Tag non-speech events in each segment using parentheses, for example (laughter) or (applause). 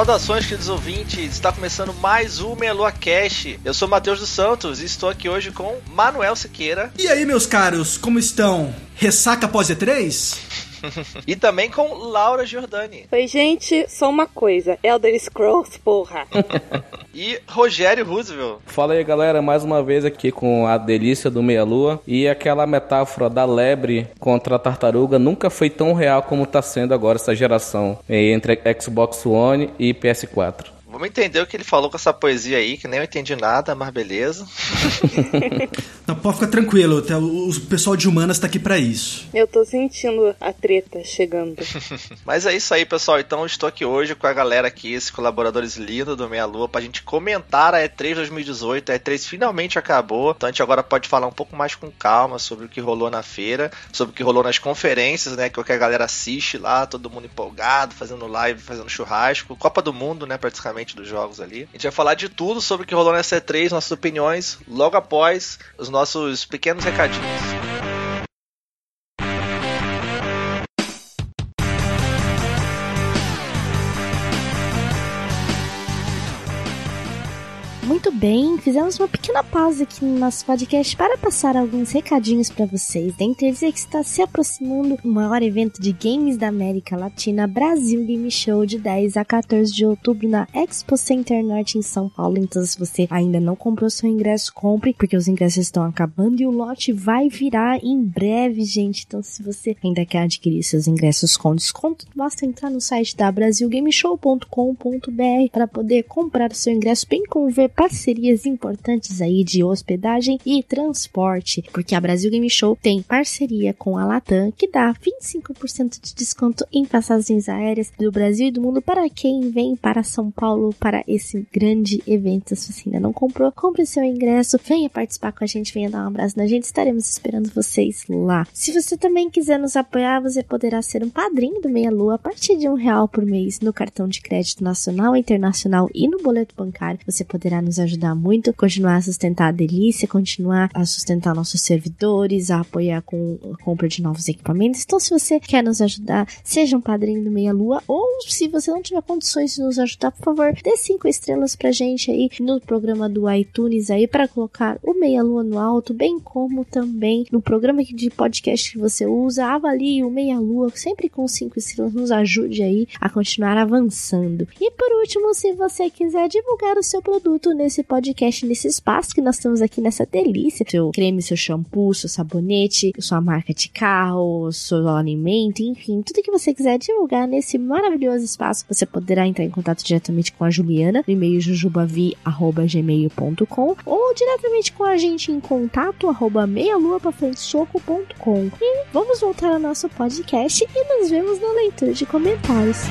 Saudações, queridos ouvintes! Está começando mais um Melua Cash. Eu sou Matheus dos Santos e estou aqui hoje com Manuel Siqueira. E aí, meus caros, como estão? Ressaca pós E3? (laughs) e também com Laura Giordani. Oi, gente, só uma coisa: Elder Scrolls, porra. (laughs) e Rogério Roosevelt. Fala aí, galera, mais uma vez aqui com a delícia do Meia-Lua. E aquela metáfora da lebre contra a tartaruga nunca foi tão real como está sendo agora essa geração entre Xbox One e PS4. Vamos entender o que ele falou com essa poesia aí, que nem eu entendi nada, mas beleza. (laughs) Não, pode ficar tranquilo, tá, o pessoal de humanas tá aqui para isso. Eu tô sentindo a treta chegando. (laughs) mas é isso aí, pessoal. Então eu estou aqui hoje com a galera aqui, esses colaboradores lindos do Meia Lua, pra gente comentar a E3 2018. A E3 finalmente acabou, então a gente agora pode falar um pouco mais com calma sobre o que rolou na feira, sobre o que rolou nas conferências, né? Que é o que a galera assiste lá, todo mundo empolgado, fazendo live, fazendo churrasco. Copa do Mundo, né, praticamente dos jogos ali. A gente vai falar de tudo sobre o que rolou nessa E3, nossas opiniões, logo após os nossos pequenos recadinhos. Muito bem, fizemos uma pequena pausa aqui no nosso podcast para passar alguns recadinhos para vocês. Dentre eles é que está se aproximando o maior evento de games da América Latina, Brasil Game Show, de 10 a 14 de outubro na Expo Center Norte em São Paulo. Então, se você ainda não comprou seu ingresso, compre, porque os ingressos estão acabando e o lote vai virar em breve, gente. Então, se você ainda quer adquirir seus ingressos com desconto, basta entrar no site da brasilgameshow.com.br para poder comprar o seu ingresso, bem como ver parcerias importantes aí de hospedagem e transporte, porque a Brasil Game Show tem parceria com a Latam, que dá 25% de desconto em passagens aéreas do Brasil e do mundo para quem vem para São Paulo para esse grande evento. Se você ainda não comprou, compre seu ingresso, venha participar com a gente, venha dar um abraço na gente, estaremos esperando vocês lá. Se você também quiser nos apoiar, você poderá ser um padrinho do Meia Lua a partir de um real por mês no cartão de crédito nacional, internacional e no boleto bancário. Você poderá nos nos ajudar muito, continuar a sustentar a delícia, continuar a sustentar nossos servidores, a apoiar com a compra de novos equipamentos. Então, se você quer nos ajudar, seja um padrinho do Meia Lua, ou se você não tiver condições de nos ajudar, por favor, dê cinco estrelas pra gente aí no programa do iTunes aí para colocar o Meia Lua no alto, bem como também no programa de podcast que você usa, avalie o Meia Lua sempre com cinco estrelas, nos ajude aí a continuar avançando. E por último, se você quiser divulgar o seu produto nesse podcast, nesse espaço que nós temos aqui nessa delícia. Seu creme, seu shampoo, seu sabonete, sua marca de carro, seu alimento, enfim, tudo que você quiser divulgar nesse maravilhoso espaço, você poderá entrar em contato diretamente com a Juliana no e-mail jujubavi.gmail.com ou diretamente com a gente em contato arroba meialuapafrentesoco.com. E vamos voltar ao nosso podcast e nos vemos na leitura de comentários.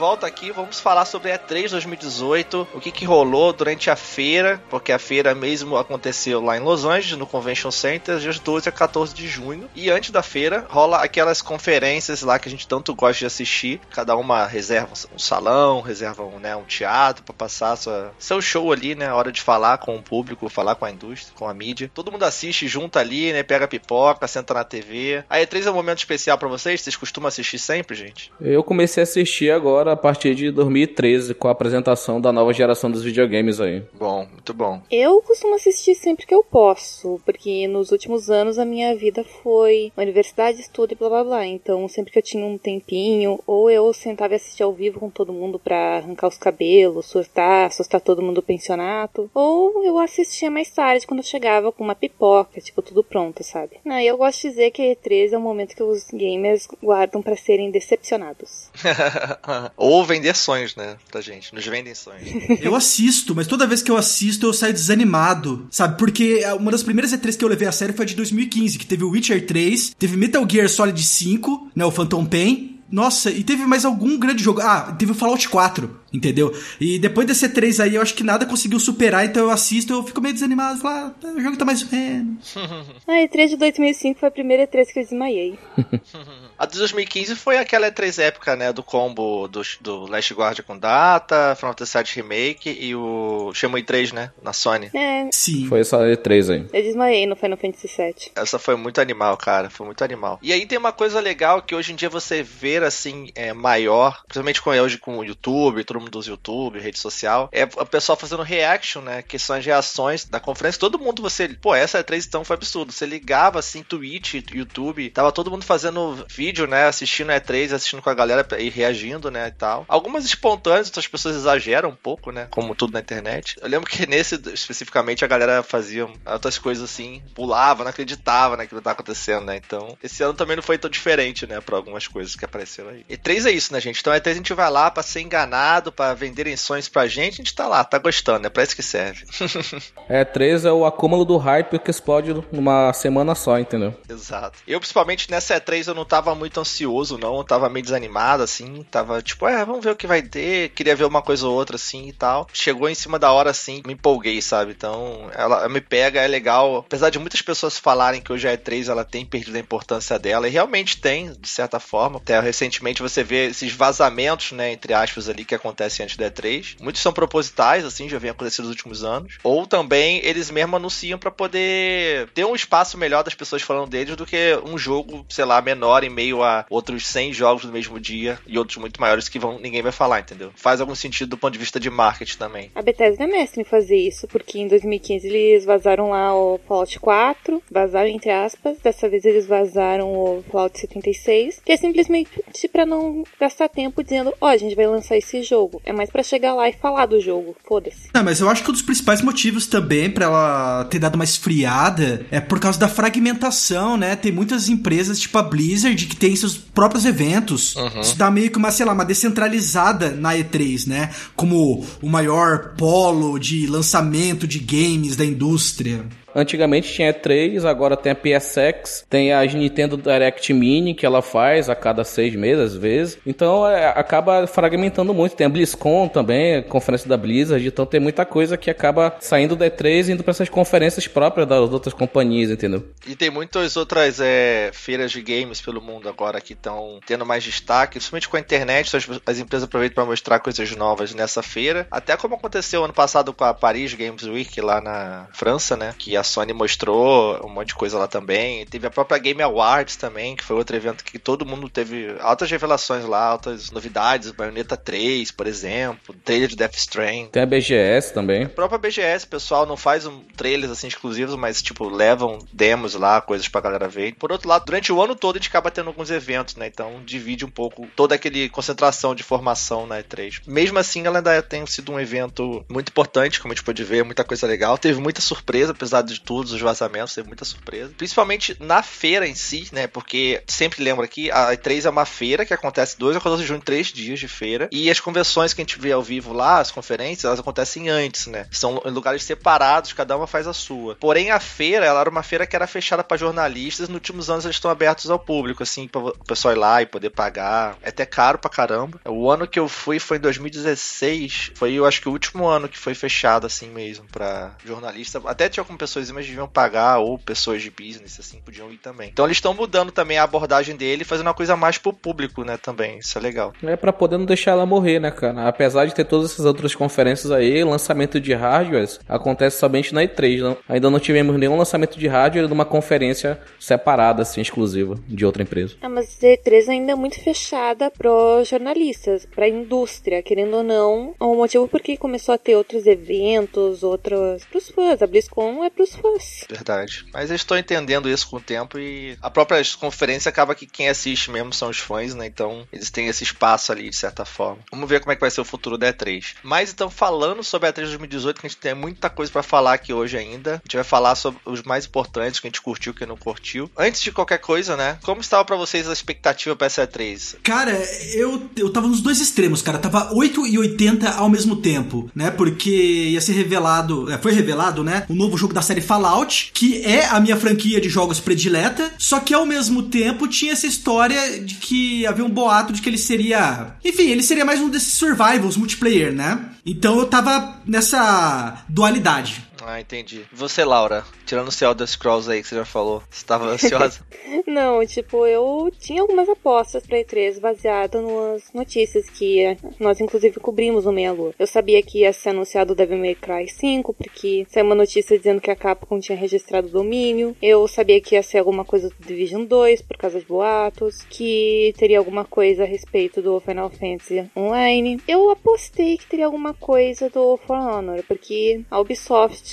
Volta aqui, vamos falar sobre a E3 2018, o que, que rolou durante a feira, porque a feira mesmo aconteceu lá em Los Angeles, no Convention Center, dias 12 a 14 de junho. E antes da feira, rola aquelas conferências lá que a gente tanto gosta de assistir. Cada uma reserva um salão, reserva um, né, um teatro para passar sua, seu show ali, né? Hora de falar com o público, falar com a indústria, com a mídia. Todo mundo assiste junta ali, né? Pega pipoca, senta na TV. A E3 é um momento especial para vocês? Vocês costumam assistir sempre, gente? Eu comecei a assistir agora a partir de 2013, com a apresentação da nova geração dos videogames aí. Bom, muito bom. Eu costumo assistir sempre que eu posso, porque nos últimos anos a minha vida foi universidade, estudo e blá blá blá. Então, sempre que eu tinha um tempinho, ou eu sentava e assistia ao vivo com todo mundo pra arrancar os cabelos, surtar, assustar todo mundo do pensionato, ou eu assistia mais tarde quando eu chegava com uma pipoca, tipo, tudo pronto, sabe? Aí eu gosto de dizer que a E3 é o momento que os gamers guardam para serem decepcionados. (laughs) ou vender sonhos, né, pra gente. Nos vendem sonhos. (laughs) eu assisto, mas toda vez que eu assisto eu saio desanimado, sabe? Porque uma das primeiras E3 que eu levei a sério foi a de 2015, que teve o Witcher 3, teve Metal Gear Solid 5, né, o Phantom Pain, nossa, e teve mais algum grande jogo. Ah, teve o Fallout 4, entendeu? E depois desse E3 aí, eu acho que nada conseguiu superar, então eu assisto eu fico meio desanimado. Falo, ah, o jogo tá mais ou menos. (laughs) a E3 de 2005 foi a primeira E3 que eu desmaiei. (laughs) A de 2015 foi aquela E3 época, né? Do combo do, do Last Guard com Data, Final Fantasy VII Remake e o Shenmue 3, né? Na Sony. É. Sim. Foi essa E3 aí. Eu desmaiei no Final Fantasy VII. Essa foi muito animal, cara. Foi muito animal. E aí tem uma coisa legal que hoje em dia você vê, assim, é, maior, principalmente com hoje com o YouTube, todo mundo usa YouTube, rede social, é o pessoal fazendo reaction, né? Que são as reações da conferência. Todo mundo, você... Pô, essa E3 então foi absurdo. Você ligava, assim, Twitch, YouTube, tava todo mundo fazendo vídeo vídeo, né? Assistindo E3, assistindo com a galera e reagindo, né? E tal. Algumas espontâneas, outras pessoas exageram um pouco, né? Como tudo na internet. Eu lembro que nesse, especificamente, a galera fazia outras coisas assim, pulava, não acreditava naquilo que tá acontecendo, né? Então, esse ano também não foi tão diferente, né? Pra algumas coisas que apareceram aí. E3 é isso, né, gente? Então, E3 a gente vai lá pra ser enganado, pra venderem sonhos pra gente, a gente tá lá, tá gostando, é pra isso que serve. (laughs) E3 é o acúmulo do hype que explode numa semana só, entendeu? Exato. Eu, principalmente nessa E3, eu não tava muito ansioso, não. Eu tava meio desanimado, assim. Tava tipo, é, vamos ver o que vai ter. Queria ver uma coisa ou outra, assim e tal. Chegou em cima da hora, assim, me empolguei, sabe? Então, ela me pega, é legal. Apesar de muitas pessoas falarem que hoje a E3 ela tem perdido a importância dela, e realmente tem, de certa forma. Até recentemente você vê esses vazamentos, né, entre aspas, ali que acontecem antes da E3. Muitos são propositais, assim, já vem acontecendo nos últimos anos. Ou também eles mesmo anunciam para poder ter um espaço melhor das pessoas falando deles do que um jogo, sei lá, menor em meio meio a outros 100 jogos no mesmo dia e outros muito maiores que vão, ninguém vai falar, entendeu? Faz algum sentido do ponto de vista de marketing também. A Bethesda é mestre em fazer isso, porque em 2015 eles vazaram lá o Fallout 4, vazaram entre aspas, dessa vez eles vazaram o Fallout 76, que é simplesmente para não gastar tempo dizendo, ó, oh, a gente vai lançar esse jogo. É mais para chegar lá e falar do jogo, foda-se. Não, mas eu acho que um dos principais motivos também para ela ter dado uma esfriada é por causa da fragmentação, né? Tem muitas empresas, tipo a Blizzard, que tem seus próprios eventos. Uhum. Isso dá meio que uma, sei lá, uma descentralizada na E3, né? Como o maior polo de lançamento de games da indústria. Antigamente tinha E3, agora tem a PSX, tem a Nintendo Direct Mini que ela faz a cada seis meses, às vezes. Então é, acaba fragmentando muito. Tem a BlizzCon também, a conferência da Blizzard. Então tem muita coisa que acaba saindo da E3 e indo para essas conferências próprias das outras companhias, entendeu? E tem muitas outras é, feiras de games pelo mundo agora que estão tendo mais destaque, principalmente com a internet. As, as empresas aproveitam para mostrar coisas novas nessa feira. Até como aconteceu ano passado com a Paris Games Week lá na França, né? Que a Sony mostrou um monte de coisa lá também. Teve a própria Game Awards também, que foi outro evento que todo mundo teve altas revelações lá, altas novidades. Bayonetta 3, por exemplo, trailer de Death Strand. Tem a BGS também. A própria BGS, pessoal, não faz um trailers assim exclusivos, mas tipo, levam demos lá, coisas pra galera ver. Por outro lado, durante o ano todo a gente acaba tendo alguns eventos, né? Então divide um pouco toda aquele concentração de formação na E3. Mesmo assim, ela ainda tem sido um evento muito importante, como a gente pode ver, muita coisa legal. Teve muita surpresa, apesar de todos os vazamentos, teve muita surpresa. Principalmente na feira em si, né? Porque sempre lembra aqui, a E3 é uma feira que acontece 2 a 14 de junho, três dias de feira. E as convenções que a gente vê ao vivo lá, as conferências, elas acontecem antes, né? São em lugares separados, cada uma faz a sua. Porém, a feira, ela era uma feira que era fechada para jornalistas. Nos últimos anos eles estão abertos ao público, assim, para o pessoal ir lá e poder pagar. É até caro pra caramba. O ano que eu fui foi em 2016. Foi, eu acho que o último ano que foi fechado, assim mesmo, para jornalista. Até tinha algumas pessoas, mas deviam pagar, ou pessoas de business, assim, podiam ir também. Então eles estão mudando também a abordagem dele, fazendo uma coisa mais pro público, né, também. Isso é legal. É para poder não deixar ela morrer, né, cara? Apesar de ter todas essas outras conferências aí, lançamento de hardware acontece somente na E3. Não? Ainda não tivemos nenhum lançamento de hardware numa conferência separada, assim, exclusiva, de outra empresa. Ah, mas a E3 ainda é muito fechada pros jornalistas, pra indústria, querendo ou não. O motivo por que começou a ter outros eventos, outros. pros fãs. A BlizzCon é pros fãs. Verdade. Mas eu estou entendendo isso com o tempo e a própria conferência acaba que quem assiste mesmo são os fãs, né? Então eles têm esse espaço ali, de certa forma. Vamos ver como é que vai ser o futuro da E3. Mas então, falando sobre a E3 2018, que a gente tem muita coisa para falar aqui hoje ainda. A gente vai falar sobre os mais importantes, que a gente curtiu, que não curtiu. Antes de qualquer coisa, né? Como estava para vocês a expectativa pra essa E3? Cara, eu, eu tava nos dois extremos, cara. Tava 8 e 80 ao mesmo tempo, né? Porque ia ser revelado, é, foi revelado, né? O novo jogo da série Fallout, que é a minha franquia de jogos predileta, só que ao mesmo tempo tinha essa história de que havia um boato de que ele seria. Enfim, ele seria mais um desses survivals multiplayer, né? Então eu tava nessa dualidade. Ah, entendi. E você, Laura? Tirando o Elder Scrolls aí que você já falou, estava (laughs) ansiosa? Não, tipo, eu tinha algumas apostas pra E3 baseada nas notícias que nós inclusive cobrimos no Meia Lua. Eu sabia que ia ser anunciado o Devil May Cry 5, porque saiu uma notícia dizendo que a Capcom tinha registrado o domínio. Eu sabia que ia ser alguma coisa do Division 2, por causa de boatos, que teria alguma coisa a respeito do Final Fantasy Online. Eu apostei que teria alguma coisa do For Honor, porque a Ubisoft,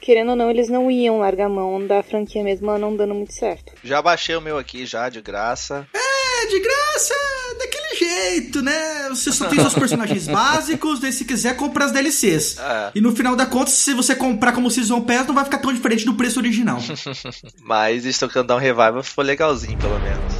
querendo ou não, eles não iam largar a mão da franquia mesmo não dando muito certo. Já baixei o meu aqui, já, de graça. É, de graça, daquele jeito, né? Você só tem seus personagens (laughs) básicos, daí se quiser compra as DLCs. É. E no final da conta, se você comprar como Season Pass, não vai ficar tão diferente do preço original. (laughs) Mas Down Revival foi legalzinho, pelo menos.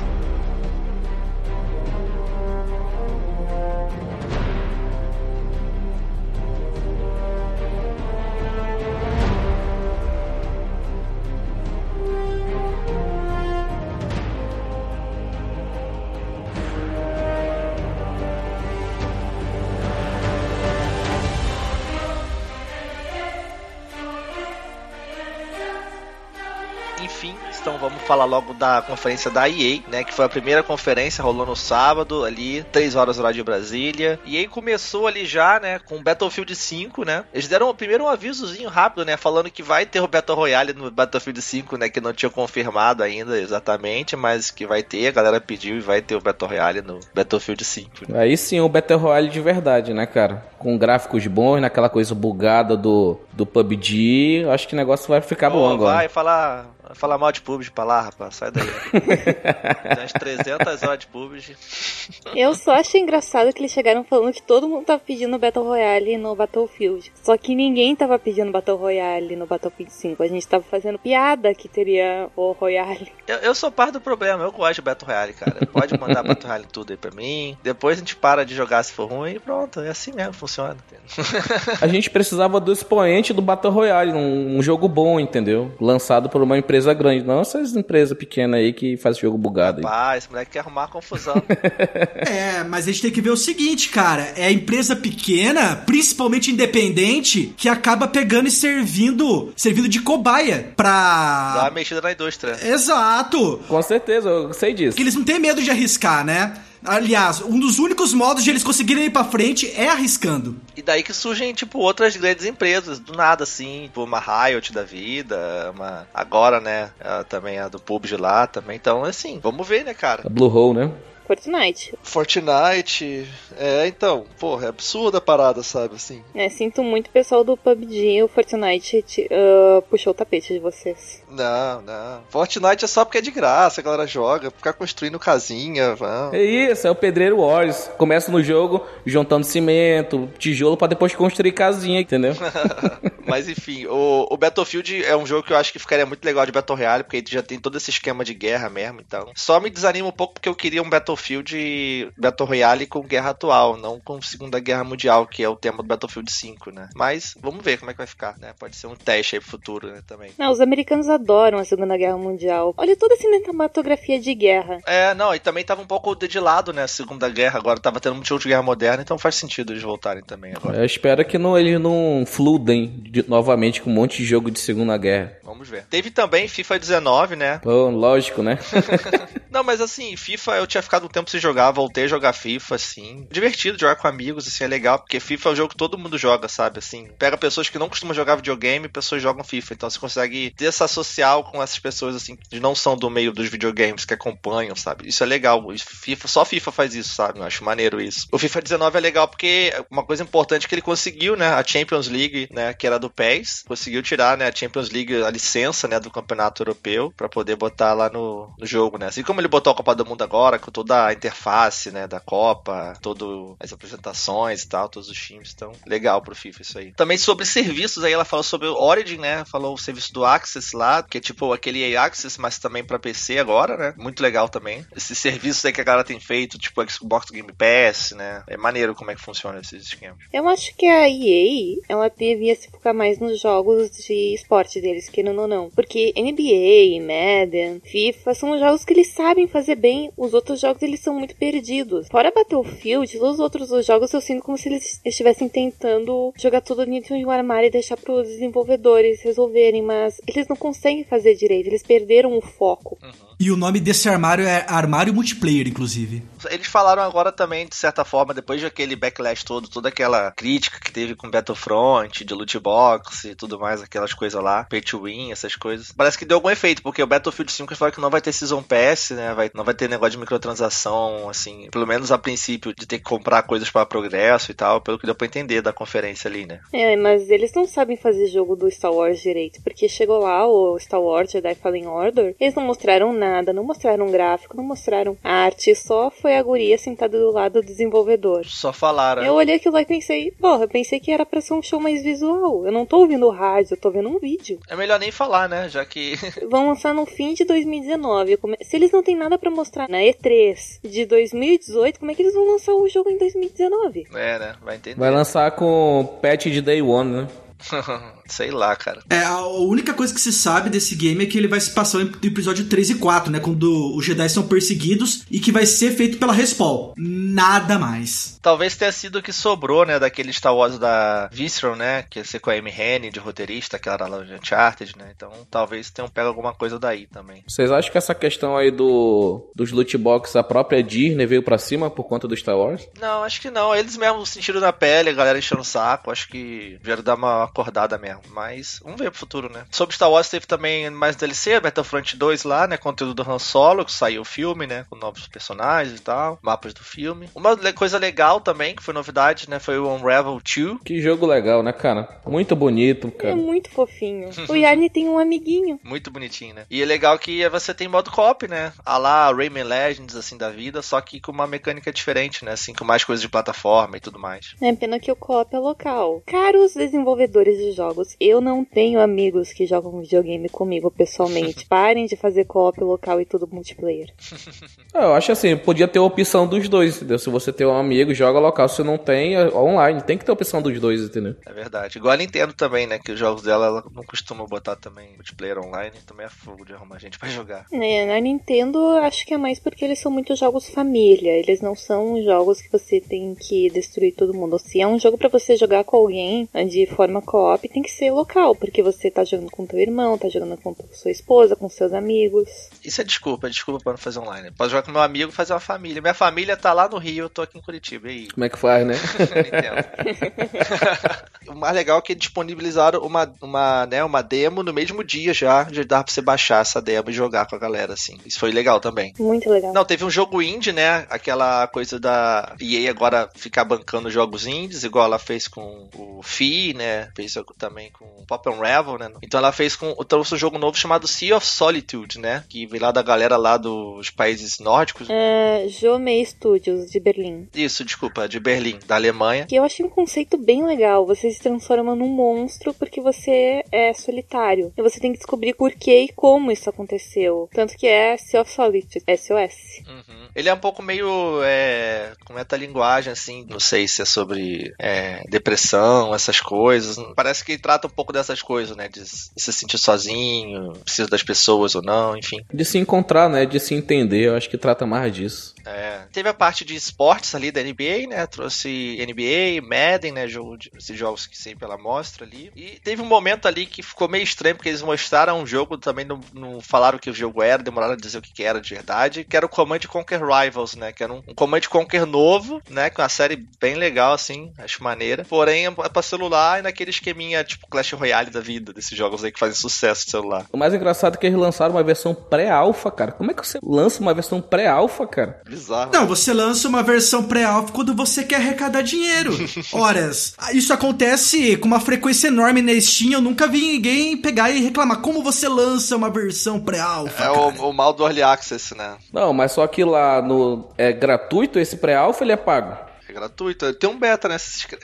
Falar logo da conferência da EA, né? Que foi a primeira conferência, rolou no sábado, ali, 3 horas horário de Brasília. E EA começou ali já, né? Com Battlefield 5, né? Eles deram primeiro um avisozinho rápido, né? Falando que vai ter o Battle Royale no Battlefield 5, né? Que não tinha confirmado ainda exatamente, mas que vai ter. A galera pediu e vai ter o Battle Royale no Battlefield 5. né? Aí sim, o Battle Royale de verdade, né, cara? Com gráficos bons, naquela coisa bugada do, do PUBG, acho que o negócio vai ficar bom Pô, agora. vai falar, vai falar mal de PUBG pra lá, rapaz. Sai daí. (laughs) Tem umas 300 horas de PUBG. Eu só achei engraçado que eles chegaram falando que todo mundo tava pedindo Battle Royale no Battlefield. Só que ninguém tava pedindo Battle Royale no Battlefield 5. A gente tava fazendo piada que teria o Royale. Eu, eu sou parte do problema, eu gosto de Battle Royale, cara. Pode mandar Battle Royale tudo aí pra mim. Depois a gente para de jogar se for ruim e pronto. É assim mesmo, funciona. A gente precisava do expoente do Battle Royale, um, um jogo bom, entendeu? Lançado por uma empresa grande, não essas empresas pequenas aí que faz jogo bugado aí. Pá, esse moleque quer arrumar confusão. (laughs) É, mas a gente tem que ver o seguinte, cara. É a empresa pequena, principalmente independente, que acaba pegando e servindo, servindo de cobaia Dá uma pra. mexida na indústria. Exato! Com certeza, eu sei disso. Que eles não têm medo de arriscar, né? Aliás, um dos únicos modos de eles conseguirem ir pra frente é arriscando. E daí que surgem, tipo, outras grandes empresas, do nada, assim, tipo, uma Riot da vida, uma. Agora, né? também a do PUBG lá também. Então, assim, vamos ver, né, cara? A Blue Hole, né? Fortnite. Fortnite. É, então, porra, é absurda a parada, sabe, assim. É, sinto muito pessoal do PUBG, o Fortnite uh, puxou o tapete de vocês. Não, não. Fortnite é só porque é de graça, a galera joga, ficar construindo casinha, vamos. É isso, é o Pedreiro Wars. Começa no jogo juntando cimento, tijolo para depois construir casinha, entendeu? (laughs) Mas enfim, o, o, Battlefield é um jogo que eu acho que ficaria muito legal de Battle Royale, porque já tem todo esse esquema de guerra mesmo, então. Só me desanima um pouco porque eu queria um Battlefield Battle Royale com guerra atual, não com Segunda Guerra Mundial, que é o tema do Battlefield 5, né? Mas vamos ver como é que vai ficar, né? Pode ser um teste aí pro futuro, né, também. Não, os americanos adoram a Segunda Guerra Mundial. Olha toda a cinematografia de guerra. É, não, e também tava um pouco de lado, né, a Segunda Guerra, agora tava tendo muito jogo de guerra moderna, então faz sentido eles voltarem também agora. Eu espero que não, eles não fludem de, novamente com um monte de jogo de Segunda Guerra. Vamos ver. Teve também FIFA 19, né? Pô, lógico, né? (laughs) não, mas assim, FIFA eu tinha ficado um tempo sem jogar, voltei a jogar FIFA, assim. Divertido jogar com amigos, assim, é legal, porque FIFA é um jogo que todo mundo joga, sabe? Assim, pega pessoas que não costumam jogar videogame, pessoas jogam FIFA. Então você consegue ter essa social com essas pessoas, assim, que não são do meio dos videogames, que acompanham, sabe? Isso é legal. FIFA, só FIFA faz isso, sabe? Eu acho maneiro isso. O FIFA 19 é legal porque uma coisa importante é que ele conseguiu, né? A Champions League, né? Que era do PES, conseguiu tirar, né? A Champions League, a licença, né? Do campeonato europeu, para poder botar lá no, no jogo, né? Assim como ele botou a Copa do Mundo agora, com toda a interface, né? Da Copa, todas as apresentações e tal, todos os times. Então, legal pro FIFA isso aí. Também sobre serviços, aí ela falou sobre o Origin, né? Falou o serviço do Access lá, que é tipo aquele Access, mas também para PC agora, né? Muito legal também. Esses serviços aí que a galera tem feito, tipo Xbox Game Pass, né? É maneiro como é que funciona esses esquemas. Eu acho que a EA, ela devia se focar mais nos jogos de esporte deles, querendo ou não. Porque NBA, Madden, FIFA são jogos que eles sabem fazer bem, os outros jogos eles são muito perdidos. Fora Battlefield, os outros jogos eu sinto como se eles estivessem tentando jogar tudo dentro de um armário e deixar para os desenvolvedores resolverem, mas eles não conseguem fazer direito, eles perderam o foco. Uhum. E o nome desse armário é Armário Multiplayer, inclusive. Eles falaram agora também, de certa forma, depois daquele backlash todo, toda aquela crítica que teve com Battlefront, de loot box e tudo mais, aquelas coisas lá, pay to win, essas coisas. Parece que deu algum efeito, porque o Battlefield 5 falou que não vai ter Season Pass, né? Vai, não vai ter negócio de microtransação, assim, pelo menos a princípio, de ter que comprar coisas para progresso e tal, pelo que deu pra entender da conferência ali, né? É, mas eles não sabem fazer jogo do Star Wars direito, porque chegou lá o Star Wars Jedi Fallen Order, eles não mostraram nada nada, não mostraram gráfico, não mostraram arte, só foi a guria sentada do lado do desenvolvedor. Só falaram. Eu olhei aquilo lá e pensei, porra, eu pensei que era pra ser um show mais visual. Eu não tô ouvindo rádio, eu tô vendo um vídeo. É melhor nem falar, né? Já que. (laughs) Vão lançar no fim de 2019. Se eles não têm nada para mostrar na E3 de 2018, como é que eles vão lançar o jogo em 2019? É, né? Vai entender. Vai lançar com patch de Day One, né? (laughs) Sei lá, cara. É, a única coisa que se sabe desse game é que ele vai se passar no episódio 3 e 4, né? Quando os Jedi são perseguidos e que vai ser feito pela Respawn. Nada mais. Talvez tenha sido o que sobrou, né? Daquele Star Wars da Visceral, né? Que ia ser com a Amy Hennig de roteirista, aquela era de Uncharted, né? Então talvez tenham pego alguma coisa daí também. Vocês acham que essa questão aí do dos loot box, a própria Disney veio pra cima por conta do Star Wars? Não, acho que não. Eles mesmo sentiram na pele, a galera enchendo o saco. Acho que vieram dar uma acordada mesmo. Mas vamos ver pro futuro, né? Sobre Star Wars teve também mais DLC, Battlefront 2 lá, né? Conteúdo do Han Solo, que saiu o filme, né? Com novos personagens e tal, mapas do filme. Uma coisa legal também, que foi novidade, né? Foi o Unravel 2. Que jogo legal, né, cara? Muito bonito, cara. É muito fofinho. (laughs) o Yarny tem um amiguinho. Muito bonitinho, né? E é legal que você tem modo co-op, né? A lá Rayman Legends, assim, da vida, só que com uma mecânica diferente, né? Assim, com mais coisas de plataforma e tudo mais. É pena que o co-op é local. Caros desenvolvedores de jogos, eu não tenho amigos que jogam videogame comigo pessoalmente. (laughs) Parem de fazer co-op local e tudo multiplayer. (laughs) Eu acho assim, podia ter a opção dos dois, entendeu? Se você tem um amigo, joga local. Se não tem, é online. Tem que ter a opção dos dois, entendeu? É verdade. Igual a Nintendo também, né? Que os jogos dela ela não costuma botar também multiplayer online. Também é fogo de arrumar gente pra jogar. É, na Nintendo acho que é mais porque eles são muitos jogos família. Eles não são jogos que você tem que destruir todo mundo. Se é um jogo para você jogar com alguém de forma co-op tem que ser local, porque você tá jogando com teu irmão, tá jogando com sua esposa, com seus amigos. Isso é desculpa, é desculpa pra não fazer online. Pode jogar com meu amigo e fazer uma família. Minha família tá lá no Rio, eu tô aqui em Curitiba. E aí? Como é que faz, né? (laughs) (laughs) o mais legal é que disponibilizaram uma, uma, né, uma demo no mesmo dia já. Já dá pra você baixar essa demo e jogar com a galera, assim. Isso foi legal também. Muito legal. Não, teve um jogo indie, né? Aquela coisa da EA agora ficar bancando jogos indies, igual ela fez com o Fi, né? Fez também com Pop Unravel, né? Então ela fez com. trouxe um jogo novo chamado Sea of Solitude, né? Que veio lá da galera lá dos países nórdicos. É, Jomei Studios, de Berlim. Isso, desculpa, de Berlim, da Alemanha. Que eu achei um conceito bem legal. Você se transforma num monstro porque você é solitário. E você tem que descobrir por que e como isso aconteceu. Tanto que é Sea of Solitude, SOS. Uhum. Ele é um pouco meio é, com metalinguagem, assim, não sei se é sobre é, depressão, essas coisas. Parece que trata um pouco dessas coisas, né? De se sentir sozinho, precisa das pessoas ou não, enfim. De se encontrar, né? De se entender, eu acho que trata mais disso. É. Teve a parte de esportes ali da NBA, né? Trouxe NBA, Madden, né? Jogo de, esses jogos que sempre ela mostra ali. E teve um momento ali que ficou meio estranho, porque eles mostraram um jogo, também não, não falaram que o jogo era, demoraram a dizer o que era de verdade, que era o Command Conquer Rivals, né? Que era um, um Command Conquer novo, né? Com uma série bem legal, assim, acho maneira. Porém, é pra celular e naquele esqueminha, tipo, Clash Royale da vida, desses jogos aí que fazem sucesso de celular. O mais engraçado é que eles lançaram uma versão pré-alpha, cara. Como é que você lança uma versão pré-alpha, cara? Bizarro. Não, você lança uma versão pré-alpha quando você quer arrecadar dinheiro. (laughs) Horas. Isso acontece com uma frequência enorme na Steam. Eu nunca vi ninguém pegar e reclamar. Como você lança uma versão pré-alpha? É o, o, mal do Early Access, né? Não, mas só que lá no. É gratuito esse pré-alpha ele é pago? É gratuito. Tem um beta, né?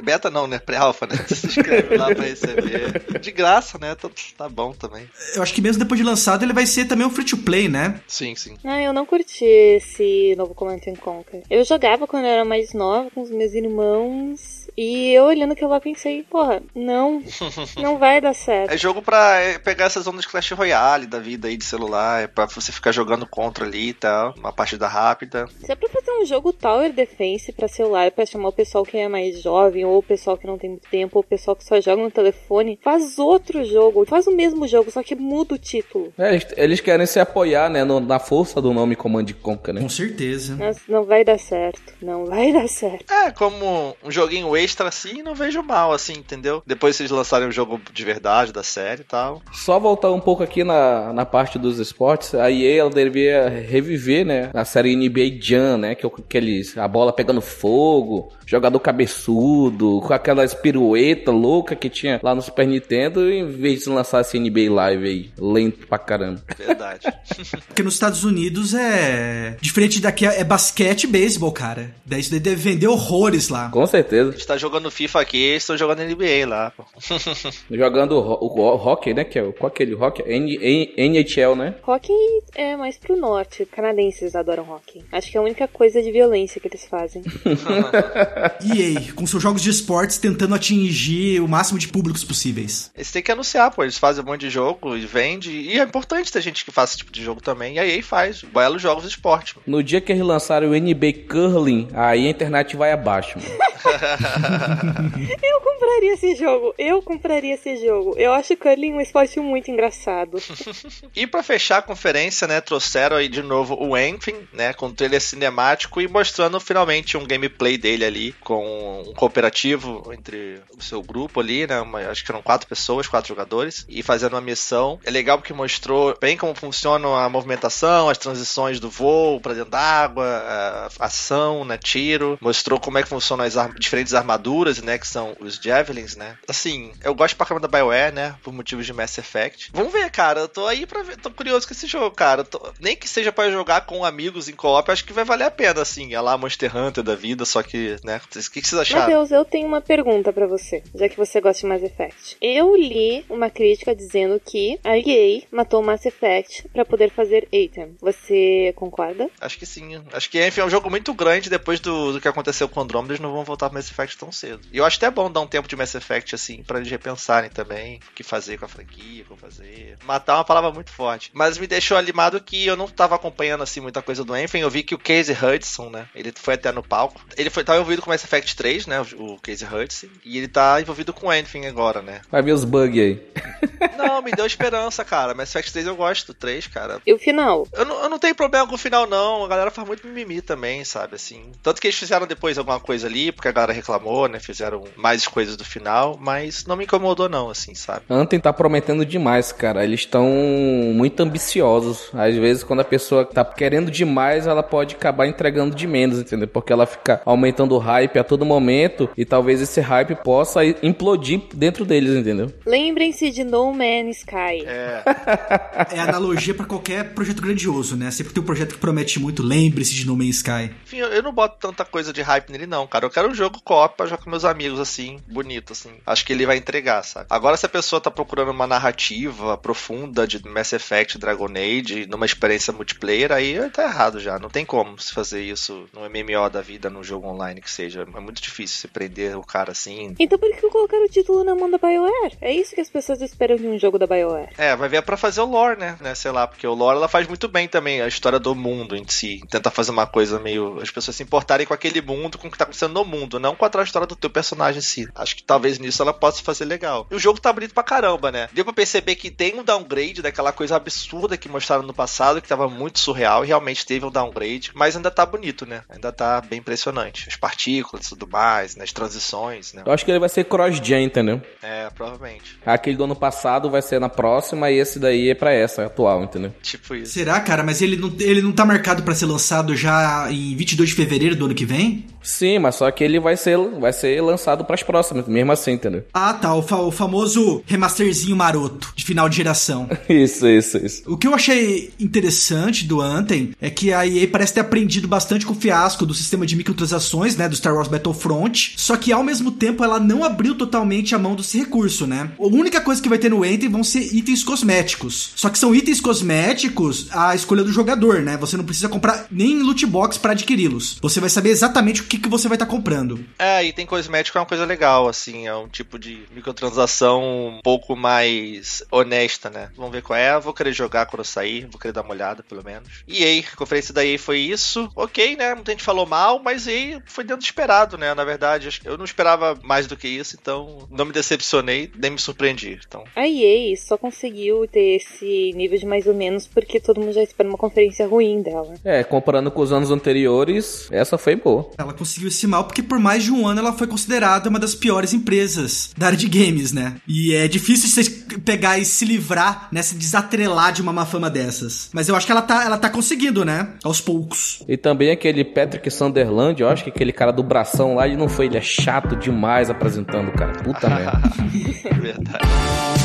Beta não, né? Pré-alpha, né? Você se inscreve lá pra receber. De graça, né? Tá, tá bom também. Eu acho que mesmo depois de lançado ele vai ser também um free to play, né? Sim, sim. Ah, eu não curti esse novo Command Conquer. Eu jogava quando eu era mais nova com os meus irmãos. E eu olhando aquilo lá pensei, porra, não, (laughs) não vai dar certo. É jogo pra é, pegar essas ondas de Clash Royale da vida aí de celular, é pra você ficar jogando contra ali e tal, uma partida rápida. Se é pra fazer um jogo Tower Defense pra celular, pra chamar o pessoal que é mais jovem, ou o pessoal que não tem muito tempo, ou o pessoal que só joga no telefone, faz outro jogo, faz o mesmo jogo, só que muda o título. É, eles, eles querem se apoiar, né, no, na força do nome Command Conquer, né? Com certeza. Mas não vai dar certo, não vai dar certo. É, como um joguinho extra assim, não vejo mal, assim, entendeu? Depois vocês lançarem um jogo de verdade da série e tal. Só voltar um pouco aqui na, na parte dos esportes, a EA ela devia reviver, né, a série NBA Jam, né, que é aqueles, a bola pegando fogo, jogador cabeçudo, com aquelas pirueta louca que tinha lá no Super Nintendo, em vez de lançar esse NBA Live aí, lento pra caramba. Verdade. (laughs) Porque nos Estados Unidos é. Diferente daqui, é basquete e beisebol, cara. Daí isso deve vender horrores lá. Com certeza. A gente tá jogando FIFA aqui, estão jogando NBA lá, pô. (laughs) jogando o, o, o hockey, né? Que é, qual aquele hockey? N, N, NHL, né? Hockey é mais pro norte. Canadenses adoram hockey. Acho que é a única coisa de violência que eles fazem. (laughs) EA, com seus jogos de esportes tentando atingir o máximo de públicos possíveis. Eles têm que anunciar, pô. Eles fazem um monte de jogo e vende. E é importante ter gente que faça esse tipo de jogo também. E a EA faz belos jogos de esporte. Mano. No dia que eles lançaram o NB Curling, aí a internet vai abaixo, mano. (laughs) Eu compraria esse jogo. Eu compraria esse jogo. Eu acho curling um esporte muito engraçado. e para fechar a conferência, né, trouxeram aí de novo o Anthem, né, com trailer cinemático e mostrando finalmente um gameplay dele ali com um cooperativo entre o seu grupo ali, né, uma, acho que eram quatro pessoas, quatro jogadores, e fazendo uma missão. É legal porque mostrou bem como funciona a movimentação, as transições do voo para dentro d'água, ação, né, tiro. Mostrou como é que funcionam as ar diferentes armaduras, né, que são os Javelins, né. Assim, eu gosto pra caramba da BioWare, né, por motivos de Mass Effect. Vamos ver, cara, eu tô aí pra ver, tô curioso com esse jogo, cara. Tô... nem que seja para jogar com amigos em co-op, acho que vai valer a pena, assim, é lá Monster Hunter da vida, só que, né, o que, que vocês acharam? Matheus, eu tenho uma pergunta para você, já que você gosta de Mass Effect. Eu li uma crítica dizendo que a EA matou Mass Effect para poder fazer Atem. Você concorda? Acho que sim. Acho que enfim, é um jogo muito grande depois do, do que aconteceu com o Andromeda, eles não vão voltar pro Mass Effect tão cedo. E eu acho até bom dar um tempo de Mass Effect, assim, pra eles repensarem também o que fazer com a franquia, como fazer. Matar é uma palavra muito forte. Mas me deixou animado que eu não tava acompanhando, assim, muita coisa do Anthem. Eu vi que o Casey Hudson, né? Ele foi até no palco. Ele foi, tava envolvido com Mass Effect 3, né? O, o Casey Hudson. E ele tá envolvido com Anything agora, né? Vai ver os bugs aí. Não, me deu esperança, cara. Mass Effect 3 eu gosto do 3, cara. E o final? Eu não, eu não tenho problema com o final, não. A galera faz muito mimimi também, sabe? Assim. Tanto que eles fizeram depois alguma coisa ali, porque a galera reclamou, né? Fizeram mais coisas do final, mas não me incomodou, não, assim, sabe? Anthem tá prometendo demais, cara. Eles estão muito ambiciosos. Às vezes, quando a pessoa tá querendo demais, ela pode acabar entregando de menos, entendeu? Porque ela fica aumentando o hype a todo momento e talvez esse hype possa implodir dentro deles, entendeu? Lembrem-se de No Man's Sky. É. É analogia pra qualquer projeto grandioso, né? Sempre tem um projeto que promete muito, lembre-se de No Man's Sky. Enfim, eu, eu não boto tanta coisa de hype nele, não, cara. Eu quero um jogo co-op pra jogar com meus amigos, assim, bonito, assim. Acho que ele vai entregar, sabe? Agora, se a pessoa tá procurando uma narrativa profunda de Mass Effect, Dragon Age, numa experiência multiplayer, aí tá errado já. Não tem como se fazer isso no MMO da vida, num jogo online que seja. É muito difícil se prender o cara assim. Então por que colocaram o título na mão da BioWare? É isso que as pessoas esperam de um jogo da BioWare. É, vai ver pra fazer o lore, né? né? Sei lá, porque o lore ela faz muito bem também, a história do mundo em si. Tentar fazer uma coisa meio. as pessoas se importarem com aquele mundo, com o que tá acontecendo no mundo, não com a trajetória do teu personagem em si. Acho que talvez nisso ela possa fazer legal. E o jogo tá bonito pra caramba, né? Deu pra perceber que tem um downgrade daquela coisa absurda que mostraram no passado, que tava muito surreal, e realmente teve um downgrade, mas ainda tá bonito, né? Ainda tá bem impressionante. As partículas e tudo mais, né? As transições, né? Eu acho que ele vai ser cross-gen, entendeu? É, provavelmente. Aquele do ano passado vai ser na próxima e esse daí é pra essa atual, entendeu? Tipo isso. Será, cara? Mas ele não, ele não tá marcado pra ser lançado já em 22 de fevereiro do ano que vem? Sim, mas só que ele vai ser, vai ser lançado pras próximas, mesmo assim, entendeu? (laughs) Ah, tá. O, fa- o famoso remasterzinho maroto de final de geração. Isso, isso, isso. O que eu achei interessante do Anthem é que a EA parece ter aprendido bastante com o fiasco do sistema de microtransações, né, do Star Wars Battlefront, só que ao mesmo tempo ela não abriu totalmente a mão desse recurso, né? A única coisa que vai ter no Anthem vão ser itens cosméticos. Só que são itens cosméticos à escolha do jogador, né? Você não precisa comprar nem loot box para adquiri-los. Você vai saber exatamente o que, que você vai estar comprando. É, e tem cosmético é uma coisa legal, assim, é um tipo de microtransação um pouco mais honesta, né? Vamos ver qual é, vou querer jogar quando eu sair, vou querer dar uma olhada, pelo menos. E aí, a conferência da EA foi isso, ok, né? Muita gente falou mal, mas EA foi dentro do esperado, né? Na verdade, acho que eu não esperava mais do que isso, então não me decepcionei, nem me surpreendi. Então, A EA só conseguiu ter esse nível de mais ou menos porque todo mundo já espera uma conferência ruim dela. É, comparando com os anos anteriores, essa foi boa. Ela conseguiu esse mal porque por mais de um ano ela foi considerada uma das piores empresas da área de games, né? E é difícil você pegar e se livrar, né? Se desatrelar de uma má fama dessas. Mas eu acho que ela tá, ela tá conseguindo, né? Aos poucos. E também aquele Patrick Sunderland, eu acho que aquele cara do bração lá, ele não foi, ele é chato demais apresentando, cara. Puta merda. (laughs) verdade.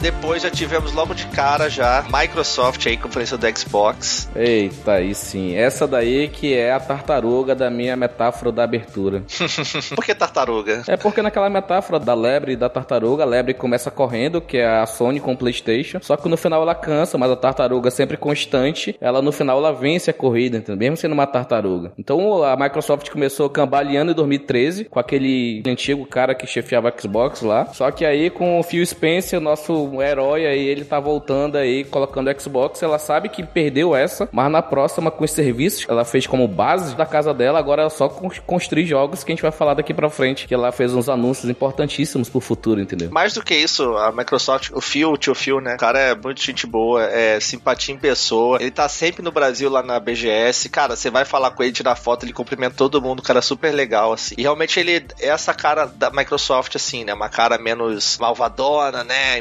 Depois já tivemos logo de cara já Microsoft aí, conferência do Xbox. Eita, aí sim. Essa daí que é a tartaruga da minha metáfora da abertura. (laughs) Por que tartaruga? É porque naquela metáfora da lebre e da tartaruga, a lebre começa correndo, que é a Sony com o PlayStation, só que no final ela cansa, mas a tartaruga sempre constante, ela no final ela vence a corrida, entendeu? Mesmo sendo uma tartaruga. Então a Microsoft começou cambaleando em 2013 com aquele antigo cara que chefiava a Xbox lá. Só que aí com o Phil Spencer, nosso herói aí, ele tá voltando aí, colocando Xbox, ela sabe que perdeu essa, mas na próxima com os serviços, ela fez como base da casa dela, agora ela só con- construir jogos que a gente vai falar daqui pra frente, que ela fez uns anúncios importantíssimos pro futuro, entendeu? Mais do que isso, a Microsoft, o Phil, o tio Phil, né? O cara é muito gente boa, é simpatia em pessoa. Ele tá sempre no Brasil lá na BGS. Cara, você vai falar com ele, tirar foto, ele cumprimenta todo mundo, cara, é super legal, assim. E realmente ele é essa cara da Microsoft, assim, né? Uma cara menos malvadona, né?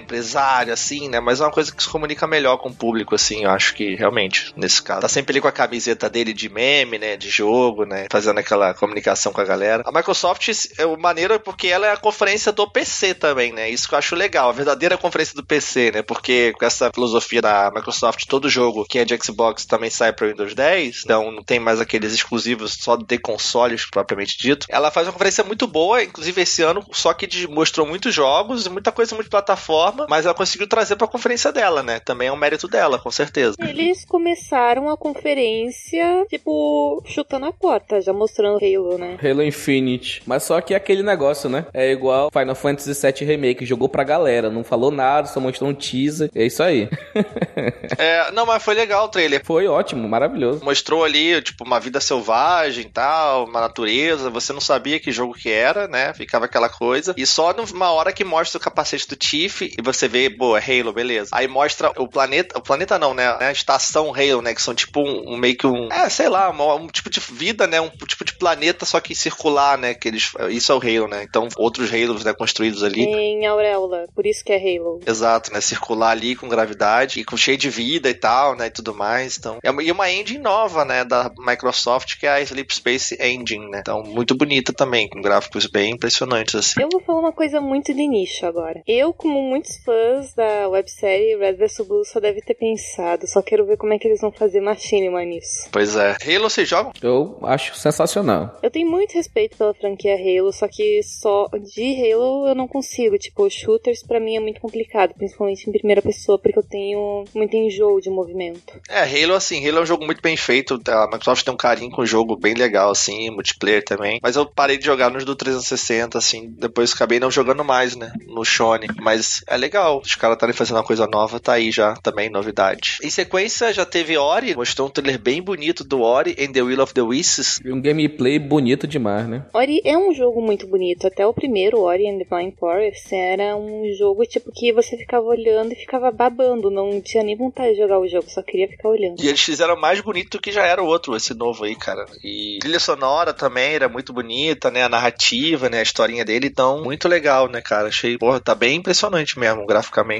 Assim, né? Mas é uma coisa que se comunica melhor com o público, assim, eu acho que realmente, nesse caso. Tá sempre ali com a camiseta dele de meme, né? De jogo, né? Fazendo aquela comunicação com a galera. A Microsoft é o maneiro porque ela é a conferência do PC também, né? Isso que eu acho legal. A verdadeira conferência do PC, né? Porque com essa filosofia da Microsoft, todo jogo que é de Xbox também sai para Windows 10, então não tem mais aqueles exclusivos só de consoles propriamente dito. Ela faz uma conferência muito boa, inclusive esse ano, só que mostrou muitos jogos, muita coisa multiplataforma, mas ela conseguiu trazer pra conferência dela, né? Também é um mérito dela, com certeza. Eles começaram a conferência, tipo, chutando a porta, já mostrando Halo, né? Halo Infinite. Mas só que é aquele negócio, né? É igual Final Fantasy VII Remake, jogou pra galera, não falou nada, só mostrou um teaser. É isso aí. (laughs) é, não, mas foi legal o trailer. Foi ótimo, maravilhoso. Mostrou ali, tipo, uma vida selvagem e tal, uma natureza. Você não sabia que jogo que era, né? Ficava aquela coisa. E só numa hora que mostra o capacete do Tiff e você vê, boa, Halo, beleza. Aí mostra o planeta, o planeta não, né? A estação Halo, né? Que são tipo um, um meio que um, é, sei lá, um, um, tipo de vida, né? Um tipo de planeta, só que circular, né? Que eles, isso é o Halo, né? Então, outros Halos, né? Construídos ali. Em auréola, por isso que é Halo. Exato, né? Circular ali com gravidade e com cheio de vida e tal, né? E tudo mais. Então, é uma, e uma engine nova, né? Da Microsoft, que é a Sleep Space Engine, né? Então, muito bonita também, com gráficos bem impressionantes, assim. Eu vou falar uma coisa muito de nicho agora. Eu, como muitos fãs da websérie Red vs Blue, só deve ter pensado. Só quero ver como é que eles vão fazer machinima nisso. Pois é. Halo vocês jogam? Eu acho sensacional. Eu tenho muito respeito pela franquia Halo, só que só de Halo eu não consigo. Tipo, shooters para mim é muito complicado, principalmente em primeira pessoa, porque eu tenho muito enjoo de movimento. É, Halo, assim, Halo é um jogo muito bem feito. A Microsoft tem um carinho com o jogo bem legal, assim, multiplayer também. Mas eu parei de jogar nos do 360, assim, depois acabei não jogando mais, né? No Shone. Mas é legal. Os caras estarem fazendo uma coisa nova, tá aí já também, novidade. Em sequência, já teve Ori, mostrou um trailer bem bonito do Ori and the Will of the Wisps. E um gameplay bonito demais, né? Ori é um jogo muito bonito. Até o primeiro, Ori and the Blind Forest, era um jogo tipo que você ficava olhando e ficava babando. Não tinha nem vontade de jogar o jogo, só queria ficar olhando. E eles fizeram mais bonito do que já era o outro, esse novo aí, cara. E trilha sonora também era muito bonita, né? A narrativa, né? A historinha dele, então, muito legal, né, cara? Achei, porra, tá bem impressionante mesmo,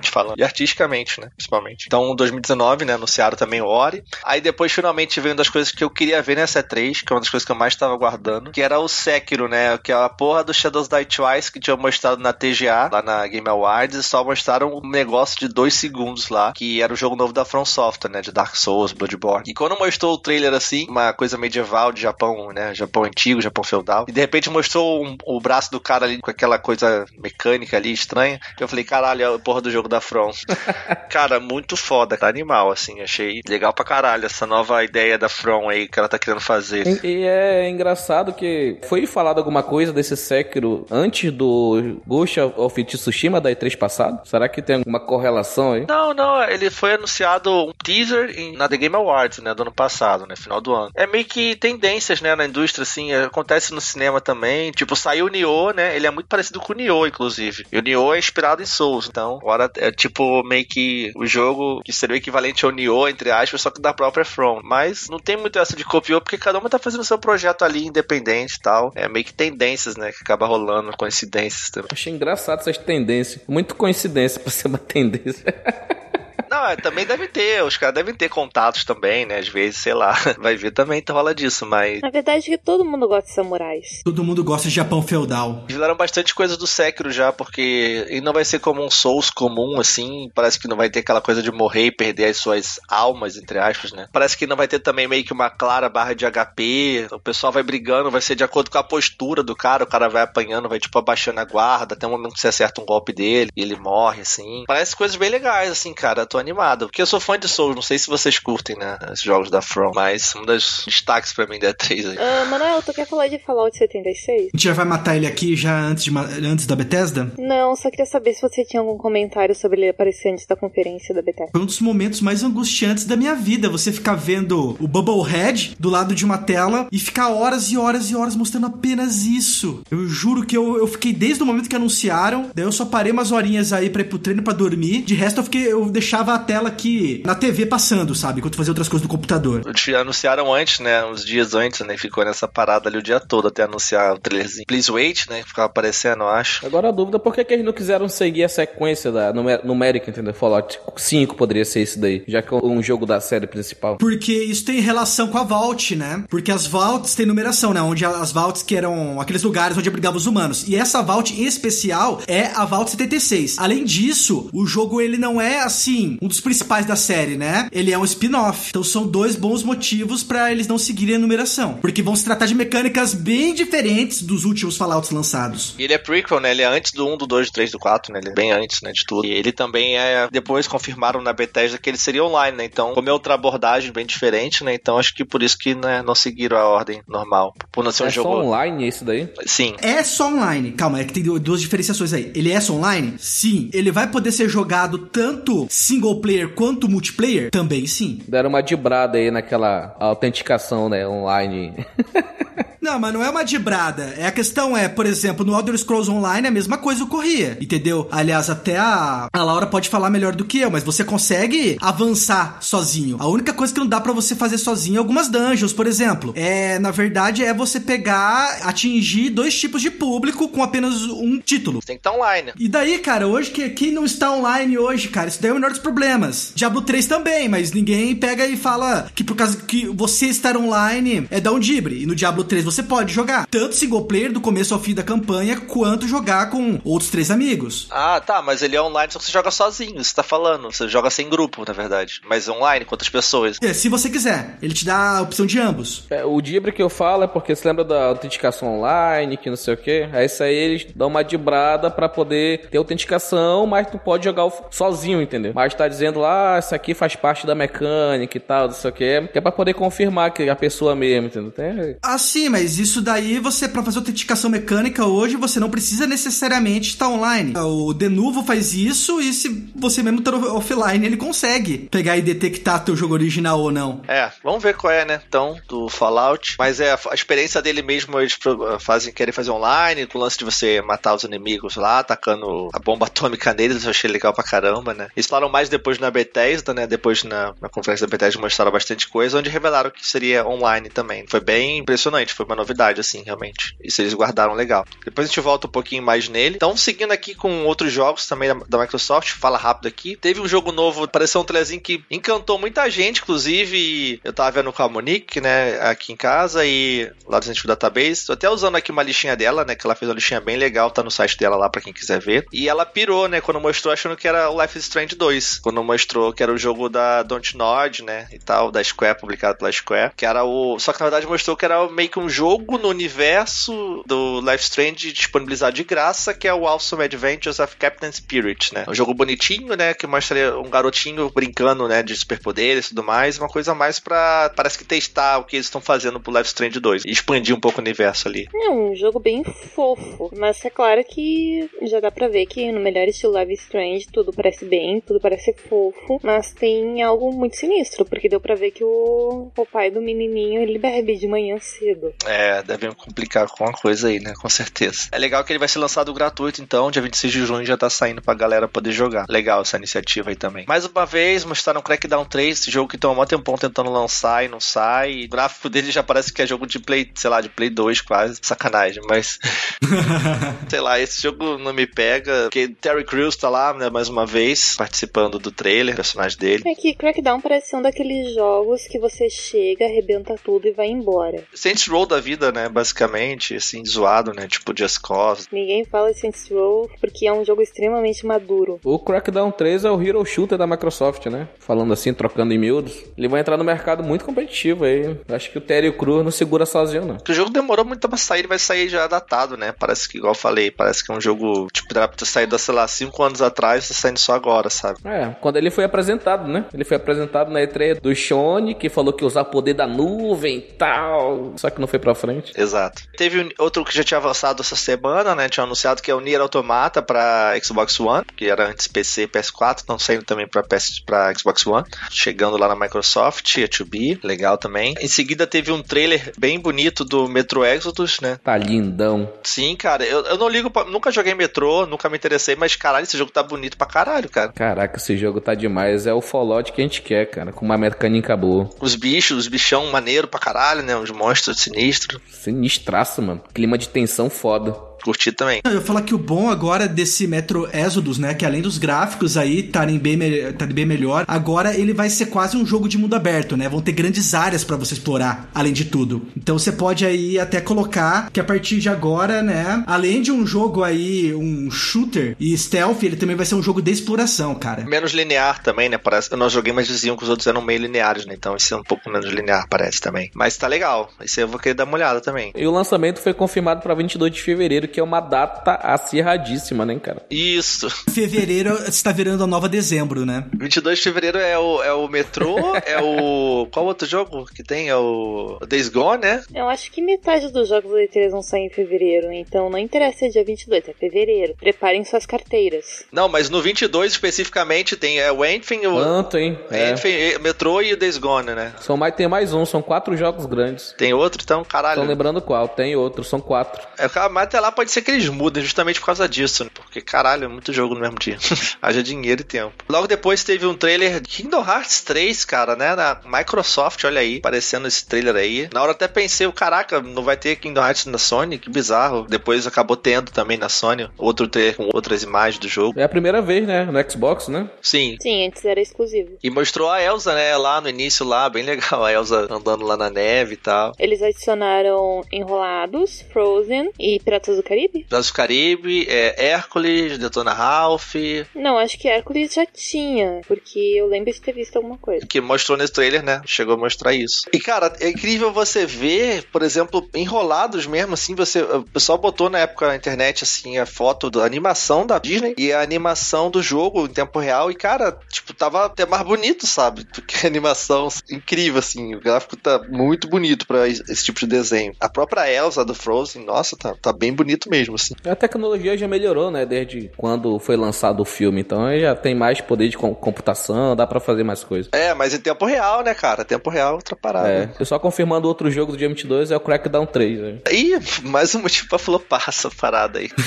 falando. E artisticamente, né? Principalmente. Então, 2019, né? Anunciaram também o Ori. Aí depois, finalmente, veio uma das coisas que eu queria ver nessa E3, que é uma das coisas que eu mais tava aguardando, que era o Sekiro, né? Que é a porra do Shadows Die Twice que tinha mostrado na TGA, lá na Game Awards, e só mostraram um negócio de dois segundos lá, que era o jogo novo da From Software, né? De Dark Souls, Bloodborne. E quando mostrou o trailer assim, uma coisa medieval de Japão, né? Japão antigo, Japão feudal, e de repente mostrou um, o braço do cara ali com aquela coisa mecânica ali estranha, eu falei, caralho, é a porra do jogo da From. (laughs) cara, muito foda, tá animal, assim. Achei legal pra caralho essa nova ideia da From aí que ela tá querendo fazer. E, e é engraçado que foi falado alguma coisa desse Sekiro antes do Ghost of Tsushima da E3 passado? Será que tem alguma correlação aí? Não, não, ele foi anunciado um teaser em, na The Game Awards, né, do ano passado, né, final do ano. É meio que tendências, né, na indústria, assim, acontece no cinema também. Tipo, saiu o Nioh, né, ele é muito parecido com o Nioh, inclusive. E o Nioh é inspirado em Souls, então agora é tipo meio que o jogo que seria o equivalente ao Nioh, entre aspas, só que da própria From. Mas não tem muito essa de copiou, porque cada uma tá fazendo seu projeto ali independente e tal. É meio que tendências, né, que acaba rolando, coincidências também. Achei engraçado essas tendências. Muito coincidência pra ser uma tendência. (laughs) Não, é, também deve ter, os caras devem ter contatos também, né? Às vezes, sei lá, (laughs) vai ver também rola disso, mas. Na verdade é que todo mundo gosta de samurais. Todo mundo gosta de Japão feudal. Fizeram bastante coisa do Sekiro já, porque ele não vai ser como um Souls comum, assim. Parece que não vai ter aquela coisa de morrer e perder as suas almas, entre aspas, né? Parece que não vai ter também meio que uma clara barra de HP. O pessoal vai brigando, vai ser de acordo com a postura do cara. O cara vai apanhando, vai tipo abaixando a guarda. Até o momento que você acerta um golpe dele e ele morre, assim. Parece coisas bem legais, assim, cara. Tô animado. Porque eu sou fã de Souls, não sei se vocês curtem, né? Os jogos da From, mas um dos destaques pra mim da 3 aí. Ah, Manuel, tu quer falar de Fallout 76? A gente já vai matar ele aqui já antes, de, antes da Bethesda? Não, só queria saber se você tinha algum comentário sobre ele aparecer antes da conferência da Bethesda. Foi um dos momentos mais angustiantes da minha vida. Você ficar vendo o Bubblehead do lado de uma tela e ficar horas e horas e horas mostrando apenas isso. Eu juro que eu, eu fiquei desde o momento que anunciaram, daí eu só parei umas horinhas aí pra ir pro treino pra dormir. De resto, eu fiquei, eu deixava a tela aqui na TV passando, sabe? Enquanto fazia outras coisas no computador. Anunciaram antes, né? Uns dias antes, né? Ficou nessa parada ali o dia todo até anunciar o trailerzinho. Please wait, né? Ficava aparecendo, eu acho. Agora a dúvida, por que, que eles não quiseram seguir a sequência da numérica, entendeu? Fallout 5 poderia ser isso daí, já que é um jogo da série principal. Porque isso tem relação com a Vault, né? Porque as Vaults têm numeração, né? Onde as Vaults que eram aqueles lugares onde abrigavam os humanos. E essa Vault em especial é a Vault 76. Além disso, o jogo ele não é assim um dos principais da série, né? Ele é um spin-off. Então são dois bons motivos para eles não seguirem a numeração. Porque vão se tratar de mecânicas bem diferentes dos últimos Fallouts lançados. E ele é prequel, né? Ele é antes do 1, do 2, do 3, do 4, né? Ele é bem antes, né? De tudo. E ele também é. Depois confirmaram na Bethesda que ele seria online, né? Então, como é outra abordagem bem diferente, né? Então acho que por isso que né, não seguiram a ordem normal. Por não ser um É jogo. só online isso daí? Sim. É só online. Calma, é que tem duas diferenciações aí. Ele é só online? Sim. Ele vai poder ser jogado tanto single player quanto multiplayer? Também sim. Deram uma dibrada aí naquela autenticação, né? Online. (laughs) Não, mas não é uma dibrada. É a questão é, por exemplo, no Elder Scrolls Online a mesma coisa ocorria, entendeu? Aliás, até a, a Laura pode falar melhor do que eu, mas você consegue avançar sozinho. A única coisa que não dá pra você fazer sozinho é algumas dungeons, por exemplo. É, na verdade, é você pegar, atingir dois tipos de público com apenas um título. Você tem que estar online. E daí, cara, hoje que quem não está online hoje, cara, isso daí é o menor dos problemas. Diablo 3 também, mas ninguém pega e fala que por causa que você estar online é dar um dibre. E no Diablo 3 você pode jogar tanto single player do começo ao fim da campanha, quanto jogar com outros três amigos. Ah, tá, mas ele é online, só que você joga sozinho, você tá falando. Você joga sem grupo, na verdade. Mas online, com outras pessoas. É, se você quiser, ele te dá a opção de ambos. É, o dibre que eu falo é porque você lembra da autenticação online, que não sei o que. Aí isso aí eles dão uma dibrada pra poder ter autenticação, mas tu pode jogar sozinho, entendeu? Mas tá dizendo lá, ah, isso aqui faz parte da mecânica e tal, não sei o que. Que é pra poder confirmar que é a pessoa mesmo, entendeu? Tem- Ah, sim, mas isso daí você, pra fazer autenticação mecânica hoje, você não precisa necessariamente estar online. O Denuvo faz isso e se você mesmo tá offline, ele consegue pegar e detectar teu jogo original ou não. É, vamos ver qual é, né? Então, do Fallout. Mas é, a experiência dele mesmo, eles pro- fazem, querem fazer online, com o lance de você matar os inimigos lá, atacando a bomba (laughs) atômica neles, eu achei legal pra caramba, né? Eles falaram mais depois na Bethesda, né? Depois na, na conferência da Bethesda mostraram bastante coisa, onde revelaram que seria online também. Foi bem impressionante, foi uma novidade, assim, realmente. Isso eles guardaram legal. Depois a gente volta um pouquinho mais nele. Então, seguindo aqui com outros jogos também da, da Microsoft, fala rápido aqui. Teve um jogo novo, apareceu um trailerzinho que encantou muita gente, inclusive eu tava vendo com a Monique, né, aqui em casa e lá do Centro Database. Tô até usando aqui uma listinha dela, né, que ela fez uma listinha bem legal, tá no site dela lá pra quem quiser ver. E ela pirou, né, quando mostrou achando que era o Life is Strange 2. Quando mostrou que era o jogo da Dontnod, né, e tal, da Square, publicado pela Square. Que era o... Só que na verdade mostrou que era meio que um jogo no universo do Life Strange disponibilizado de graça, que é o Awesome Adventures of Captain Spirit, né. Um jogo bonitinho, né, que mostra um garotinho brincando, né, de superpoderes e tudo mais. Uma coisa mais pra, parece que testar o que eles estão fazendo pro Life Strange 2. E expandir um pouco o universo ali. É um jogo bem fofo, mas é claro que já dá pra ver que no melhor estilo Live is Strange tudo parece bem, tudo parece fofo, mas tem algo muito sinistro, porque deu pra ver que o, o pai do menininho ele bebe de manhã cedo. É, deve complicar com uma coisa aí, né? Com certeza. É legal que ele vai ser lançado gratuito, então, dia 26 de junho já tá saindo pra galera poder jogar. Legal essa iniciativa aí também. Mais uma vez, mostraram Crackdown 3, esse jogo que há um tempão tentando lançar e não sai. O gráfico dele já parece que é jogo de Play, sei lá, de Play 2 quase. Sacanagem, mas. (laughs) sei lá, esse jogo não me pega. Porque Terry Crews tá lá, né, mais uma vez, participando do trailer, personagem dele. É que Crackdown parece ser um daqueles jogos que você chega, arrebenta tudo e vai embora. Saints Row da vida, né, basicamente, assim, zoado, né, tipo Just Cause. Ninguém fala Saints Row porque é um jogo extremamente maduro. O Crackdown 3 é o Hero Shooter da Microsoft, né? Falando assim, trocando em miúdos. Ele vai entrar no mercado muito competitivo aí. Acho que o Terry Crews não segura sozinho, não. Porque o jogo demorou muito pra sair, ele vai sair já datado, né? Parece que, igual eu falei, parece que é um jogo, tipo, ter saído, sei lá, 5 anos atrás, tá saindo só agora, sabe? É, quando ele foi apresentado, né? Ele foi apresentado na E3 do Shone, que falou que ia usar poder da nuvem e tal. Só que não foi pra frente. Exato. Teve outro que já tinha avançado essa semana, né? Tinha anunciado que é o Nier Automata pra Xbox One, que era antes PC e PS4, estão saindo também pra, PS, pra Xbox One. Chegando lá na Microsoft, a 2B, legal também. Em seguida teve um trailer bem bonito do Metro Exodus, né? Tá lindão. Sim, cara, eu, eu não ligo pra, Nunca joguei metrô, nunca me interessei, mas caralho, esse jogo tá bonito pra caralho, cara. Caraca, esse jogo tá demais. É o Fallout que a gente quer, cara. Com uma mecânica boa. Os bichos, os bichão maneiro pra caralho, né? Os monstros sinistros. Sinistraço, mano. Clima de tensão foda. Curti também. Eu ia falar que o bom agora desse Metro Exodus, né, que além dos gráficos aí estarem bem, me bem melhor, agora ele vai ser quase um jogo de mundo aberto, né? Vão ter grandes áreas para você explorar, além de tudo. Então você pode aí até colocar que a partir de agora, né, além de um jogo aí, um shooter e stealth, ele também vai ser um jogo de exploração, cara. Menos linear também, né? Parece. Nós joguei, mas diziam que os outros eram meio lineares, né? Então esse é um pouco menos linear, parece também. Mas tá legal. Esse eu vou querer dar uma olhada também. E o lançamento foi confirmado para 22 de fevereiro, que é uma data acirradíssima, né, cara? Isso. Fevereiro está virando a nova dezembro, né? 22 de fevereiro é o, é o metrô, é o. Qual outro jogo que tem? É o Days Gone, né? Eu acho que metade dos jogos do E3 vão sair em fevereiro, então não interessa se é dia 22, é fevereiro. Preparem suas carteiras. Não, mas no 22 especificamente tem é, o Anthem, o. Tanto, hein? É. Anthem, Metrô e o Days Gone, né? São mais, tem mais um, são quatro jogos grandes. Tem outro, então, caralho. Tô lembrando qual, tem outro, são quatro. É, mas até lá pode ser que eles mudem justamente por causa disso, né? Porque, caralho, é muito jogo no mesmo dia. (laughs) Haja dinheiro e tempo. Logo depois teve um trailer de Kingdom Hearts 3, cara, né? Na Microsoft, olha aí, aparecendo esse trailer aí. Na hora até pensei, caraca, não vai ter Kingdom Hearts na Sony? Que bizarro. Depois acabou tendo também na Sony outro trailer com outras imagens do jogo. É a primeira vez, né? No Xbox, né? Sim. Sim, antes era exclusivo. E mostrou a Elsa, né? Lá no início, lá, bem legal. A Elsa andando lá na neve e tal. Eles adicionaram Enrolados, Frozen e Piratas do Caribe? Piratas do Caribe, é, Hércules, Detona Ralph. Não, acho que Hércules já tinha, porque eu lembro de ter visto alguma coisa. Que mostrou nesse trailer, né? Chegou a mostrar isso. E, cara, é incrível você ver, por exemplo, Enrolados mesmo, assim, você. O pessoal botou na época na internet, assim, a foto da animação da Disney e a animação do jogo em tempo real. E, cara, tipo, tava até mais bonito, sabe? Do que a animação incrível, assim. O gráfico tá muito bonito para esse tipo de desenho. A própria Elsa do Frozen, nossa, tá, tá bem bonito mesmo, assim. A tecnologia já melhorou, né? Desde quando foi lançado o filme. Então já tem mais poder de computação, dá para fazer mais coisas. É, mas em tempo real, né, cara? Tempo real, outra parada. É. Eu só confirmando outro jogo do dia 22 é o Crackdown 3, né? Ih, mais um motivo pra flopar essa parada aí. (laughs)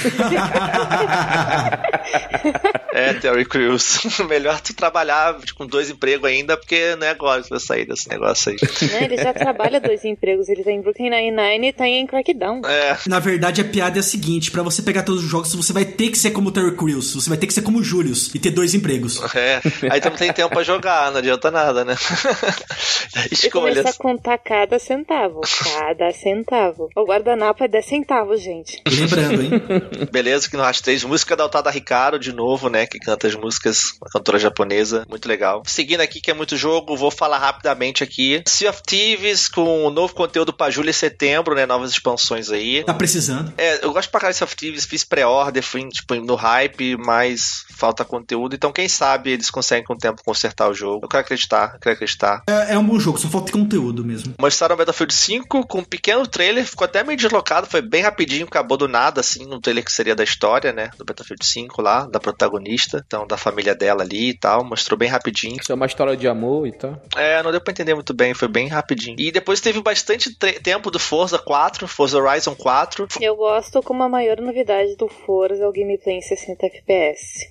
é, Terry Crews. (laughs) Melhor tu trabalhar com dois empregos ainda, porque não é agora que vai sair desse negócio aí. Não, ele já trabalha dois empregos. Ele tá em Brooklyn Nine-Nine e tá em Crackdown. É. Na verdade, a piada é a seguinte: para você pegar todos os jogos, você vai ter que ser como o Terry Crews, você vai ter que ser como o Julius e ter dois empregos. É. Aí tu não tem tempo pra jogar, não adianta nada, né? (laughs) E começar a contar cada centavo. Cada centavo. O guardanapo é 10 centavos, gente. Lembrando, hein? (laughs) Beleza, que no 3, música da Altada Ricardo, de novo, né? Que canta as músicas, uma cantora japonesa, muito legal. Seguindo aqui, que é muito jogo, vou falar rapidamente aqui. Sea of Thieves, com novo conteúdo pra julho e setembro, né? Novas expansões aí. Tá precisando. É, eu gosto pra caralho de Sea of Thieves, fiz pré-order, fui tipo, no hype, mas falta conteúdo. Então, quem sabe eles conseguem com o tempo consertar o jogo. Eu quero acreditar, eu quero acreditar. É, é um bom jogo, só falta conteúdo mesmo. Mostraram o Battlefield 5 com um pequeno trailer, ficou até meio deslocado, foi bem rapidinho, acabou do nada, assim, no trailer que seria da história, né? Do Battlefield 5 lá, da protagonista, então, da família dela ali e tal. Mostrou bem rapidinho. Isso é uma história de amor e tal. É, não deu pra entender muito bem, foi bem rapidinho. E depois teve bastante tempo do Forza 4, Forza Horizon 4. Eu gosto como a maior novidade do Forza é o gameplay em 60 FPS.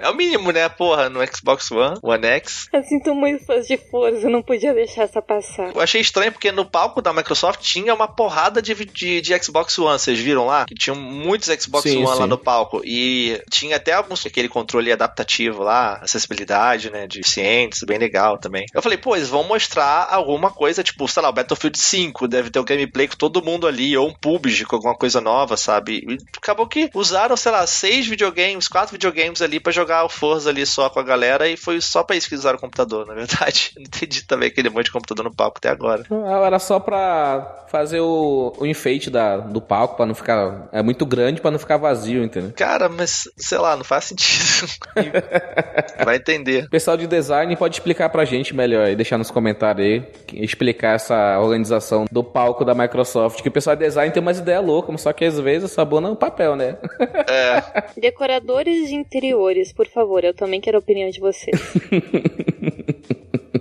É o mínimo, né, porra, no Xbox One, One X. Eu sinto muito fãs de Forza, eu não podia deixar essa passar. Eu achei estranho porque no palco da Microsoft tinha uma porrada de, de, de Xbox One, vocês viram lá? Que tinham muitos Xbox Sim, One sim. lá no palco. E tinha até alguns, aquele controle adaptativo lá, acessibilidade, né, de cientes, bem legal também. Eu falei, pô, eles vão mostrar alguma coisa, tipo, sei lá, o Battlefield 5, deve ter o gameplay com todo mundo ali, ou um PUBG com alguma coisa nova, sabe? E acabou que usaram, sei lá, seis videogames, quatro videogames ali pra jogar o Forza ali só com a galera e foi só pra isso que eles usaram o computador, na verdade. (laughs) Não entendi também aquele monte de computador no palco até agora. Não, Era só pra fazer o, o enfeite da, do palco, pra não ficar. É muito grande pra não ficar vazio, entendeu? Cara, mas sei lá, não faz sentido. (laughs) (laughs) Vai entender. O pessoal de design pode explicar pra gente melhor aí, deixar nos comentários aí, explicar essa organização do palco da Microsoft. Que o pessoal de design tem umas ideias loucas, só que às vezes sabona no papel, né? É, Decoradores de interiores, por favor, eu também quero a opinião de vocês. (laughs)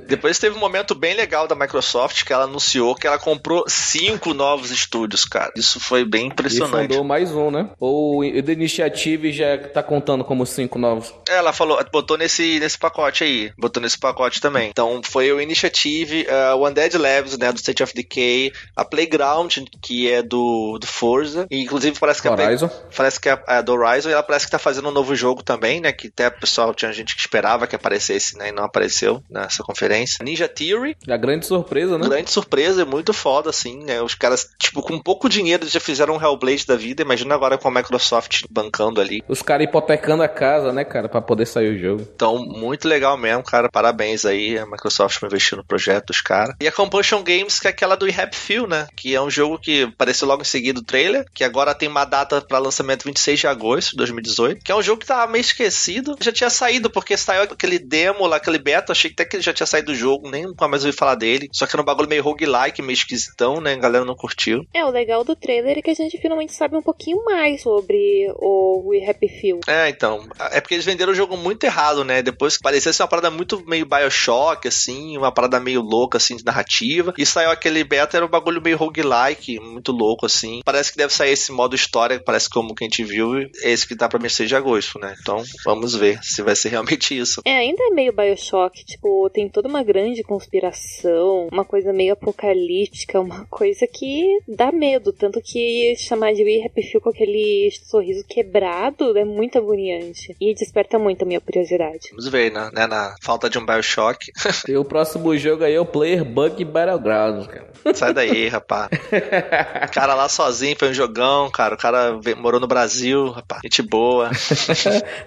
Depois teve um momento bem legal da Microsoft que ela anunciou que ela comprou cinco novos estúdios, cara. Isso foi bem impressionante. E fundou mais um, né? Ou o The Initiative já tá contando como cinco novos? Ela falou, botou nesse, nesse pacote aí. Botou nesse pacote também. Então foi o Initiative, uh, o Undead Labs, né, do State of Decay, a Playground, que é do, do Forza, e inclusive parece que Horizon. a Play, parece que é, é do Horizon, e ela parece que tá fazendo um novo jogo também, né, que até o pessoal tinha gente que esperava que aparecesse, né, e não apareceu nessa conferência. Ninja Theory. A grande surpresa, né? Grande surpresa, é muito foda, assim, né, os caras, tipo, com pouco dinheiro já fizeram um Hellblade da vida, imagina agora com a Microsoft bancando ali. Os caras hipotecando a casa, né, cara, para poder sair o jogo. Então, muito legal mesmo, cara, parabéns aí, a Microsoft por investir no projeto dos caras. E a Compulsion Games, que é aquela do Rap Feel, né, que é um jogo que apareceu logo em seguida o trailer, que agora tem uma data para lançamento 26 de agosto de 2018, que é um jogo que tava meio esquecido, já tinha saído, porque saiu aquele demo lá, aquele beta, achei até que ele já tinha saído do jogo, nem nunca mais ouvi falar dele, só que era um bagulho meio roguelike, meio esquisitão, né, a galera não curtiu. É, o legal do trailer é que a gente finalmente sabe um pouquinho mais sobre o We Happy Few. É, então, é porque eles venderam o jogo muito errado, né, depois parecia ser uma parada muito meio Bioshock, assim, uma parada meio louca, assim, de narrativa, e saiu aquele beta, era um bagulho meio roguelike, muito louco, assim, parece que deve sair esse modo história, parece como que a gente viu, esse que tá pra mim de agosto, né, então vamos ver se vai ser realmente isso. É, ainda é meio Bioshock, tipo, tem toda uma grande conspiração, uma coisa meio apocalíptica, uma (laughs) coisa que dá medo, tanto que chamar de We Happy Few com aquele sorriso quebrado é muito agoniante. E desperta muito a minha curiosidade. Vamos ver, né? né na falta de um Bioshock. (laughs) e o próximo jogo aí é o Player Bug Battlegrounds, cara. Sai daí, (laughs) rapaz. O cara lá sozinho foi um jogão, cara. O cara morou no Brasil, rapaz. Gente boa.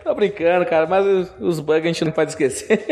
Tô brincando, cara, mas os, os bugs a gente não pode esquecer.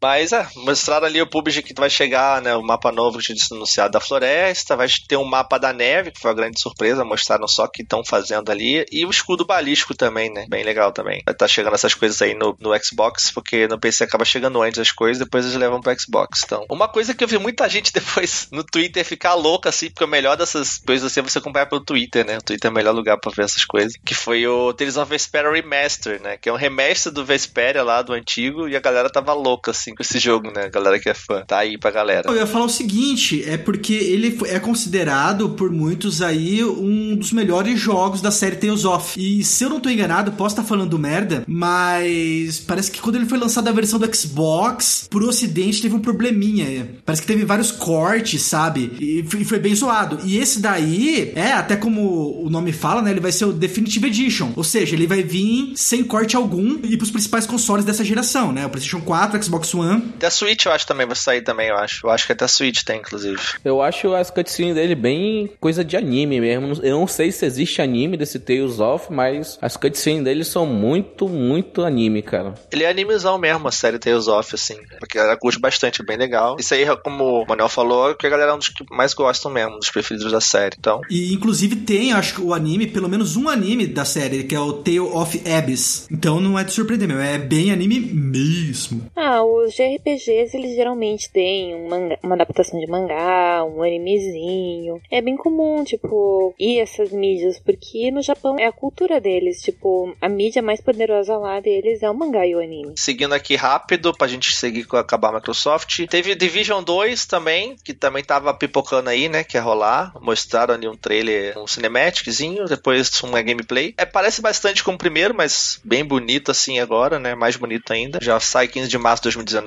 Mas é, mostraram ali o PUBG que vai chegar, né? O mapa novo que tinha anunciado da floresta, vai ter um mapa da neve, que foi uma grande surpresa, mostraram só o que estão fazendo ali, e o escudo balístico também, né? Bem legal também. Vai estar tá chegando essas coisas aí no, no Xbox, porque no PC acaba chegando antes as coisas, depois eles levam pro Xbox. Então, uma coisa que eu vi muita gente (laughs) depois no Twitter ficar louca, assim, porque o melhor dessas coisas assim é você comprar pelo Twitter, né? O Twitter é o melhor lugar pra ver essas coisas. Que foi o Tales of Vesperia Remaster, né? Que é um remaster do Vesperia lá, do antigo, e a galera tava louca, assim, com esse jogo, né? Galera que é fã. Tá aí pra galera. Eu ia falar o seguinte, é porque ele é considerado por muitos aí um dos melhores jogos da série Tales of. E se eu não tô enganado, posso estar tá falando merda, mas parece que quando ele foi lançado a versão do Xbox, pro ocidente teve um probleminha. Parece que teve vários cortes, sabe? E foi bem zoado. E esse daí, é, até como o nome fala, né? Ele vai ser o Definitive Edition. Ou seja, ele vai vir sem corte algum e pros principais consoles dessa geração, né? O PlayStation 4, Xbox One. Da Switch eu acho também vai sair também, eu acho. Eu acho que até a Switch tem, inclusive. Eu acho as cutscenes dele bem coisa de anime mesmo. Eu não sei se existe anime desse Tales of, mas as cutscenes dele são muito, muito anime, cara. Ele é animezão mesmo, a série Tales of, assim. Porque ela curte bastante, é bem legal. Isso aí, como o Manuel falou, que a galera é um dos que mais gostam mesmo, dos preferidos da série, então. E inclusive tem, acho que o anime, pelo menos um anime da série, que é o Tale of Abyss. Então não é de surpreender, meu. É bem anime mesmo. Ah, os JRPGs, eles geralmente têm um manga, uma adaptação de mangá, um animezinho. É bem comum, tipo, ir essas mídias, porque no Japão é a cultura deles. Tipo, a mídia mais poderosa lá deles é o mangá e o anime. Seguindo aqui rápido, pra gente seguir com acabar a Microsoft. Teve Division 2 também, que também tava pipocando aí, né? Que ia rolar. Mostraram ali um trailer, um cinematiczinho, depois uma gameplay. É, parece bastante com o primeiro, mas bem bonito assim agora, né? Mais bonito ainda. Já sai 15 de março de 2019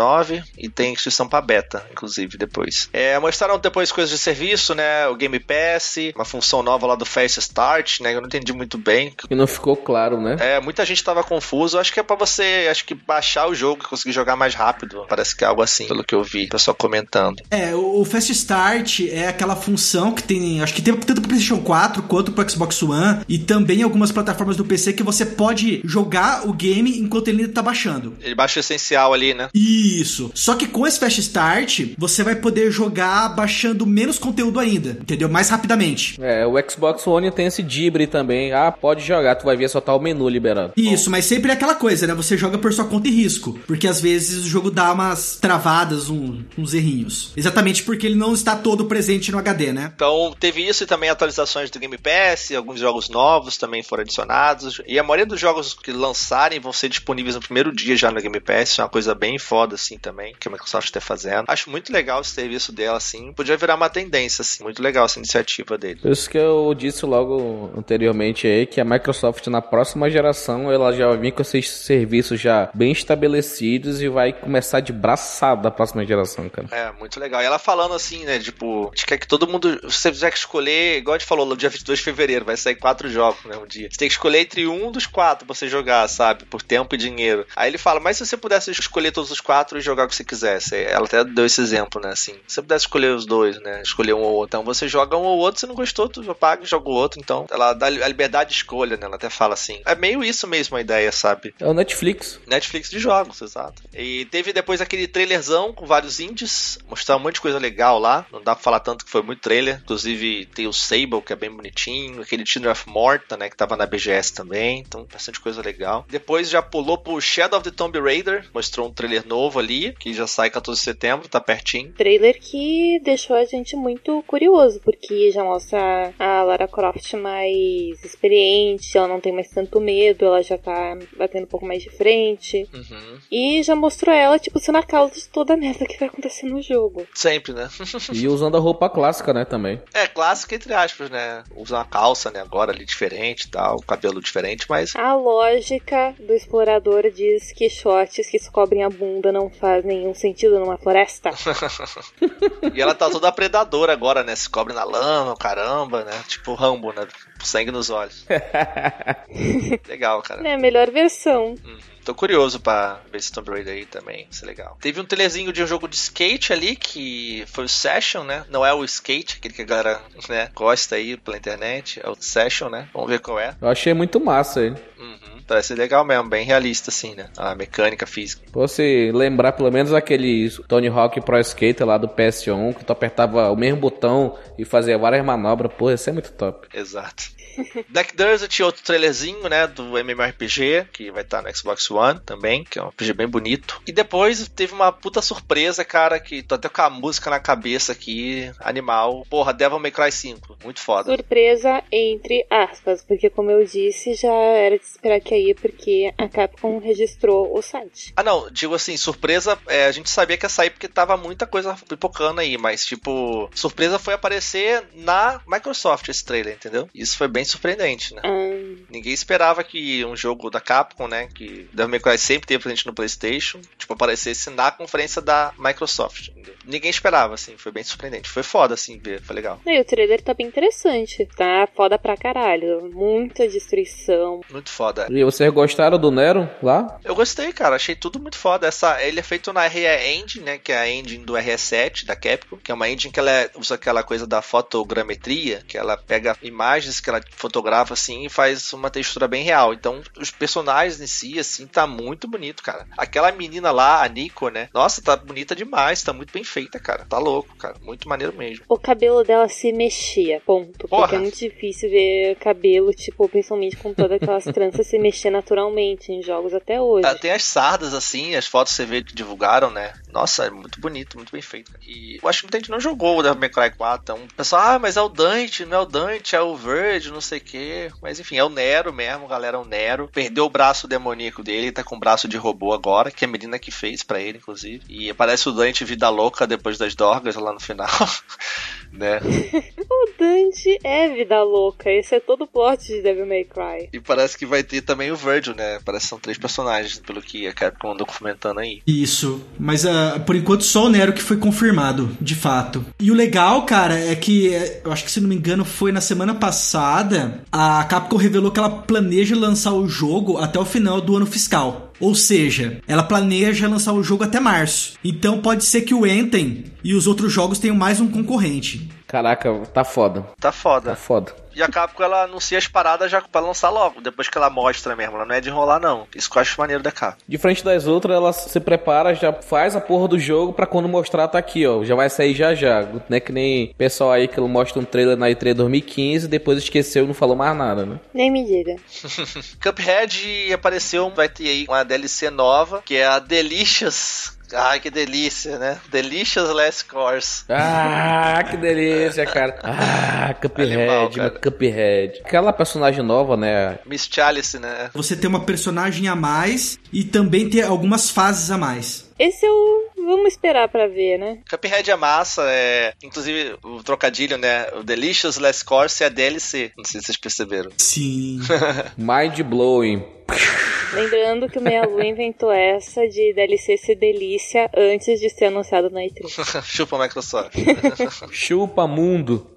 e tem inscrição pra beta, inclusive, depois. É, mostraram depois coisas de serviço, né? O Game Pass, uma função nova lá do Fast Start, né? Eu não entendi muito bem. E não ficou claro, né? É, muita gente tava confuso. Acho que é pra você, acho que baixar o jogo e conseguir jogar mais rápido. Parece que é algo assim, pelo que eu vi, o pessoal comentando. É, o Fast Start é aquela função que tem, acho que tem tanto pro PlayStation 4 quanto pro Xbox One e também algumas plataformas do PC que você pode jogar o game enquanto ele ainda tá baixando. Ele baixa o essencial ali, né? Isso. Só que com esse Fast Start, você vai poder jogar baixando menos conteúdo ainda, entendeu? Mais rapidamente. É, o Xbox One tem esse dibre também. Ah, pode jogar, tu vai ver só tá o menu liberando. Isso, Bom. mas sempre é aquela coisa, né? Você joga por sua conta e risco, porque às vezes o jogo dá umas travadas, um, uns errinhos. Exatamente porque ele não está todo presente no HD, né? Então, teve isso e também atualizações do Game Pass, alguns jogos novos também foram adicionados. E a maioria dos jogos que lançarem vão ser disponíveis no primeiro dia já no Game Pass, é uma coisa bem foda foda, assim, também, que a Microsoft está fazendo. Acho muito legal o serviço dela, assim. Podia virar uma tendência, assim. Muito legal essa iniciativa dele. Por isso que eu disse logo anteriormente aí que a Microsoft na próxima geração ela já vai vir com esses serviços já bem estabelecidos e vai começar de braçada da próxima geração, cara. É, muito legal. E ela falando assim, né, tipo, a gente quer que todo mundo, se você tiver que escolher, igual a gente falou, no dia 22 de fevereiro, vai sair quatro jogos, né, um dia. Você tem que escolher entre um dos quatro pra você jogar, sabe, por tempo e dinheiro. Aí ele fala, mas se você pudesse escolher todos os quatro e jogar o que você quisesse, ela até deu esse exemplo, né, assim, se você pudesse escolher os dois, né, escolher um ou outro, então você joga um ou outro, se não gostou, tu paga e joga o outro, então ela dá a liberdade de escolha, né, ela até fala assim. É meio isso mesmo a ideia, sabe? É o Netflix. Netflix de jogos, exato. E teve depois aquele trailerzão com vários indies, mostrar um monte de coisa legal lá. Não dá pra falar tanto que foi muito trailer. Inclusive tem o Sable, que é bem bonitinho, aquele Children of Morta, né, que tava na BGS também. Então, bastante coisa legal. Depois já pulou pro Shadow of the Tomb Raider, mostrou um trailer novo ali, que já sai 14 de setembro, tá pertinho. Trailer que deixou a gente muito curioso, porque já mostra a Lara Croft mais experiente, ela não tem mais tanto medo, ela já tá batendo um pouco mais de frente. Uhum. E já mostrou ela, tipo, sendo a causa de toda a merda que vai acontecer no jogo. Sempre, né? E usando a roupa clássica, né, também. É, clássica entre aspas, né? Usa uma calça, né, agora ali diferente e tal, cabelo diferente, mas A lógica do explorador diz que shorts que cobrem a bunda não faz nenhum sentido numa floresta. (laughs) e ela tá toda predadora agora, né? Se cobre na lama, caramba, né? Tipo Rambo, né? Sangue nos olhos. (laughs) Legal, cara. É a melhor versão. Uhum. Tô curioso pra ver esse Tomb Raider aí também, isso é legal. Teve um telezinho de um jogo de skate ali, que foi o Session, né? Não é o skate, aquele que a galera né, gosta aí pela internet, é o Session, né? Vamos ver qual é. Eu achei muito massa ele. Uhum. Parece legal mesmo, bem realista assim, né? A mecânica física. Você lembrar pelo menos aquele Tony Hawk Pro Skater lá do PS1, que tu apertava o mesmo botão e fazia várias manobras, pô, isso é muito top. Exato. Black Desert, outro trailerzinho, né, do MMORPG, que vai estar no Xbox One também, que é um RPG bem bonito. E depois teve uma puta surpresa, cara, que tô até com a música na cabeça aqui, animal. Porra, Devil May Cry 5, muito foda. Surpresa entre aspas, porque como eu disse, já era de esperar que ia, porque a Capcom registrou o site. Ah, não, digo assim, surpresa, é, a gente sabia que ia sair porque tava muita coisa pipocando aí, mas tipo, surpresa foi aparecer na Microsoft esse trailer, entendeu? Isso foi bem surpreendente, né? Hum, Ninguém esperava que um jogo da Capcom, né, que Devil May Cry sempre teve presente no PlayStation, tipo, aparecesse na conferência da Microsoft. Ninguém esperava, assim, foi bem surpreendente. Foi foda, assim, ver, foi legal. e o trailer tá bem interessante. Tá foda pra caralho. Muita destruição. Muito foda. E vocês gostaram do Nero lá? Eu gostei, cara. Achei tudo muito foda. Essa, ele é feito na RE Engine, né? Que é a engine do RE7 da Capcom. Que é uma engine que ela é- usa aquela coisa da fotogrametria, que ela pega imagens que ela fotografa assim e faz uma textura bem real. Então, os personagens em si, assim, tá muito bonito, cara. Aquela menina lá, a Nico, né? Nossa, tá bonita demais. Tá muito bem feita, cara. Tá louco, cara. Muito maneiro mesmo. O cabelo dela se mexia, ponto. Porra. Porque é muito difícil ver cabelo, tipo, principalmente com todas aquelas (laughs) tranças se mexer naturalmente em jogos até hoje. Ah, Tem as sardas, assim, as fotos que você vê que divulgaram, né? Nossa, é muito bonito, muito bem feito. E eu acho que muita gente não jogou o Devil May Cry 4. Então, o pessoal, ah, mas é o Dante, não é o Dante, é o Verge, não sei o quê. Mas enfim, é o Nero mesmo, galera, é o Nero. Perdeu o braço demoníaco dele, tá com o braço de robô agora, que é a menina que fez pra ele, inclusive. E aparece o Dante vida louca depois das dorgas lá no final. (laughs) né? (laughs) O Dante é vida louca. Esse é todo o plot de Devil May Cry. E parece que vai ter também o Virgil, né? Parece que são três personagens, pelo que a Capcom andou comentando aí. Isso, mas ah, por enquanto só o Nero que foi confirmado, de fato. E o legal, cara, é que eh, eu acho que se não me engano foi na semana passada, a Capcom revelou que ela planeja lançar o jogo até o final do ano fiscal. Ou seja, ela planeja lançar o jogo até março. Então pode ser que o Anthem e os outros jogos tenham mais um concorrente. Caraca, tá foda. Tá foda. Tá foda. E a Capcom ela anuncia as paradas já pra lançar logo, depois que ela mostra mesmo. Ela não é de enrolar, não. Isso que eu acho maneiro da Capcom. Diferente das outras, ela se prepara, já faz a porra do jogo pra quando mostrar tá aqui, ó. Já vai sair já já. Não é que nem pessoal aí que mostra um trailer na E3 2015 depois esqueceu e não falou mais nada, né? Nem me diga. (laughs) Cuphead apareceu, vai ter aí uma DLC nova, que é a Delicious Ai, que delícia, né? Delicious Last Course. Ah, que delícia, cara. (laughs) Ah, Cuphead, Animal, cara. Cuphead. Aquela personagem nova, né? Miss Chalice, né? Você tem uma personagem a mais e também tem algumas fases a mais. Esse eu. Vamos esperar pra ver, né? Cuphead é massa, é. Inclusive, o trocadilho, né? O Delicious Last Course é a DLC. Não sei se vocês perceberam. Sim. (laughs) Mind blowing. Lembrando que o Meia Lua inventou essa de DLC ser delícia antes de ser anunciado na E3. (laughs) Chupa a Microsoft. Chupa mundo.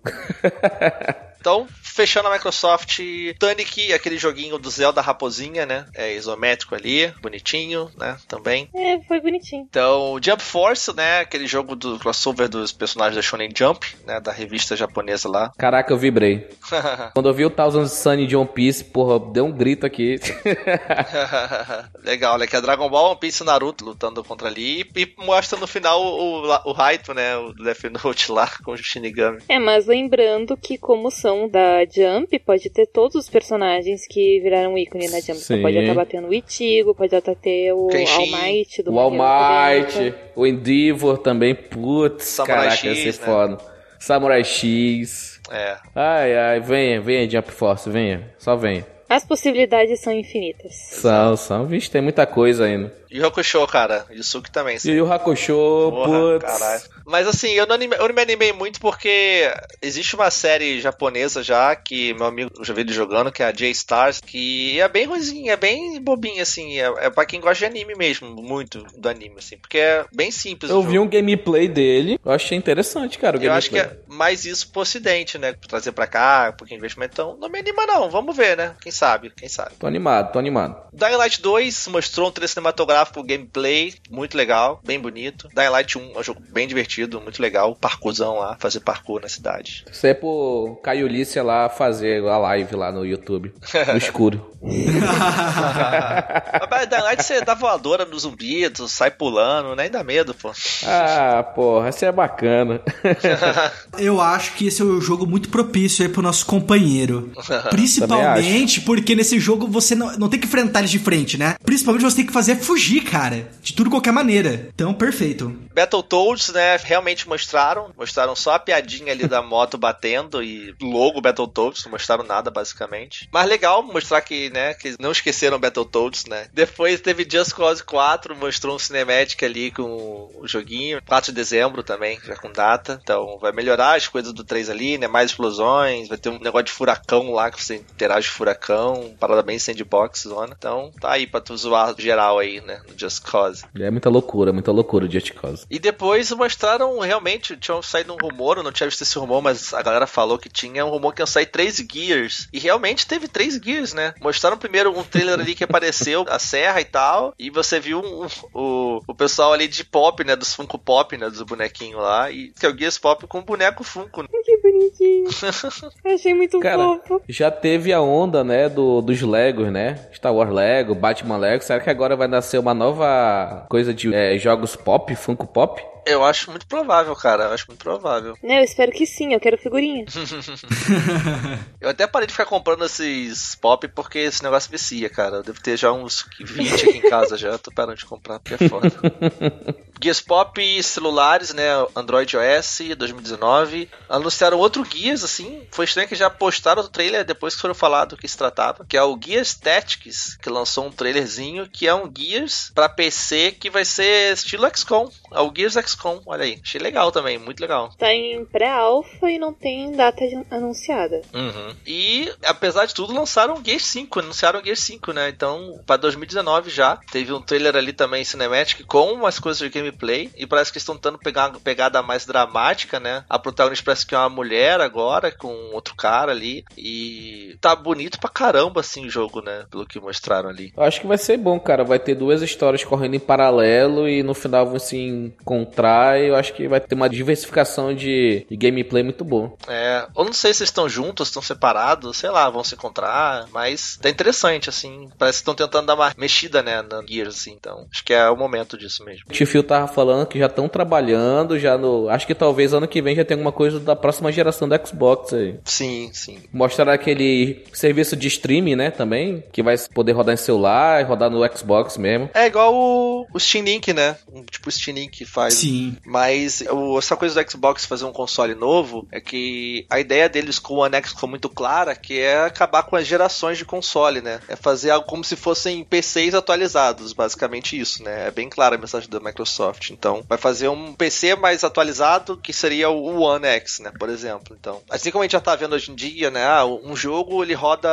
Então, fechando a Microsoft, Tunic, aquele joguinho do Zelda Raposinha, né? É isométrico ali, bonitinho, né? Também. É, foi bonitinho. Então, Jump Force, né? Aquele jogo do crossover dos personagens da Shonen Jump, né? Da revista japonesa lá. (laughs) Caraca, eu vibrei. Quando eu vi o Thousand Sunny de One Piece, porra, deu um grito aqui. (laughs) Legal, né? Que é Dragon Ball, One Piece e Naruto lutando contra ali. E, mostra no final o, o, o Raito, né? O Death Note lá (laughs) com o Shinigami. É, mas lembrando que como são da Jump, pode ter todos os personagens que viraram ícone na Jump. Então pode acabar tendo o Ichigo, pode até ter o Kenshin, All Might do o All Might, o Endeavor também, putz, Samurai caraca, ia ser né? foda. Samurai X. É. Ai, ai, venha, venha, Jump Force, venha. Só venha. As possibilidades são infinitas. São, são. Vixe, tem muita coisa ainda. E o Hakusho, cara. Yusuke também. E o Hakusho, Porra, putz. caralho. Mas assim, eu não, anime- eu não me animei muito porque existe uma série japonesa já que meu amigo já ele jogando, que é a J-Stars, que é bem ruimzinha, é bem bobinha, assim. É, é pra quem gosta de anime mesmo, muito do anime, assim. Porque é bem simples o Eu vi um gameplay dele, eu achei interessante, cara, o Eu acho que gameplay. é mais isso pro ocidente, né? Trazer pra cá, de investimento. Então, não me anima não, vamos ver, né? Quem sabe, quem sabe. Tô animado, tô animado. Dying Light 2 mostrou um trailer cinematográfico, gameplay, muito legal, bem bonito. Dying Light 1 é um jogo bem divertido, muito legal. Parkourzão lá, fazer parkour na cidade. Isso é pro Caio Lícia lá fazer a live lá no YouTube, no escuro. (laughs) (laughs) Mas Dying Light você dá voadora no zumbi, tu sai pulando, nem dá medo, pô. Ah, porra, isso é bacana. (laughs) Eu acho que esse é um jogo muito propício aí pro nosso companheiro. Principalmente porque nesse jogo você não, não tem que enfrentar eles de frente, né? Principalmente você tem que fazer é cara. De tudo qualquer maneira. Então, perfeito. Battletoads, né, realmente mostraram. Mostraram só a piadinha ali da moto batendo e logo Battletoads, não mostraram nada, basicamente. Mas legal mostrar que, né, que não esqueceram Battletoads, né. Depois teve Just Cause 4, mostrou um cinematic ali com o joguinho. 4 de dezembro também, já com data. Então vai melhorar as coisas do 3 ali, né, mais explosões, vai ter um negócio de furacão lá, que você interage com furacão, parada bem sandbox, zona. Então tá aí pra tu zoar geral aí, né, no Just Cause. É muita loucura, muita loucura o Just Cause. E depois mostraram realmente, tinha saído um rumor, eu não tinha visto esse rumor, mas a galera falou que tinha um rumor que iam sair três Gears. E realmente teve três Gears, né? Mostraram primeiro um trailer ali que apareceu, a serra e tal, e você viu um- o, o pessoal ali de pop, né? Dos Funko Pop, né? Dos bonequinhos lá, e que é o Gears Pop com boneco Funko. né? (laughs) Que bonitinho. (laughs) Achei muito Cara, fofo. já teve a onda, né, do, dos Legos, né? Star Wars Lego, Batman Lego. Será que agora vai nascer uma nova coisa de é, jogos pop, Funko Pop? Eu acho muito provável, cara. Eu acho muito provável. Né, eu espero que sim, eu quero figurinha. (laughs) (laughs) Eu até parei de ficar comprando esses pop porque esse negócio vicia, cara. Eu devo ter já uns 20 aqui em casa já. Tô parando de comprar porque é foda. (laughs) Gears Pop celulares, né? Android OS 2019. Anunciaram outro Gears, assim. Foi estranho que já postaram o trailer depois que foram falar do que se tratava. Que é o Gears Tactics, que lançou um trailerzinho que é um Gears pra PC que vai ser estilo XCOM. É o Gears XCOM, olha aí. Achei legal também, muito legal. Tá em pré-alpha e não tem data anunciada. Uhum. E, apesar de tudo, lançaram o Gear 5, anunciaram o Gear 5, né? Então, pra 2019 já. Teve um trailer ali também cinematic com umas coisas de gameplay. E parece que estão tentando pegar uma pegada mais dramática, né? A protagonista parece que é uma mulher agora, com outro cara ali. E tá bonito pra caramba, assim, o jogo, né? Pelo que mostraram ali. Eu acho que vai ser bom, cara. Vai ter duas histórias correndo em paralelo e no final vão se encontrar. E eu acho que vai ter uma diversificação de, de gameplay muito boa. É, eu não sei se estão juntos, estão separados, sei lá, vão se encontrar, mas tá interessante, assim. Parece que estão tentando dar uma mexida, né, na Gears, assim. Então, acho que é o momento disso mesmo. O Tio Phil tava falando que já estão trabalhando, já no. Acho que talvez ano que vem já tenha alguma coisa da próxima geração do Xbox aí. Sim, sim. Mostraram aquele serviço de streaming, né, também, que vai poder rodar em celular e rodar no Xbox mesmo. É igual o, o Steam Link, né? Um, tipo o Steam Link faz. Sim. Mas o, essa coisa do Xbox fazer um console novo é que a ideia deles com o One X ficou muito clara, que é acabar com as gerações de console, né? É fazer algo como se fossem PCs atualizados, basicamente isso, né? É bem clara a mensagem da Microsoft. Então, vai fazer um PC mais atualizado, que seria o One X, né? Por exemplo. Então, assim como a gente já tá vendo hoje em dia, né? Ah, um jogo ele roda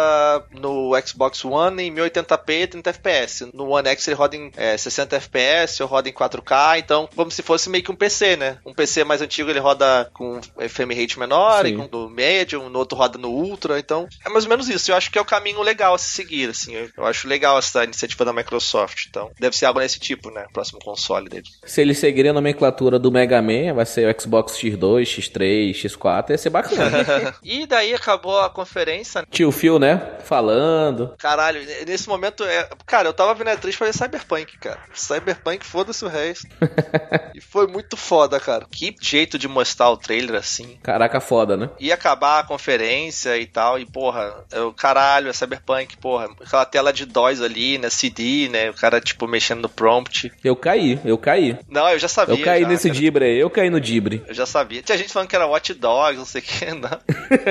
no Xbox One em 1080p 30 FPS. No One X ele roda em é, 60 FPS ou roda em 4K. Então, como se fosse meio que um PC, né? Um PC mais antigo ele roda com frame rate menor, Sim. e com no médio, no outro roda no ultra. Então, é mais ou menos isso. Eu acho que é o caminho legal a se seguir, assim. Eu, eu acho legal essa iniciativa da Microsoft. Então, deve ser algo nesse tipo, né? Próximo console dele. Se eles seguirem a nomenclatura do Mega Man, vai ser o Xbox X2, X3, X4, ia ser bacana. (laughs) e daí acabou a conferência. Tio Phil, né? Falando. Caralho, nesse momento, é... cara, eu tava vendo a atriz fazer Cyberpunk, cara. Cyberpunk, foda-se o resto. (laughs) e foi muito foda, cara. Que jeito de mostrar o trailer assim. Caraca, foda, né? Ia acabar a conferência e tal, e porra, eu, caralho, é Cyberpunk, porra, aquela tela de DOS ali, né, CD, né, o cara, tipo, mexendo no prompt. Eu caí, eu caí. Não, eu já sabia. Eu caí já, nesse cara. dibre aí, eu caí no dibre. Eu já sabia. Tinha gente falando que era Watch Dogs, não sei o que, não.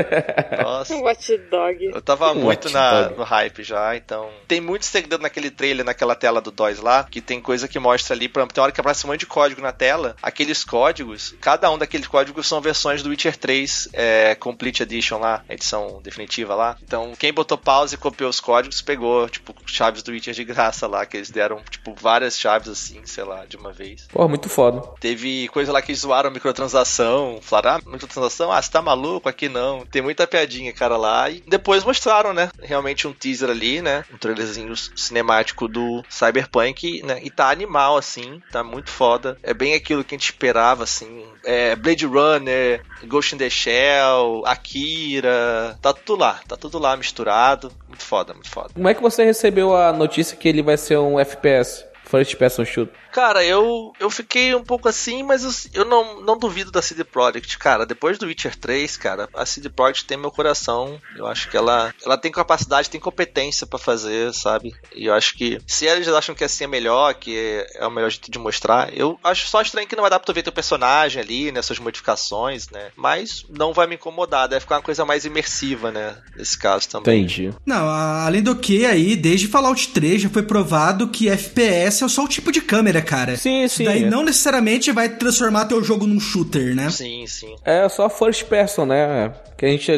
(laughs) Nossa. Watch Dog. Eu tava muito Watch na, Dog. no hype já, então. Tem muito segredo naquele trailer, naquela tela do DOS lá, que tem coisa que mostra ali, por exemplo, tem hora que aparece um monte de código na tela. Aqueles códigos, cada um daqueles códigos são versões do Witcher 3 é, Complete Edition lá, edição definitiva lá. Então, quem botou pause e copiou os códigos, pegou, tipo, chaves do Witcher de graça lá, que eles deram, tipo, várias chaves assim, sei lá, de uma vez. Pô, muito foda. Teve coisa lá que zoaram microtransação. Falaram, ah, microtransação? Ah, você tá maluco? Aqui não. Tem muita piadinha, cara, lá. E depois mostraram, né? Realmente um teaser ali, né? Um trailerzinho cinemático do Cyberpunk, né? E tá animal, assim. Tá muito foda. É bem aquilo que a gente esperava, assim. É Blade Runner, Ghost in the Shell, Akira. Tá tudo lá. Tá tudo lá misturado. Muito foda, muito foda. Como é que você recebeu a notícia que ele vai ser um FPS? First Person Shooter. Cara, eu, eu fiquei um pouco assim, mas eu, eu não, não duvido da CD Projekt, cara. Depois do Witcher 3, cara, a CD Projekt tem meu coração. Eu acho que ela, ela tem capacidade, tem competência pra fazer, sabe? E eu acho que se eles acham que assim é melhor, que é o melhor jeito de mostrar, eu acho só estranho que não vai dar pra tu ver teu personagem ali, né? Suas modificações, né? Mas não vai me incomodar, deve ficar uma coisa mais imersiva, né? Nesse caso também. Entendi. Não, a- além do que aí, desde Fallout 3 já foi provado que FPS é só o tipo de câmera, cara. Sim, sim. daí não necessariamente vai transformar teu jogo num shooter, né? Sim, sim. É só first person, né? Que a gente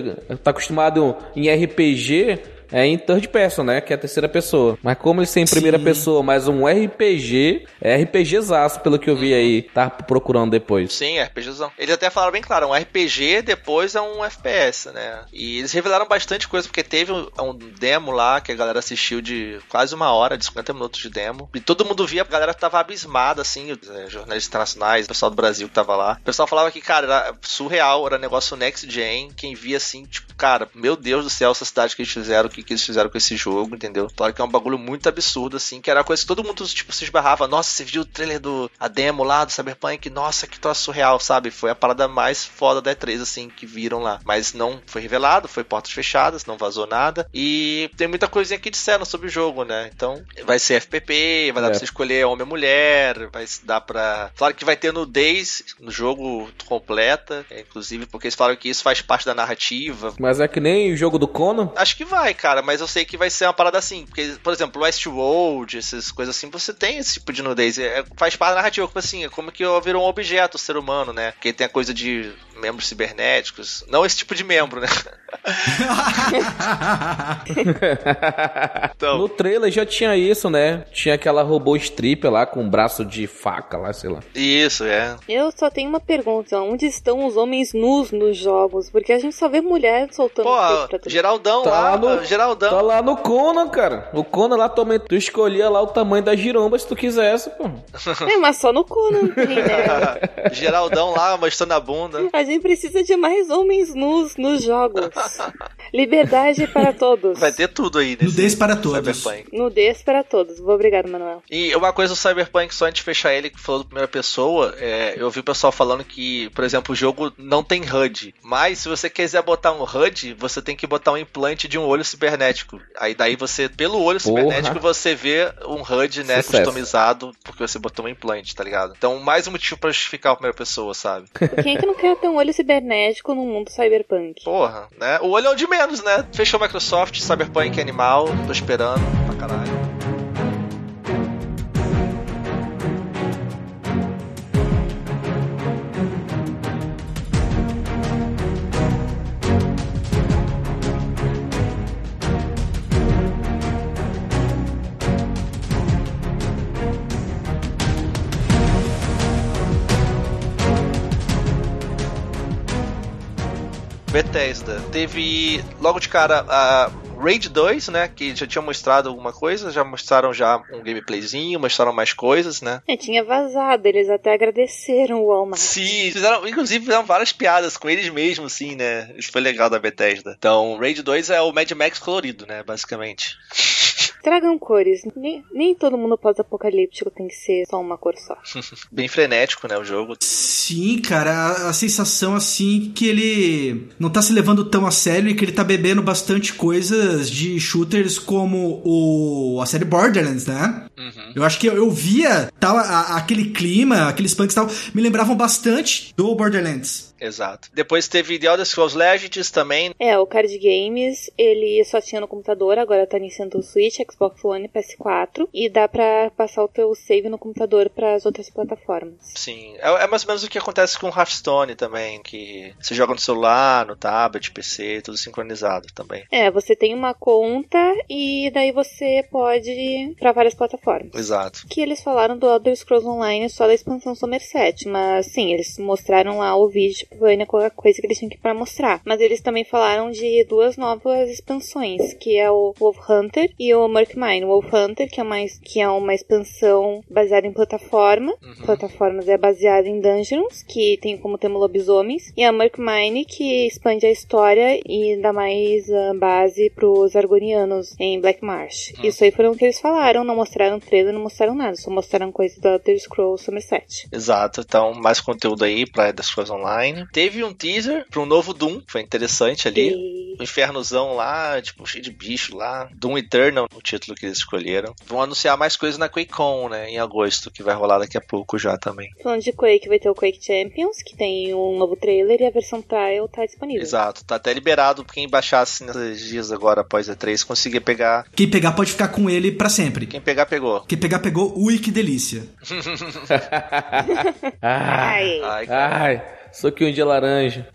tá acostumado em RPG é em third person, né? Que é a terceira pessoa. Mas como eles têm em primeira Sim. pessoa, mas um RPG, é RPGzaço, pelo que eu vi aí. Tá procurando depois. Sim, RPGzão. Eles até falaram bem claro, um RPG depois é um FPS, né? E eles revelaram bastante coisa, porque teve um, um demo lá que a galera assistiu de quase uma hora, de 50 minutos de demo. E todo mundo via, a galera tava abismada, assim, os, eh, jornalistas internacionais, o pessoal do Brasil que tava lá. O pessoal falava que, cara, era surreal, era negócio next gen. Quem via assim, tipo, cara, meu Deus do céu, essa cidade que eles fizeram, o que, que eles fizeram com esse jogo, entendeu? Claro que é um bagulho muito absurdo, assim, que era coisa que todo mundo, tipo, se esbarrava. Nossa, você viu o trailer do a demo lá do Cyberpunk? Nossa, que troço surreal, sabe? Foi a parada mais foda da E3, assim, que viram lá. Mas não foi revelado, foi portas fechadas, não vazou nada. E tem muita coisinha que disseram sobre o jogo, né? Então, vai ser FPP, vai dar É. pra você escolher homem ou mulher, vai dar pra. Claro que vai ter nudez no jogo completa, é, inclusive, porque eles falaram que isso faz parte da narrativa. Mas é que nem o jogo do Conan. Acho que vai, cara, mas eu sei que vai ser uma parada assim. Porque, por exemplo, Westworld, essas coisas assim, você tem esse tipo de nudez. É, faz parte da narrativa, como assim, é como que virou um objeto o ser humano, né? Porque tem a coisa de membros cibernéticos. Não esse tipo de membro, né? (laughs) Então, No trailer já tinha isso, né? Tinha aquela robô stripper lá com um braço de faca lá, sei lá. isso, é. Eu só tenho uma pergunta: onde estão os homens nus nos jogos? Porque a gente só vê mulher soltando Pô, pra. Geraldão Tá lá, no- Geraldão. Tá lá no Conan, cara. O Conan lá também, tu escolhia lá o tamanho da giromba se tu quisesse, pô. É, mas só no Conan (laughs) né? Geraldão lá mostrando a bunda. A gente gente precisa de mais homens nus nos jogos. (laughs) Liberdade para todos. Vai ter tudo aí, né? Nudez para todos. Cyberpunk. Nudez para todos. Obrigado, Manuel. E uma coisa do Cyberpunk, só antes de fechar ele, que falou da primeira pessoa, é, eu vi o pessoal falando que, por exemplo, o jogo não tem HUD. Mas se você quiser botar um HUD, você tem que botar um implante de um olho cibernético. Aí daí você, pelo olho Porra. cibernético, você vê um HUD, né, Sucesso. customizado, porque você botou um implante, tá ligado? Então, mais um motivo pra justificar a primeira pessoa, sabe? Quem é que não quer ter um olho cibernético no mundo cyberpunk? Porra, né? O olho é o de menos, né? Fechou Microsoft, Cyberpunk animal, tô esperando pra caralho. Teve logo de cara a Raid 2, né? Que já tinha mostrado alguma coisa, já mostraram já um gameplayzinho, mostraram mais coisas, né? É, tinha vazado, eles até agradeceram o Walmart. Sim, fizeram, inclusive fizeram várias piadas com eles mesmos, sim, né? Isso foi legal da Bethesda. Então, Raid 2 é o Mad Max colorido, né? Basicamente. Tragam cores. Nem, nem todo mundo pós-apocalíptico tem que ser só uma cor só. (laughs) Bem frenético, né? O jogo. Sim, cara, a, a sensação assim que ele não tá se levando tão a sério e que ele tá bebendo bastante coisas de shooters como o a série Borderlands, né? Eu acho que eu, eu via tal a- a- aquele clima, aqueles punks e tal, me lembravam bastante do Borderlands. Exato. Depois teve The Elder Scrolls Legends também. É, o Card Games, ele só tinha no computador, agora tá Nintendo Switch, Xbox One e PS4. E dá pra passar o teu save no computador pras outras plataformas. Sim. É, é mais ou menos o que acontece com Hearthstone também, que você joga no celular, no tablet, PC, tudo sincronizado também. É, você tem uma conta e daí você pode pra várias plataformas. Exato. Que eles falaram do Elder Scrolls Online só da expansão Somerset, mas sim, eles mostraram lá o vídeo, ainda qualquer coisa que eles tinham que pra mostrar. Mas eles também falaram de duas novas expansões, que é o Wolf Hunter e o Murkmine. O Wolf Hunter, que é uma, que é uma expansão baseada em plataforma. Plataformas é baseada em Dungeons, que tem como tema lobisomens. E a Murkmine, que expande a história e dá mais ah, base pros Argonianos em Black Marsh. Isso aí foram o que eles falaram, não mostraram trailer, não mostraram nada, só mostraram coisa do Elder Scrolls Somerset. Exato. Então, mais conteúdo aí pra Elder Scrolls Online. Teve um teaser pra um novo Doom, foi interessante ali. E O infernozão lá, tipo, cheio de bicho lá. Doom Eternal, o título que eles escolheram. Vão anunciar mais coisas na QuakeCon, né? Em agosto, que vai rolar daqui a pouco já também. falando de Quake, vai ter o Quake Champions, que tem um novo trailer e a versão trial tá disponível. Exato. Tá até liberado pra quem baixasse nesses dias agora após a 3 conseguir pegar. Quem pegar pode ficar com ele pra sempre. Quem pegar, pegou. Quem pegar pegou, ui que delícia. (laughs) Ai, Ai, ai, suquinho de laranja.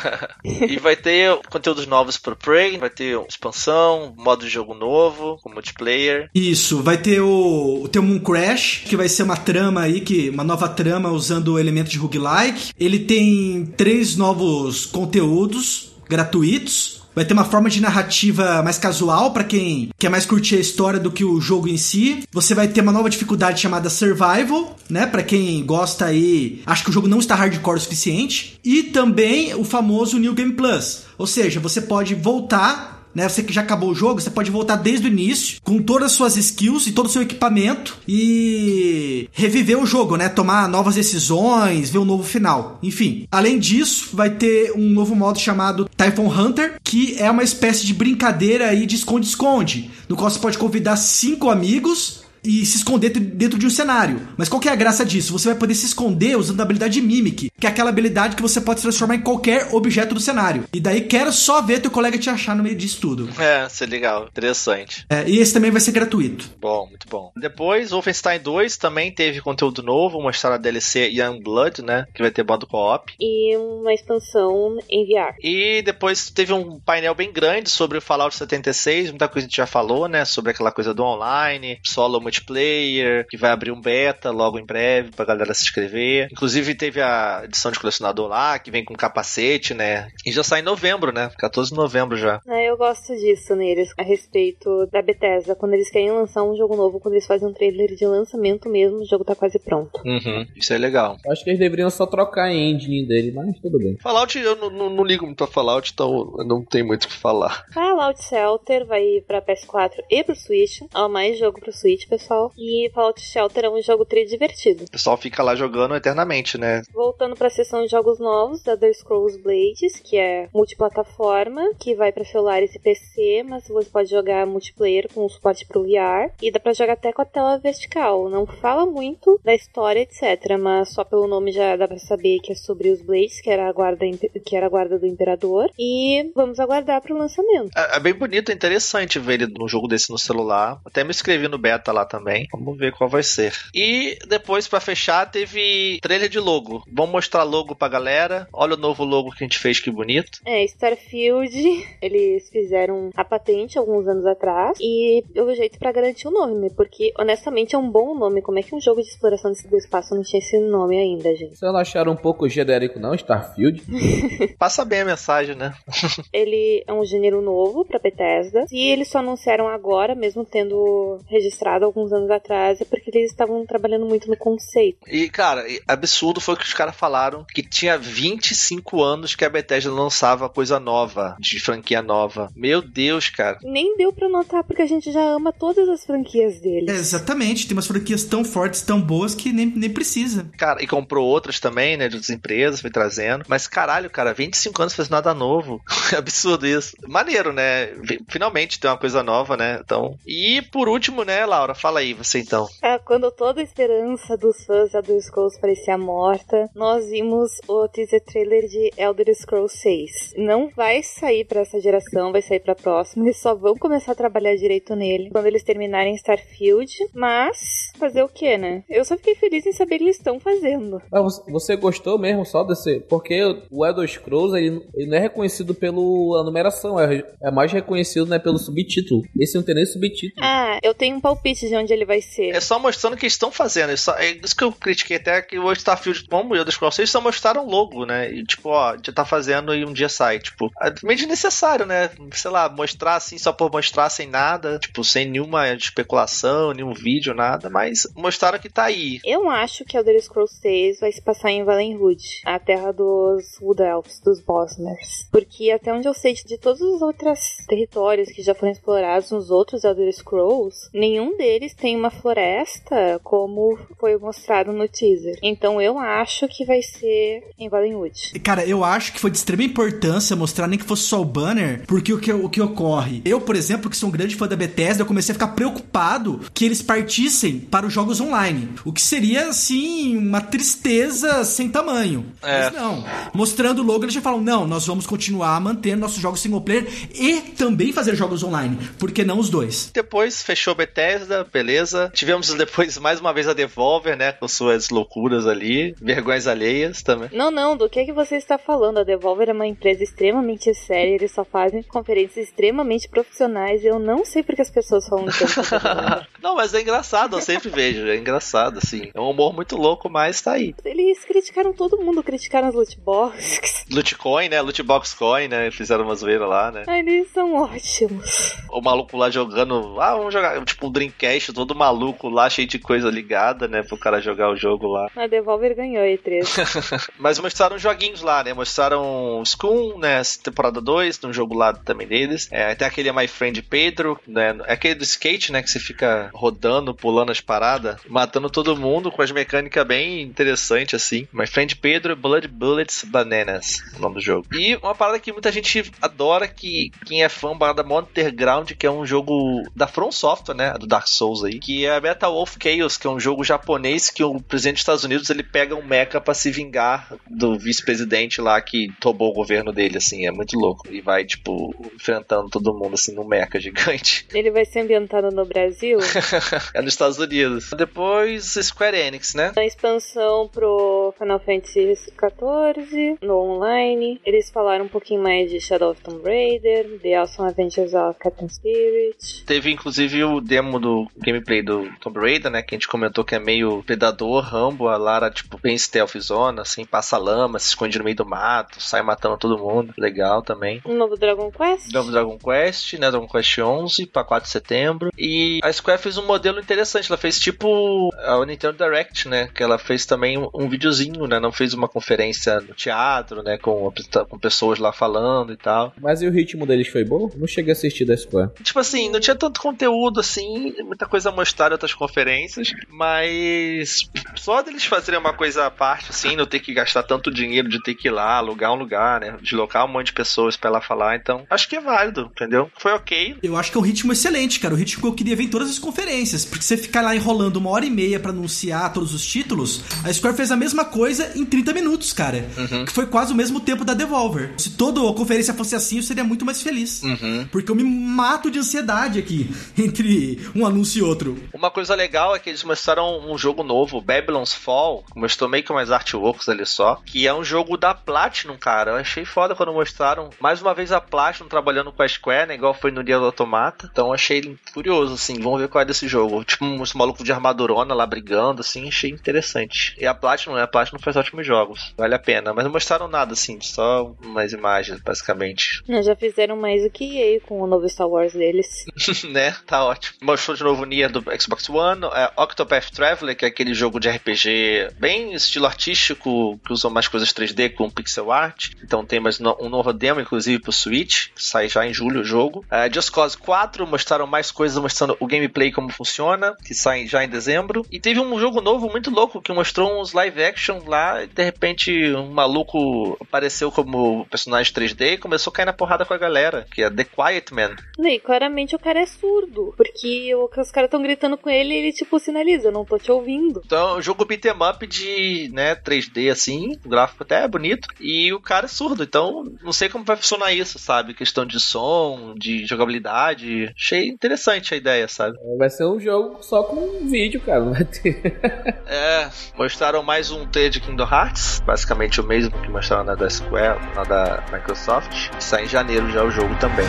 (laughs) e vai ter conteúdos novos pro Prey, vai ter expansão, modo de jogo novo, com multiplayer. Isso, vai ter o, ter o Moon Crash, que vai ser uma trama aí, que uma nova trama usando elementos de roguelike. Ele tem três novos conteúdos gratuitos. Vai ter uma forma de narrativa mais casual pra quem quer mais curtir a história do que o jogo em si. Você vai ter uma nova dificuldade chamada Survival, né? Pra quem gosta aí, acha que o jogo não está hardcore o suficiente. E também o famoso New Game Plus. Ou seja, você pode voltar né? Você que já acabou o jogo, você pode voltar desde o início com todas as suas skills e todo o seu equipamento e reviver o jogo, né? Tomar novas decisões, ver um novo final. Enfim, além disso, vai ter um novo modo chamado Typhon Hunter, que é uma espécie de brincadeira aí de esconde-esconde, no qual você pode convidar cinco amigos e se esconder dentro de um cenário. Mas qual que é a graça disso? Você vai poder se esconder usando a habilidade Mimic, que é aquela habilidade que você pode se transformar em qualquer objeto do cenário. E daí quero só ver teu colega te achar no meio disso tudo. É, isso é legal, interessante. É, e esse também vai ser gratuito. Bom, muito bom. Depois, Wolfenstein 2 também teve conteúdo novo, mostraram a DLC Youngblood, né? Que vai ter modo co-op. E uma expansão em VR. E depois teve um painel bem grande sobre o Fallout 76, muita coisa a gente já falou, né? Sobre aquela coisa do online, solo multiplayer, que vai abrir um beta logo em breve pra galera se inscrever. Inclusive teve a edição de colecionador lá, que vem com capacete, né? E já sai em novembro, né? 14 de novembro já. É, eu gosto disso neles, a respeito da Bethesda. Quando eles querem lançar um jogo novo, quando eles fazem um trailer de lançamento mesmo, o jogo tá quase pronto. Uhum, isso é legal. Eu Acho que eles deveriam só trocar a engine dele, mas tudo bem. Fallout, eu não, não- não ligo muito a Fallout, então eu não tenho muito o que falar. Fallout Shelter vai ir pra PS4 e pro Switch. Ó, mais jogo pro Switch, pessoal. E Fallout Shelter é um jogo tri divertido. O pessoal fica lá jogando eternamente, né? Voltando pra seção de jogos novos, da The Scrolls Blades, que é multiplataforma, que vai pra celulares e PC, mas você pode jogar multiplayer com suporte pro VR. E dá pra jogar até com a tela vertical. Não fala muito da história, etc. Mas só pelo nome já dá pra saber que é sobre os Blades, que era a guarda, que era guarda do Imperador. E vamos aguardar pro lançamento. É, é bem bonito, é interessante ver ele num jogo desse no celular. Até me inscrevi no beta lá também. Vamos ver qual vai ser. E depois, pra fechar, teve trailer de logo. Vamos mostrar logo pra galera. Olha o novo logo que a gente fez, que bonito. É, Starfield, (laughs) eles fizeram a patente alguns anos atrás e pelo jeito pra garantir o nome, porque honestamente é um bom nome. Como é que um jogo de exploração do espaço não tinha esse nome ainda, gente? Vocês não acharam um pouco genérico, não? Starfield? (laughs) Passa bem a mensagem, né? (laughs) Ele é um gênero novo pra Bethesda e eles só anunciaram agora, mesmo tendo registrado alguns anos atrás, é porque eles estavam trabalhando muito no conceito. E, cara, absurdo foi o que os caras falaram que tinha 25 anos que a Bethesda lançava coisa nova, de franquia nova. Meu Deus, cara. Nem deu pra notar porque a gente já ama todas as franquias É, deles. exatamente, tem umas franquias tão fortes, tão boas que nem, nem precisa. Cara, e comprou outras também, né, de outras empresas, foi trazendo. Mas caralho, cara, 25 anos faz nada novo. (laughs) Absurdo isso. Maneiro, né? Finalmente tem uma coisa nova, né? Então. E por último, né, Laura, fala aí você então. É, quando toda a esperança dos fãs de Elder Scrolls parecia morta, nós vimos o teaser trailer de Elder Scrolls 6. Não vai sair pra essa geração, vai sair pra próxima. Eles só vão começar a trabalhar direito nele quando eles terminarem Starfield. Mas, fazer o que, né? Eu só fiquei feliz em saber que eles estão fazendo. Mas você- você gostou mesmo só desse? Porque o Elder Scrolls ele, ele não é reconhecido pela numeração, é, é mais reconhecido né, pelo subtítulo. Esse não tem nem subtítulo. Ah, eu tenho um palpite de onde ele vai ser. É só mostrando o que eles estão fazendo. É, só- é isso que eu critiquei até que o Starfield, como o Elder Scrolls 6, só mostraram logo, né? E tipo, ó, já tá fazendo e um dia sai. Tipo, é meio desnecessário, né? Sei lá, mostrar assim só por mostrar sem nada, tipo, sem nenhuma especulação, nenhum vídeo, nada. Mas mostraram que tá aí. Eu acho que Elder Scrolls 6 vai se passar em Valenwood, a terra dos Wood Elves, dos Bosmers. Porque até onde eu sei de todos os outros territórios que já foram explorados nos outros Elder Scrolls, nenhum deles tem uma floresta como foi mostrado no teaser. Então eu acho que vai ser em Valenwood. Cara, eu acho que foi de extrema importância mostrar nem que fosse só o banner, porque o que, o que ocorre? Eu, por exemplo, que sou um grande fã da Bethesda, eu comecei a ficar preocupado que eles partissem para os jogos online. O que seria, assim, uma tristeza sem tamanho. É. Mas não. Mostrando o logo, eles já falam, não, nós vamos continuar mantendo nossos jogos single player e também fazer jogos online. Por que não os dois? Depois fechou Bethesda, beleza. Tivemos depois mais uma vez a Devolver, né? Com suas loucuras ali, vergonhas alheias também. Não, não, do que que você está falando? A Devolver é uma empresa extremamente séria, eles só fazem conferências extremamente profissionais. Eu não sei porque as pessoas falam tanto. (laughs) Não, mas é engraçado, eu sempre vejo. É engraçado, assim. É um humor muito louco, mas tá aí. Eles criticaram todo mundo, criticaram as loot boxes. (laughs) Lootcoin, né? Lootbox Coin, né? Fizeram uma zoeira lá, né? Eles são ótimos. O maluco lá jogando. Ah, vamos jogar. Tipo, um Dreamcast todo maluco lá, cheio de coisa ligada, né? Pro cara jogar o jogo lá. A Devolver ganhou a (laughs) E3. (laughs) Mas mostraram joguinhos lá, né? Mostraram Scum, né? Temporada 2, num jogo lá também deles. É, tem aquele My Friend Pedro, né? É aquele do skate, né? Que você fica rodando, pulando as paradas, matando todo mundo com as mecânicas bem interessantes, assim. My Friend Pedro, Blood Bullets Bananas, o nome do jogo. E uma parada que muita gente adora, que quem é fã da Underground, que é um jogo da From Software, né? Do Dark Souls aí, que é a Metal Wolf Chaos, que é um jogo japonês que o presidente dos Estados Unidos ele pega um mecha pra se vingar do vice-presidente lá que tomou o governo dele, assim, é muito louco. E vai, tipo, enfrentando todo mundo, assim, num mecha gigante. Ele vai ser ambientado no Brasil. (laughs) (laughs) é nos Estados Unidos. Depois Square Enix, né? A expansão pro Final Fantasy XIV, no online. Eles falaram um pouquinho mais de Shadow of Tomb Raider, The Awesome Adventures of Captain Spirit. Teve inclusive o demo do gameplay do Tomb Raider, né? Que a gente comentou que é meio predador, Rambo, a Lara, tipo, bem stealth zone, assim, passa lama, se esconde no meio do mato, sai matando todo mundo. Legal também. Um novo Dragon Quest. Novo Dragon Quest, né? Dragon Quest 11 para 4 de setembro. E a Square fez um modelo interessante. Ela fez tipo a Nintendo Direct, né? Que ela fez também um videozinho, né? Não fez uma conferência no teatro, né? Com, com pessoas lá falando e tal. Mas e o ritmo deles foi bom? Não cheguei a assistir da Square. Tipo assim, não tinha tanto conteúdo assim, muita coisa a mostrar em outras conferências, mas só deles fazerem uma coisa à parte, assim, não ter que gastar tanto dinheiro de ter que ir lá, alugar um lugar, né? Deslocar um monte de pessoas para ela falar, então acho que é válido, entendeu? Foi ok. Eu acho que é um ritmo excelente, cara. O ritmo que eu queria ver em todas as conferências. Porque você ficar lá enrolando uma hora e meia para anunciar todos os títulos, a Square fez a mesma coisa em 30 minutos, cara. Uhum. Que foi quase o mesmo tempo da Devolver. Se toda a conferência fosse assim, eu seria muito mais feliz. Uhum. Porque eu me mato de ansiedade aqui (laughs) entre um anúncio e outro. Uma coisa legal é que eles mostraram um jogo novo, Babylon's Fall. Mostrou meio que umas artworks ali só. Que é um jogo da Platinum, cara. Eu achei foda quando mostraram. Mais uma vez a Platinum trabalhando com a Square, né? Igual foi no Dia do Automata. Então achei curioso, assim. Vamos ver qual é desse jogo. Tipo, uns malucos de armadurona lá brigando, assim. Achei interessante. E a Platinum, né? A Platinum faz ótimos jogos. Vale a pena. Mas não mostraram nada, assim. Só umas imagens, basicamente. Não, já fizeram mais do que EA com o novo Star Wars deles. (laughs) né? Tá ótimo. Mostrou de novo o Nier do Xbox One. É, Octopath Traveler, que é aquele jogo de RPG bem estilo artístico, que usa mais coisas 3D com pixel art. Então tem mais um novo demo, inclusive, pro Switch, que sai já em julho o jogo. É, Just Cause 4 mostraram mais coisas mostrando o gameplay como funciona, que sai já em dezembro. E teve um jogo novo muito louco que mostrou uns live action lá e de repente um maluco apareceu como personagem 3D e começou a cair na porrada com a galera, que é The Quiet Man. E claramente o cara é surdo, porque os caras estão gritando com ele e ele tipo sinaliza, eu não tô te ouvindo. Então, o jogo beat'em up de, né, 3D assim, o gráfico até é bonito, e o cara é surdo, então não sei como vai funcionar isso, sabe? Questão de som, de jogabilidade. Achei interessante a ideia, sabe? Vai ser um jogo só com vídeo, cara, vai ter. é, mostraram mais um trailer de Kingdom Hearts, basicamente o mesmo que mostraram na da Square, na da Microsoft. Sai em janeiro já o jogo também.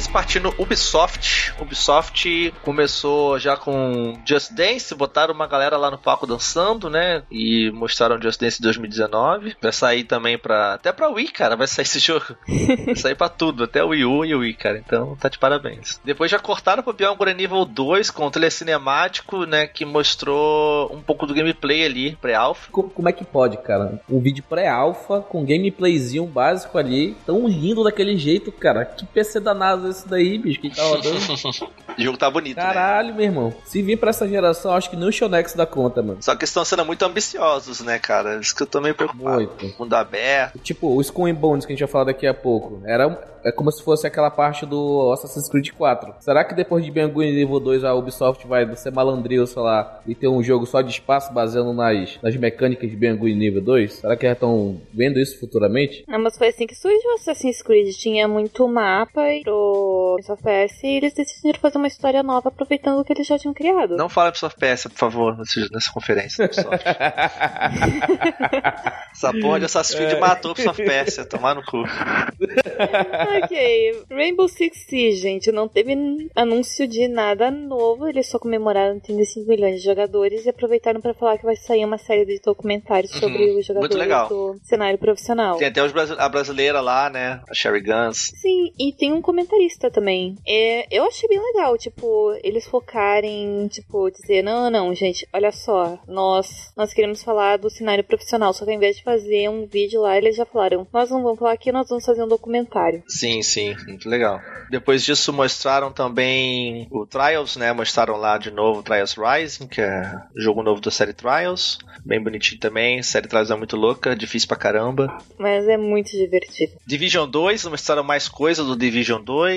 Depois partindo Ubisoft. Ubisoft começou já com Just Dance, botaram uma galera lá no palco dançando, né? E mostraram Just Dance 2019. Vai sair também pra. Até pra Wii, cara, vai sair esse (laughs) jogo. Vai sair pra tudo, até o Wii U e o Wii, cara. Então tá de parabéns. Depois já cortaram pro Beyond Nível 2 com o telecinemático, né? Que mostrou um pouco do gameplay ali, pré-alpha. Como é que pode, cara? Um vídeo pré-alpha com gameplayzinho básico ali, tão lindo daquele jeito, cara. Que PC danado esse daí, bicho, que tá rodando. (laughs) o jogo tá bonito, Caralho, né? meu irmão. Se vir pra essa geração, acho que nem o Shonex dá conta, mano. Só que estão sendo muito ambiciosos, né, cara? Isso que eu tô meio preocupado. Muito. Mundo aberto. Tipo, o Skull and Bones que a gente vai falar daqui a pouco. Era é como se fosse aquela parte do Assassin's Creed 4. Será que depois de Beyond nível 2 a Ubisoft vai ser malandril, sei lá, e ter um jogo só de espaço baseando nas, nas mecânicas de Beyond nível 2? Será que já estão vendo isso futuramente? Não, mas foi assim que surgiu o Assassin's Creed. Tinha muito mapa pro Ubisoft PS e eles decidiram fazer uma história nova aproveitando o que eles já tinham criado. Não fala Ubisoft PS, por favor, nessa conferência Ubisoft. (laughs) Essa porra de Assassin's Creed é. matou Ubisoft PS, tomar no cu. ok. Rainbow Six Siege, gente, não teve anúncio de nada novo. Eles só comemoraram 35 milhões de jogadores e aproveitaram para falar que vai sair uma série de documentários uhum. sobre os jogadores do cenário profissional. Tem até a brasileira lá, né? A Sherry Guns. Sim, e tem um comentarista também. É, eu achei bem legal, tipo, eles focarem, tipo, dizer, não, não, gente, olha só, nós, nós queremos falar do cenário profissional, só que ao invés de fazer um vídeo lá, eles já falaram: nós não vamos falar aqui, nós vamos fazer um documentário. Sim, sim, muito legal. Depois disso mostraram também o Trials, né? Mostraram lá de novo o Trials Rising, que é jogo novo da série Trials. Bem bonitinho também. A série Trials é muito louca, difícil pra caramba. Mas é muito divertido. Division 2, mostraram mais coisas do Division 2.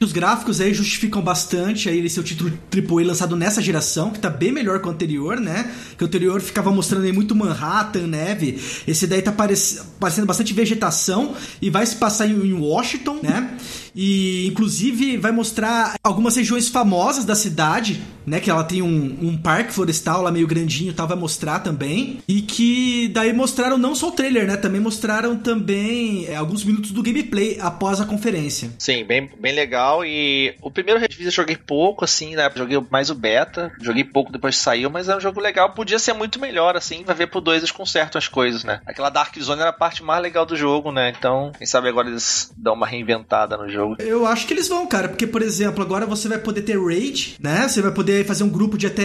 Os gráficos aí justificam bastante aí ele ser o título AAA lançado nessa geração, que tá bem melhor que o anterior, né? Que o anterior ficava mostrando aí muito Manhattan, neve. Esse daí tá parec parecendo bastante vegetação e vai se passar em Washington, né? E inclusive vai mostrar algumas regiões famosas da cidade, né? Que ela tem um, um parque florestal lá meio grandinho e tal, vai mostrar também. E que daí mostraram não só o trailer, né? Também mostraram também é, alguns minutos do gameplay após a conferência. Sim, bem, bem legal. E o primeiro Red eu joguei pouco, assim, né? Joguei mais o beta, joguei pouco depois saiu, mas é um jogo legal. Podia ser muito melhor, assim, vai ver pro 2 eles consertam as coisas, né? Aquela Dark Zone era a parte mais legal do jogo, né? Então, quem sabe agora eles dão uma reinventada no jogo. Eu acho que eles vão, cara, porque, por exemplo, agora você vai poder ter raid, né? Você vai poder fazer um grupo de até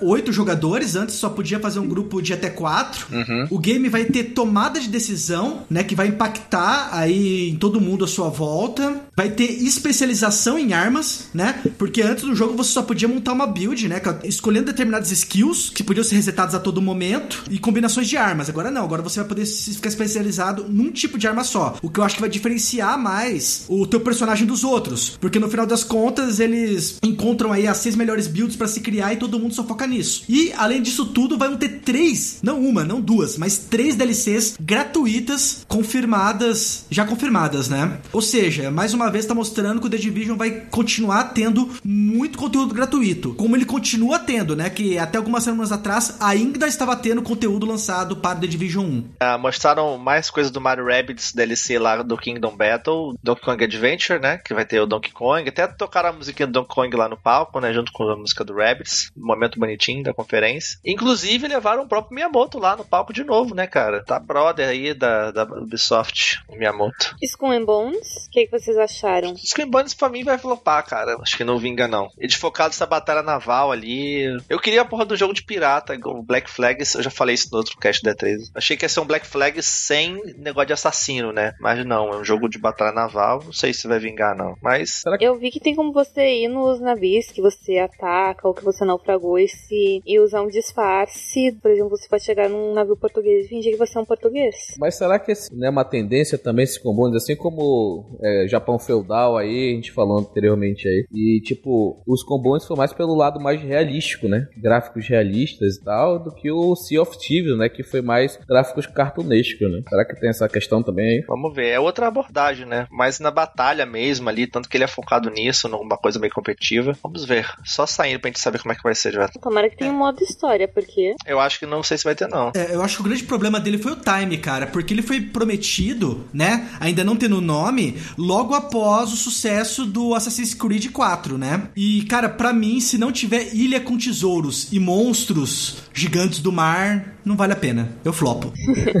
oito jogadores, antes só podia fazer um grupo de até quatro. Uhum. O game vai ter tomada de decisão, né? Que vai impactar aí em todo mundo à sua volta. Vai ter especialização em armas, né? Porque antes do jogo você só podia montar uma build, né? Escolhendo determinadas skills que podiam ser resetadas a todo momento e combinações de armas. Agora não, agora você vai poder ficar especializado num tipo de arma só. O que eu acho que vai diferenciar mais o teu personagem dos outros. Porque no final das contas, eles encontram aí as seis melhores builds para se criar e todo mundo só foca nisso. E além disso tudo, vão ter três, não uma, não duas, mas três DLCs gratuitas confirmadas, já confirmadas, né? Ou seja, mais uma vez tá mostrando que o The Division vai continuar tendo muito conteúdo gratuito, como ele continua tendo, né? Que até algumas semanas atrás ainda estava tendo conteúdo lançado para The Division 1. Ah, mostraram mais coisas do Mario Rabbids DLC lá do Kingdom Battle, Donkey Kong Adventure, né? Que vai ter o Donkey Kong. Até tocaram a musiquinha do Donkey Kong lá no palco, né? Junto com a música do Rabbids. Um momento bonitinho da conferência. Inclusive, levaram o próprio Miyamoto lá no palco de novo, né, cara? Tá brother aí da, da Ubisoft, o Miyamoto. Skull and Bones, o que, que vocês acharam? Skull and Bones pra mim vai flopar, cara. Acho que não vinga, não. Eles focaram nessa batalha naval ali. Eu queria a porra do jogo de pirata, o Black Flag. Eu já falei isso no outro cast da 13. Achei que ia ser um Black Flag sem negócio de assassino, né? Mas não, é um jogo de batalha naval. Não sei se vai vingar, não. Mas. Eu vi que tem como você ir nos navios que você ataca ou que você naufragou e, se, e usar um disfarce. Por exemplo, você pode chegar num navio português e fingir que você é um português. Mas será que esse não é uma tendência também se combune, assim como é, Japão feudal aí, a gente falou anteriormente aí. E tipo, os combones foi mais pelo lado mais realístico, né? Gráficos realistas e tal, do que o Sea of Thieves, né? Que foi mais gráficos cartunescos, né? Será que tem essa questão também aí? Vamos ver, é outra abordagem, né? Mas na batalha mesmo ali, tanto que ele é focado nisso, numa coisa meio competitiva. Vamos ver. Só saindo pra gente saber como é que vai ser, já. Tomara que tenha um modo história, porque. Eu acho que não sei se vai ter, não. É, eu acho que o grande problema dele foi o time, cara, porque ele foi prometido, né? Ainda não tendo nome, logo após o sucesso do Assassin's Creed 4, né? E, cara, para mim, se não tiver ilha com tesouros e monstros gigantes do mar, não vale a pena. Eu flopo.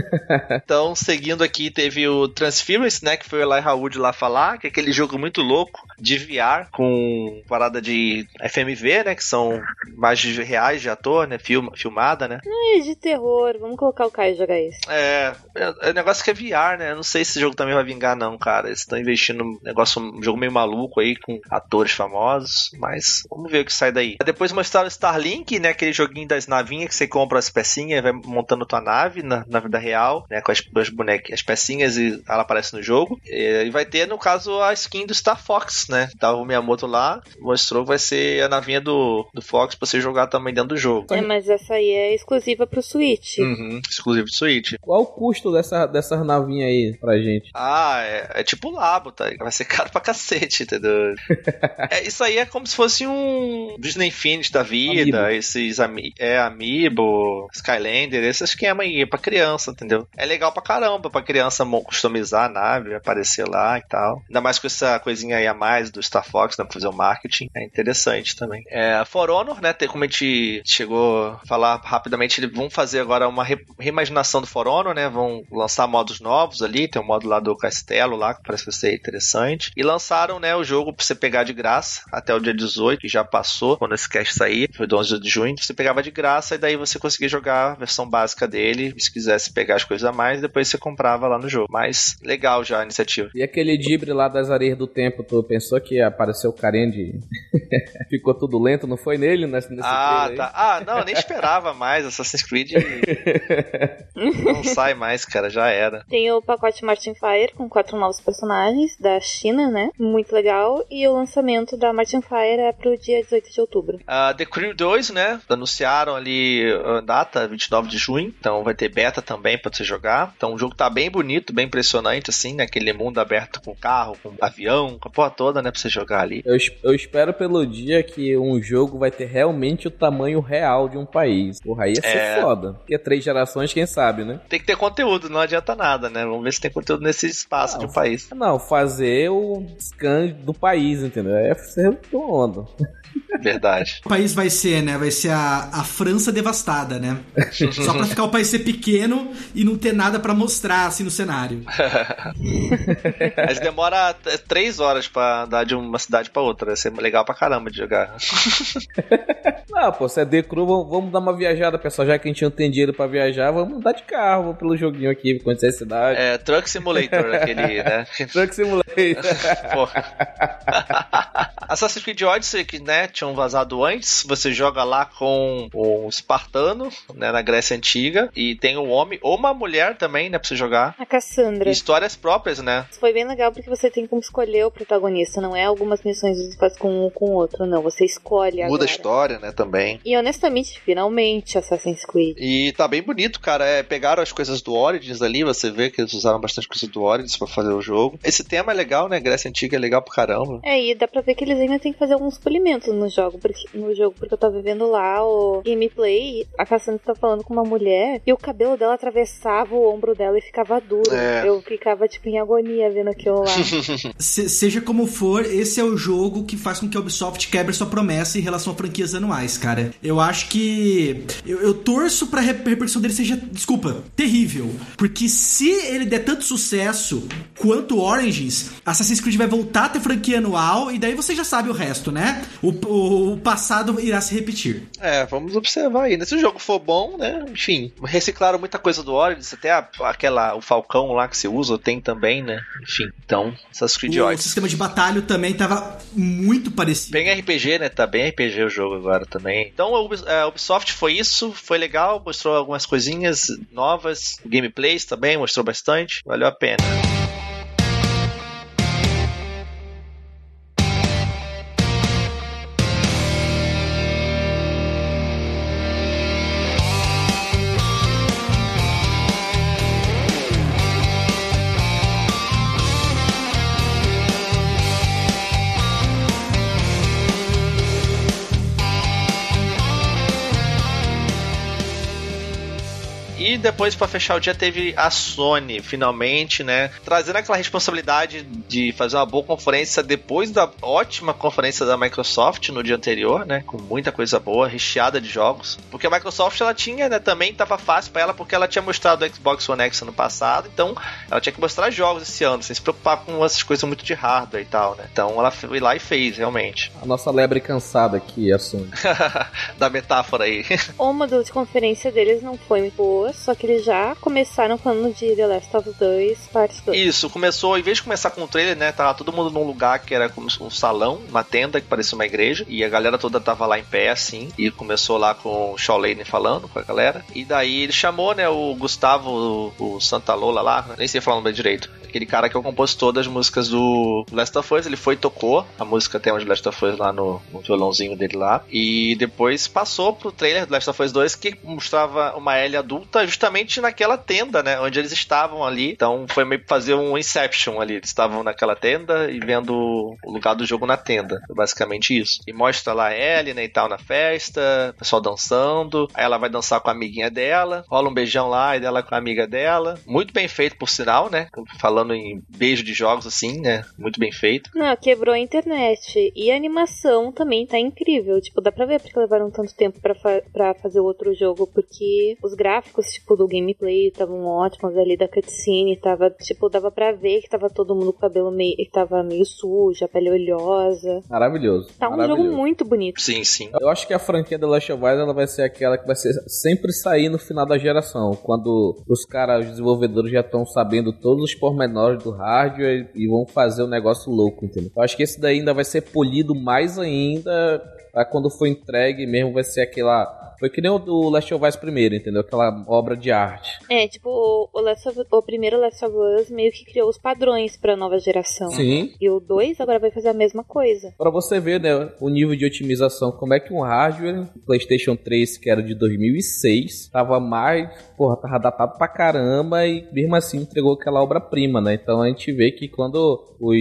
(laughs) então, seguindo aqui, teve o Transference, né? Que foi o Eli Raoud lá falar, que é aquele jogo muito louco de VR com parada de FMV, né? Que são imagens reais de ator, né? Film, filmada, né? É de terror. Vamos colocar o Caio jogar isso. É, é, é negócio que é VR, né? Eu não sei se esse jogo também vai vingar, não, cara. Eles estão investindo num negócio, um jogo meio maluco aí, com atores famosos, mas vamos ver o que sai daí. Depois mostraram o Starlink, né? Aquele joguinho das navinhas que você compra as pecinhas e vai montando tua nave na, na vida real, né? Com as, as bonecas, as pecinhas e ela aparece no jogo. E, e vai ter, no caso, a skin do Star Fox, né? Tava o Miyamoto lá, mostrou que vai ser a navinha do, do Fox pra você jogar também dentro do jogo. É, mas essa aí é exclusiva pro Switch. Uhum, exclusivo do Switch. Qual o custo dessa, dessas navinhas aí pra gente? Ah, é, é tipo Labo, tá? Vai ser caro pra cacete, entendeu? (laughs) é, isso aí é como se fosse um Disney Infinity da vida, Amiibo. esses ami é, Amiibo, Skylander, esse esquema aí é pra criança, entendeu? É legal pra caramba pra criança customizar a nave, aparecer lá e tal. Ainda mais com essa coisinha aí a mais do Star Fox, né, pra fazer o marketing. É interessante também. É, For Honor, né, como a gente chegou a falar rapidamente, eles vão fazer agora uma re reimaginação do For Honor, né, vão lançar modos novos ali, tem um modo lá do castelo lá, que parece ser interessante. E lançaram, né, o jogo pra você pegar de graça até o dia 18, que já passou, quando esse cast sair, foi do 11 de junho, você pegava de graça e daí você conseguia jogar básica dele, se quisesse pegar as coisas a mais, depois você comprava lá no jogo. Mas legal já a iniciativa. E aquele Dibre lá das areias do tempo, tu pensou que apareceu o carinha de... (laughs) Ficou tudo lento, não foi nele nesse, nesse Ah, tá. Ah, não, eu nem esperava mais. Assassin's Creed (laughs) não sai mais, cara, já era. Tem o pacote Martin Fire com quatro novos personagens da China, né? Muito legal. E o lançamento da Martin Fire é pro dia 18 de outubro. Uh, The Crew 2, né? Anunciaram ali a data, 29 de junho. Então vai ter beta também pra você jogar. Então o jogo tá bem bonito, bem impressionante, assim, né? Aquele mundo aberto com carro, com avião, com a porra toda, né? Pra você jogar ali. Eu, eu espero pelo dia que um jogo vai ter realmente o tamanho real de um país. Porra, aí ia ser é... foda. Porque três gerações, quem sabe, né? Tem que ter conteúdo, não adianta nada, né? Vamos ver se tem conteúdo nesse espaço não, de um país. Não, fazer o scan do país, entendeu? É ser onda. Verdade. O país vai ser, né? Vai ser a, a França devastada, né? (laughs) Só pra ficar o país ser pequeno e não ter nada para mostrar assim no cenário. (laughs) Mas demora três horas para andar de uma cidade para outra. Vai ser legal pra caramba de jogar. Não, (laughs) pô, se é The Crew, vamos dar uma viajada, pessoal. Já que a gente não tem dinheiro pra viajar, vamos dar de carro pelo joguinho aqui, conhecer a cidade. É, Truck Simulator, (laughs) aquele, né? Truck Simulator. Porra. Assassin's Creed Odyssey, que, né, tinham vazado antes, você joga lá com um espartano, né, na Grécia Antiga, e tem um homem ou uma mulher também, né, pra você jogar. A Cassandra. E histórias próprias, né? Foi bem legal porque você tem como escolher o protagonista, não é algumas missões você faz com um com o outro, não, você escolhe Muda agora. a história, né, também. E honestamente, finalmente Assassin's Creed. E tá bem bonito, cara, é, pegaram as coisas do Origins ali, você vê que eles usaram bastante coisa do Origins pra fazer o jogo. Esse tema é legal, né, Grécia Antiga é legal pra caramba. É, e dá pra ver que eles ainda tem que fazer alguns polimentos no jogo, porque, no jogo, porque eu tava vendo lá o gameplay, a Cassandra tá falando com uma mulher e o cabelo dela atravessava o ombro dela e ficava duro. É. Eu ficava, tipo, em agonia vendo aquilo lá. (laughs) Se, seja como for, esse é o jogo que faz com que a Ubisoft quebre sua promessa em relação a franquias anuais, cara. Eu acho que. Eu, eu torço pra repercussão dele seja, desculpa, terrível. Porque se ele der tanto sucesso quanto Origins, Assassin's Creed vai voltar a ter franquia anual e daí você já sabe o resto, né? O, o, o passado irá se repetir. É, vamos observar aí. Se o jogo for bom, né? Enfim, reciclaram muita coisa do Origins, até a, aquela, o Falcão lá que você usa tem também, né? Enfim, então, essas Creed O sistema de batalha também tava muito parecido. Bem RPG, né? Tá bem RPG o jogo agora também. Então, a Ubisoft foi isso, foi legal, mostrou algumas coisinhas novas, gameplays também, mostrou bastante, valeu a pena. Depois, para fechar o dia, teve a Sony, finalmente, né? Trazendo aquela responsabilidade de fazer uma boa conferência depois da ótima conferência da Microsoft no dia anterior, né? Com muita coisa boa, recheada de jogos. Porque a Microsoft, ela tinha, né? Também tava fácil para ela, porque ela tinha mostrado o Xbox One X ano passado, então ela tinha que mostrar jogos esse ano, sem se preocupar com essas coisas muito de hardware e tal, né? Então ela foi lá e fez, realmente. A nossa lebre cansada aqui, a Sony. (laughs) da metáfora aí. O modelo de conferência deles não foi muito boa, só que eles já começaram falando de The Last of Us 2, parte 2. Isso, começou, em vez de começar com o trailer, né, tava todo mundo num lugar que era como um salão, uma tenda que parecia uma igreja, e a galera toda tava lá em pé, assim, e começou lá com o Shaw Lane falando com a galera, e daí ele chamou, né, o Gustavo, o, o Santa Lola lá, nem sei falar o nome direito, aquele cara que é o compositor das músicas do Last of Us, ele foi e tocou a música tema de Last of Us lá no, no violãozinho dele lá, e depois passou pro trailer do Last of Us 2 que mostrava uma Ellie adulta justamente justamente naquela tenda, né? Onde eles estavam ali. Então foi meio fazer um Inception ali. Eles estavam naquela tenda e vendo o lugar do jogo na tenda. Basicamente isso. E mostra lá a Ellie, né, e tal, na festa, o pessoal dançando. Aí ela vai dançar com a amiguinha dela. Rola um beijão lá e dela com a amiga dela. Muito bem feito, por sinal, né? Falando em beijo de jogos, assim, né? Muito bem feito. Não, quebrou a internet. E a animação também tá incrível. Tipo, dá pra ver porque levaram tanto tempo pra, fa pra fazer outro jogo. Porque os gráficos, tipo, do gameplay estavam ótimos ali da cutscene. Tava, tipo, dava pra ver que tava todo mundo com o cabelo meio. que tava meio sujo, a pele oleosa. Maravilhoso. Tá um maravilhoso. jogo muito bonito. Sim, sim. Eu acho que a franquia The Last of Us ela vai ser aquela que vai ser sempre sair no final da geração, quando os caras, os desenvolvedores já estão sabendo todos os pormenores do hardware e vão fazer um negócio louco, entendeu? Eu acho que esse daí ainda vai ser polido mais ainda pra quando for entregue mesmo vai ser aquela foi que nem o do Last of Us primeiro, entendeu? Aquela obra de arte. É, tipo, o, o, Last of- o primeiro Last of Us meio que criou os padrões pra nova geração. Sim. E o 2 agora vai fazer a mesma coisa. Pra você ver, né, o nível de otimização, como é que um hardware PlayStation 3, que era de 2006, tava mais, porra, tava datado pra caramba e mesmo assim entregou aquela obra-prima, né? Então a gente vê que quando os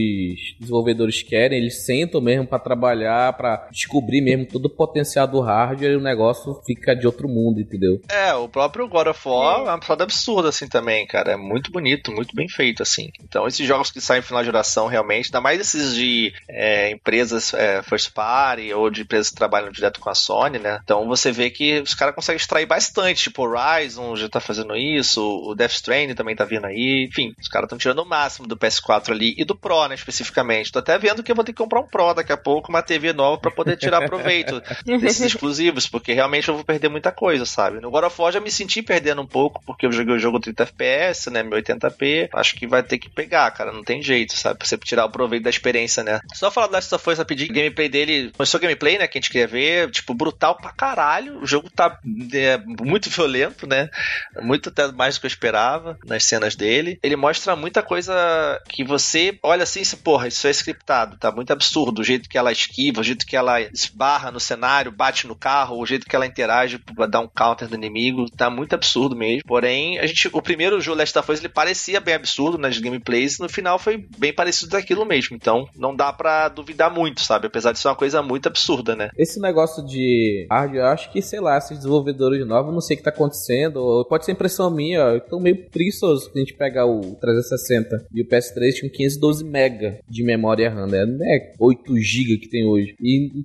desenvolvedores querem, eles sentam mesmo pra trabalhar, pra descobrir mesmo todo o potencial do hardware e o negócio fica de outro mundo, entendeu? É, o próprio God of War é uma parada absurda, assim, também, cara. É muito bonito, muito bem feito, assim. Então, esses jogos que saem final de geração, realmente, ainda mais esses de é, empresas é, first party ou de empresas que trabalham direto com a Sony, né? Então, você vê que os caras conseguem extrair bastante. Tipo, o Horizon já tá fazendo isso, o Death Stranding também tá vindo aí. Enfim, os caras estão tirando o máximo do PS4 ali e do Pro, né, especificamente. Tô até vendo que eu vou ter que comprar um Pro daqui a pouco, uma TV nova pra poder tirar (laughs) proveito desses (laughs) exclusivos, porque realmente eu vou perder muita coisa, sabe? No God of War já me senti perdendo um pouco, porque eu joguei o jogo 30 FPS, né, 1080p, acho que vai ter que pegar, cara, não tem jeito, sabe? Pra você tirar o proveito da experiência, né? Só falar do Last of Us rapidinho, o gameplay dele, começou gameplay, né, que a gente queria ver, tipo, brutal pra caralho, o jogo tá é, muito violento, né? Muito até mais do que eu esperava nas cenas dele. Ele mostra muita coisa que você olha assim, e, porra, isso é scriptado, tá muito absurdo, o jeito que ela esquiva, o jeito que ela esbarra no cenário, bate no carro, o jeito que ela interage pra dar um counter do inimigo, tá muito absurdo mesmo. Porém, a gente, o primeiro jogo Last of Us, ele parecia bem absurdo nas gameplays, no final foi bem parecido daquilo mesmo. Então, não dá pra duvidar muito, sabe? Apesar de ser uma coisa muito absurda, né? Esse negócio de hardware, eu acho que, sei lá, esses desenvolvedores novos, não sei o que tá acontecendo, pode ser impressão minha, estão meio preguiçosos se a gente pegar o 360 e o PS3 tinha 512 mega de memória RAM, né? Não é 8 GB que tem hoje. E, e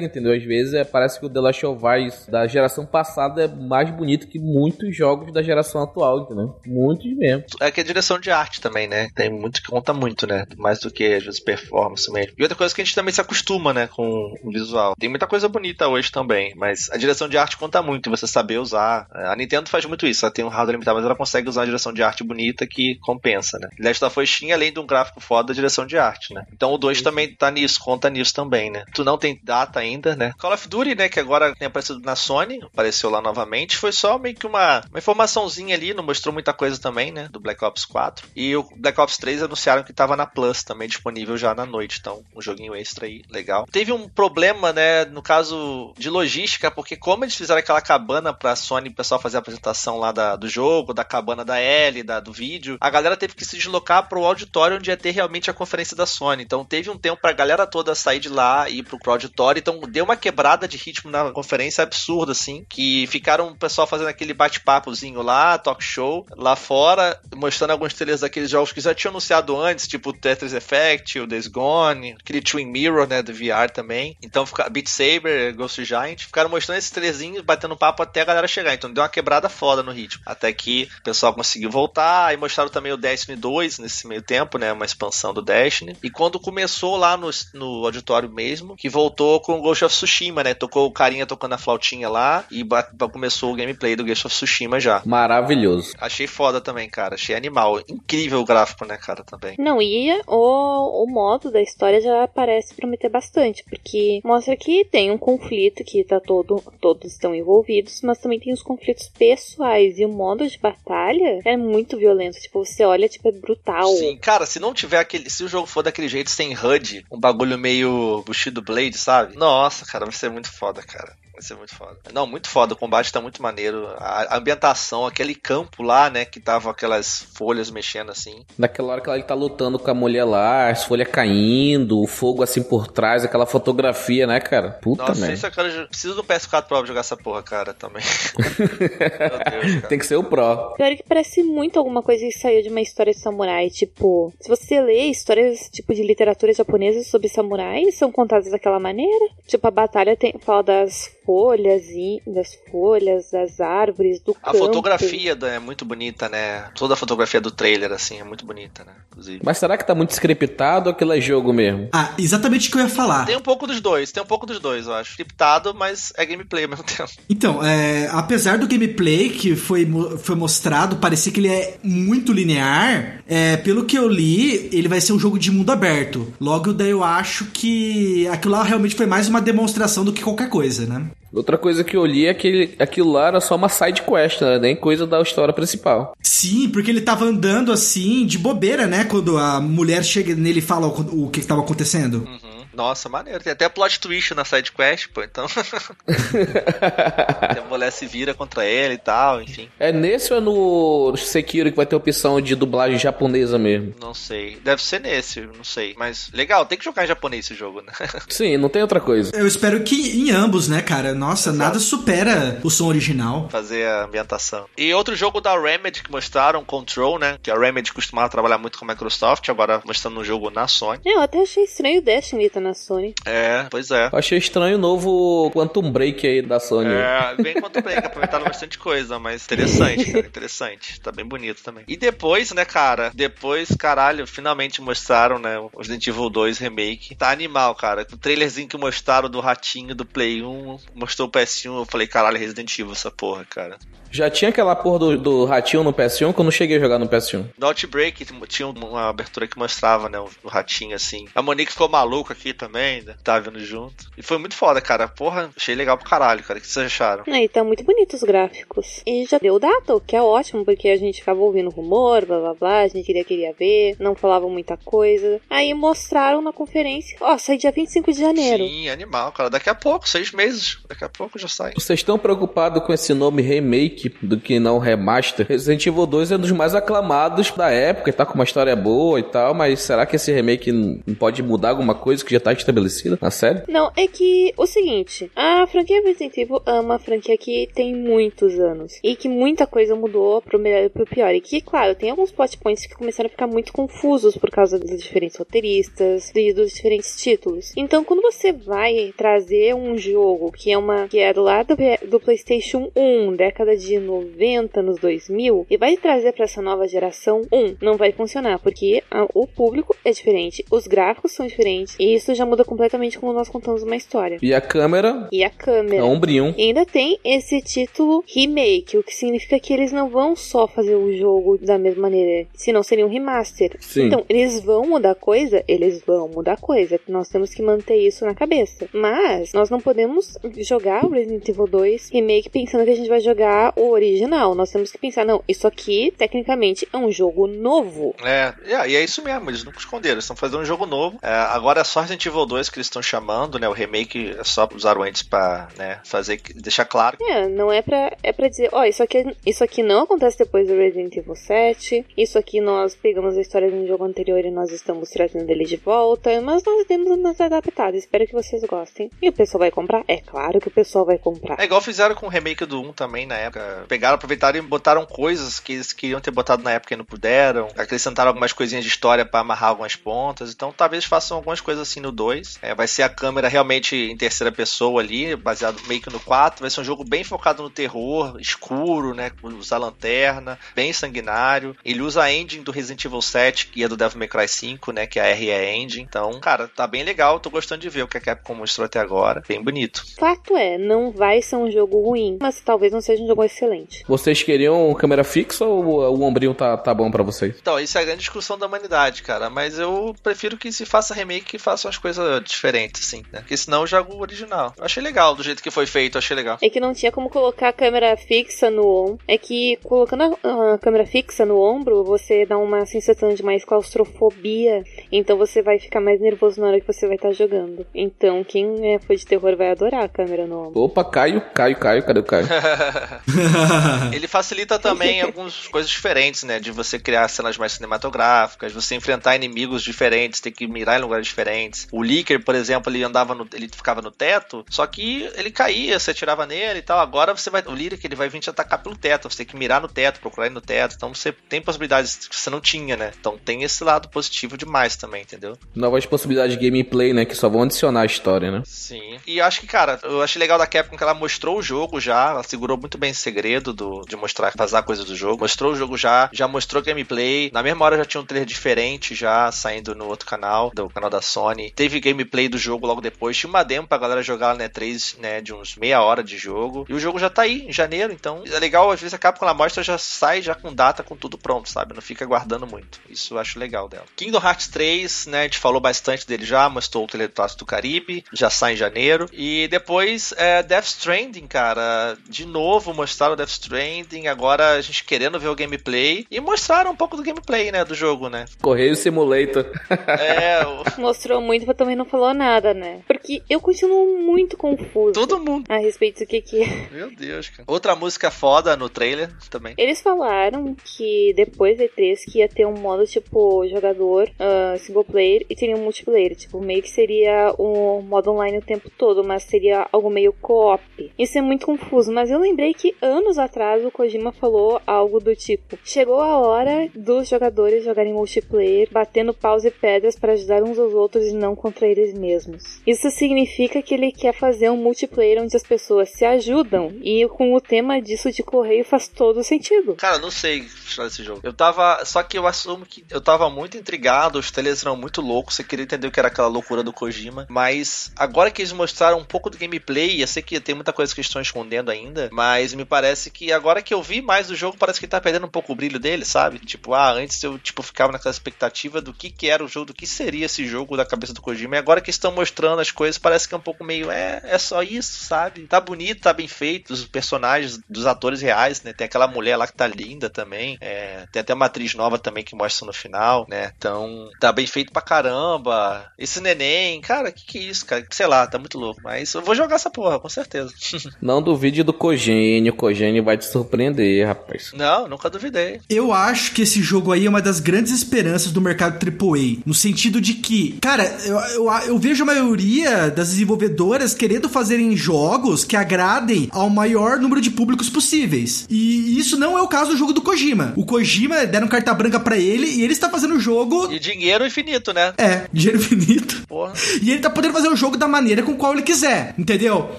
consegue, entendeu? Às vezes é, parece que o The Last of Us da geração passada é mais bonito que muitos jogos da geração atual, entendeu? Muitos mesmo. É que a direção de arte também, né? Tem muito que conta muito, né? Mais do que às vezes performance mesmo. E outra coisa que a gente também se acostuma, né, com o visual. Tem muita coisa bonita hoje também, mas a direção de arte conta muito, você saber usar. A Nintendo faz muito isso, ela tem um hardware limitado, mas ela consegue usar uma direção de arte bonita que compensa, né? Last of Us tinha, além de um gráfico foda, a direção de arte, né? Então o 2 também tá nisso, conta nisso também, né? Tu não tem data ainda, né? Call of Duty, né, que agora tem aparecido na Sony, apareceu lá novamente, foi só meio que uma, uma informaçãozinha ali, não mostrou muita coisa também, né, do Black Ops 4. E o Black Ops 3 anunciaram que tava na Plus também disponível já na noite, então um joguinho extra aí, legal. Teve um problema, né, no caso de logística, porque como eles fizeram aquela cabana pra Sony o pessoal fazer a apresentação lá da, do jogo, da cabana da L, da, do vídeo, a galera teve que se deslocar pro auditório onde ia ter realmente a conferência da Sony. Então teve um tempo pra galera toda sair de lá e ir pro, pro auditório, então deu uma quebrada de ritmo na conferência absurda, assim, que ficaram o pessoal fazendo aquele bate-papozinho lá, talk show, lá fora, mostrando alguns trailers daqueles jogos que já tinham anunciado antes, tipo o Tetris Effect, o Days Gone, aquele Twin Mirror, né, do VR também. Então, Beat Saber, Ghost Giant, ficaram mostrando esses trailerzinhos, batendo papo até a galera chegar. Então, deu uma quebrada foda no ritmo. Até que o pessoal conseguiu voltar, e mostraram também o Destiny 2 nesse meio tempo, né, uma expansão do Destiny. E quando começou lá no, no auditório mesmo, que voltou com o Ghost of Tsushima, né, tocou o carinha tocando a flautinha lá, e começou o gameplay do Ghost of Tsushima já. Maravilhoso. Achei foda também, cara. Achei animal. Incrível o gráfico, né, cara, também. Não, e o, o modo da história já parece prometer bastante, porque mostra que tem um conflito que tá todo, todos estão envolvidos, mas também tem os conflitos pessoais, e o modo de batalha é muito violento, tipo, você olha, tipo, é brutal. Sim, cara, se não tiver aquele. Se o jogo for daquele jeito sem HUD, um bagulho meio Bushido Blade, sabe? Nossa, cara, vai ser muito foda, cara. Vai ser muito foda. Não, muito foda. O combate tá muito maneiro. A ambientação, aquele campo lá, né? Que tava aquelas folhas mexendo assim. Naquela hora que ele tá lutando com a mulher lá, as folhas caindo, o fogo assim por trás, aquela fotografia, né, cara? Puta Nossa, merda. isso é cara. Preciso do PS4 Pro pra jogar essa porra, cara, também. (laughs) Meu Deus, cara. Tem que ser o Pro. Pior que parece muito alguma coisa que saiu de uma história de samurai. Tipo, se você lê histórias tipo de literatura japonesa sobre samurais, são contadas daquela maneira. Tipo, a batalha tem, fala das folhas, e, das folhas, das árvores, do A campo. fotografia é muito bonita, né? Toda a fotografia do trailer, assim, é muito bonita, né? Inclusive. Mas será que tá muito scriptado ou aquilo é jogo mesmo? Ah, exatamente o que eu ia falar. Tem um pouco dos dois, tem um pouco dos dois, eu acho. Scriptado, mas é gameplay ao mesmo tempo. Então, é, apesar do gameplay que foi, foi mostrado parecer que ele é muito linear, é, pelo que eu li, ele vai ser um jogo de mundo aberto. Logo, daí eu acho que aquilo lá realmente foi mais uma demonstração do que qualquer coisa, né? Outra coisa que eu li é que aquilo lá era só uma side quest, né? Nem coisa da história principal. Sim, porque ele tava andando assim, de bobeira, né? Quando a mulher chega nele e fala o, o que, que tava acontecendo. Uhum. Nossa, maneiro. Tem até plot twist na side quest, pô. Então. (laughs) a mulher se vira contra ele e tal, enfim. É nesse ou é no Sekiro que vai ter opção de dublagem japonesa mesmo? Não sei. Deve ser nesse, não sei. Mas legal, tem que jogar em japonês esse jogo, né? (laughs) Sim, não tem outra coisa. Eu espero que em ambos, né, cara? Nossa, nada supera o som original. Fazer a ambientação. E outro jogo da Remedy que mostraram, Control, né? Que a Remedy costumava trabalhar muito com a Microsoft, agora mostrando um jogo na Sony. Eu até achei estranho o Destiny tá na Sony. É, pois é. Eu achei estranho o novo Quantum Break aí da Sony. É, bem quanto break, aproveitaram bastante coisa, mas interessante, cara, interessante. Tá bem bonito também. E depois, né, cara, depois, caralho, finalmente mostraram, né, o Resident Evil 2 Remake. Tá animal, cara. O trailerzinho que mostraram do ratinho do Play 1, mostrou o PS1, eu falei, caralho, Resident Evil essa porra, cara. Já tinha aquela porra do, do ratinho no PS1 que eu não cheguei a jogar no PS1. No Outbreak tinha uma abertura que mostrava, né, o ratinho assim. A Monique ficou maluca aqui também, né, tava vindo junto. E foi muito foda, cara. Porra, achei legal pro caralho, cara. O que vocês acharam? Aí tá muito bonito os gráficos. E já deu data, o que é ótimo, porque a gente ficava ouvindo rumor, blá blá blá, a gente queria, queria ver, não falavam muita coisa. Aí mostraram na conferência, ó, sai dia 25 de janeiro. Sim, animal, cara. Daqui a pouco, seis meses. Daqui a pouco já sai. Vocês estão preocupados com esse nome remake do que não remaster? Resident Evil 2 é um dos mais aclamados da época e tá com uma história boa e tal, mas será que esse remake não pode mudar alguma coisa que já tá estabelecida na série? Não, é que o seguinte, a franquia Resident Evil é uma franquia que tem muitos anos e que muita coisa mudou pro melhor e pro pior. E que, claro, tem alguns plot points que começaram a ficar muito confusos por causa dos diferentes roteiristas e dos diferentes títulos. Então, quando você vai trazer um jogo que é uma que é do lado do PlayStation 1, década de 90, nos 2000, e vai trazer para essa nova geração, um, não vai funcionar, porque a- o público é diferente, os gráficos são diferentes, e isso já muda completamente como nós contamos uma história. E a câmera E a câmera. é um brilho. E ainda tem esse título remake, o que significa que eles não vão só fazer o jogo da mesma maneira, senão seria um remaster. Sim. Então, eles vão mudar coisa? Eles vão mudar coisa. Nós temos que manter isso na cabeça. Mas nós não podemos jogar o Resident Evil 2 remake pensando que a gente vai jogar o original. Nós temos que pensar, não, isso aqui tecnicamente é um jogo novo. É, é, e é isso mesmo, eles nunca esconderam, eles estão fazendo um jogo novo. É, agora é só Resident Evil 2 que eles estão chamando, né? O remake é só usaram antes pra né, fazer, deixar claro. É, não é pra, é pra dizer, ó, isso aqui, isso aqui não acontece depois do Resident Evil 7, isso aqui nós pegamos a história de um jogo anterior e nós estamos trazendo ele de volta, mas nós temos nos adaptado, espero que vocês gostem. E o pessoal vai comprar? É claro que o pessoal vai comprar. É igual fizeram com o remake do 1 também na época. Pegaram, aproveitaram e botaram coisas que eles queriam ter botado na época e não puderam. Acrescentaram algumas coisinhas de história pra amarrar algumas pontas. Então talvez façam algumas coisas assim no 2. É, vai ser a câmera realmente em terceira pessoa ali, baseado meio que no 4. Vai ser um jogo bem focado no terror, escuro, né? Usar lanterna, bem sanguinário. Ele usa a engine do Resident Evil 7, que é do Devil May Cry 5, né? Que é a RE Engine. Então, cara, tá bem legal. Tô gostando de ver o que a Capcom mostrou até agora. Bem bonito. Fato é, não vai ser um jogo ruim, mas talvez não seja um jogo excelente. Vocês queriam câmera fixa ou o ombrinho tá, tá bom para vocês? Então, isso é a grande discussão da humanidade, cara. Mas eu prefiro que se faça remake e faça umas coisas diferentes, assim, né? Porque senão eu jogo o original. Eu achei legal do jeito que foi feito, achei legal. É que não tinha como colocar a câmera fixa no ombro. É que colocando a, a câmera fixa no ombro, você dá uma sensação de mais claustrofobia. Então você vai ficar mais nervoso na hora que você vai estar jogando. Então, quem é fã de terror vai adorar a câmera no ombro. Opa, Caio, Caio, Caio, cadê o Caio? (laughs) (laughs) Ele facilita também algumas coisas diferentes, né? De você criar cenas mais cinematográficas, você enfrentar inimigos diferentes, ter que mirar em lugares diferentes. O Licker, por exemplo, ele andava no, ele ficava no teto, só que ele caía, você atirava nele e tal. Agora você vai, o Lyric ele vai vir te atacar pelo teto, você tem que mirar no teto, procurar ir no teto. Então você tem possibilidades que você não tinha, né? Então tem esse lado positivo demais também, entendeu? Novas possibilidades de gameplay, né? Que só vão adicionar a história, né? Sim. E acho que, cara, eu achei legal da Capcom que ela mostrou o jogo já, ela segurou muito bem esse segredo do, de mostrar, fazer coisas do jogo. Mostrou o jogo já, já mostrou gameplay. Na mesma hora já tinha um trailer diferente já saindo no outro canal, do canal da Sony. Teve gameplay do jogo logo depois. Tinha uma demo pra galera jogar na E3, né, de uns meia hora de jogo. E o jogo já tá aí, em janeiro, então é legal, às vezes a Capcom ela mostra já sai já com data, com tudo pronto, sabe? Não fica aguardando muito. Isso eu acho legal dela. Kingdom Hearts 3, né, a gente falou bastante dele já, mostrou o trailer do Caribe, já sai em janeiro. E depois, é, Death Stranding, cara, de novo mostraram Death Stranding, agora a gente querendo ver o gameplay. E mostraram um pouco do gameplay, né, do jogo, né? Correio Simulator. é, o... (laughs) Mostrou muito, mas também não falou nada, né? Porque eu continuo muito confuso. Todo mundo. A respeito do que que é. Meu Deus, cara. Outra música foda no trailer também. Eles falaram que depois da E3 que ia ter um modo tipo jogador uh, single player e teria um multiplayer. Tipo, meio que seria um modo online o tempo todo, mas seria algo meio co-op. Isso é muito confuso, mas eu lembrei que anos atrás o Kojima falou algo do tipo: chegou a hora dos jogadores jogarem multiplayer, batendo paus e pedras para ajudar uns aos outros e não contra eles mesmos. Isso significa que ele quer fazer um multiplayer onde as pessoas se ajudam e com o tema disso de correio faz todo sentido. Cara, não sei desse jogo. Eu tava. Só que eu assumo que eu tava muito intrigado, os trailers eram muito loucos, você queria entender o que era aquela loucura do Kojima. Mas agora que eles mostraram um pouco do gameplay, eu sei que tem muita coisa que estão escondendo ainda, mas me parece que agora que eu vi mais do jogo, parece que tá perdendo um pouco o brilho dele, sabe? Tipo, ah, antes eu tipo, ficava naquela expectativa do que, que era o jogo, do que seria esse jogo da cabeça do Kojima. E agora que estão mostrando as coisas, parece que é um pouco meio, é, é só isso, sabe? Tá bonito, tá bem feito, os personagens dos atores reais, né? Tem aquela mulher lá que tá linda também. É, tem até uma atriz nova também que mostra no final, né? Então, tá bem feito pra caramba. Esse neném, cara, que que é isso, cara? Sei lá, tá muito louco. Mas eu vou jogar essa porra, com certeza. (laughs) Não duvide do Kojini, o Kojini vai te surpreender, rapaz. Não, nunca duvidei. Eu acho que esse jogo aí é uma das grandes esperanças do mercado AAA. No sentido de que, cara, eu, eu, eu vejo a maioria das desenvolvedoras querendo fazerem jogos que agradem ao maior número de públicos possíveis. E isso não é o caso do jogo do Kojima. O Kojima deram carta branca para ele e ele está fazendo o jogo. E dinheiro infinito, né? É, dinheiro infinito. Porra. E ele tá podendo fazer o jogo da maneira com qual ele quiser, entendeu?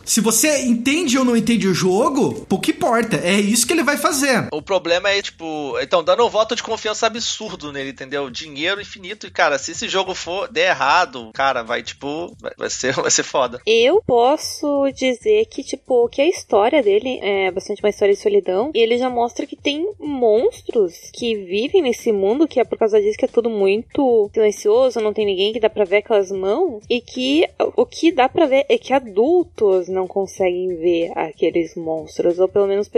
Se você entende ou não entende o jogo, pouco importa. É isso que ele vai fazer. O problema é, tipo, então, dando um voto de confiança absurdo nele, entendeu? Dinheiro infinito. E, cara, se esse jogo for der errado, cara, vai, tipo, vai, vai ser, (laughs) vai ser foda. Eu posso dizer que, tipo, que a história dele é bastante uma história de solidão. E ele já mostra que tem monstros que vivem nesse mundo, que é por causa disso que é tudo muito silencioso, não tem ninguém que dá pra ver aquelas mãos. E que o que dá pra ver é que adultos não conseguem ver aqueles monstros. Ou pelo menos.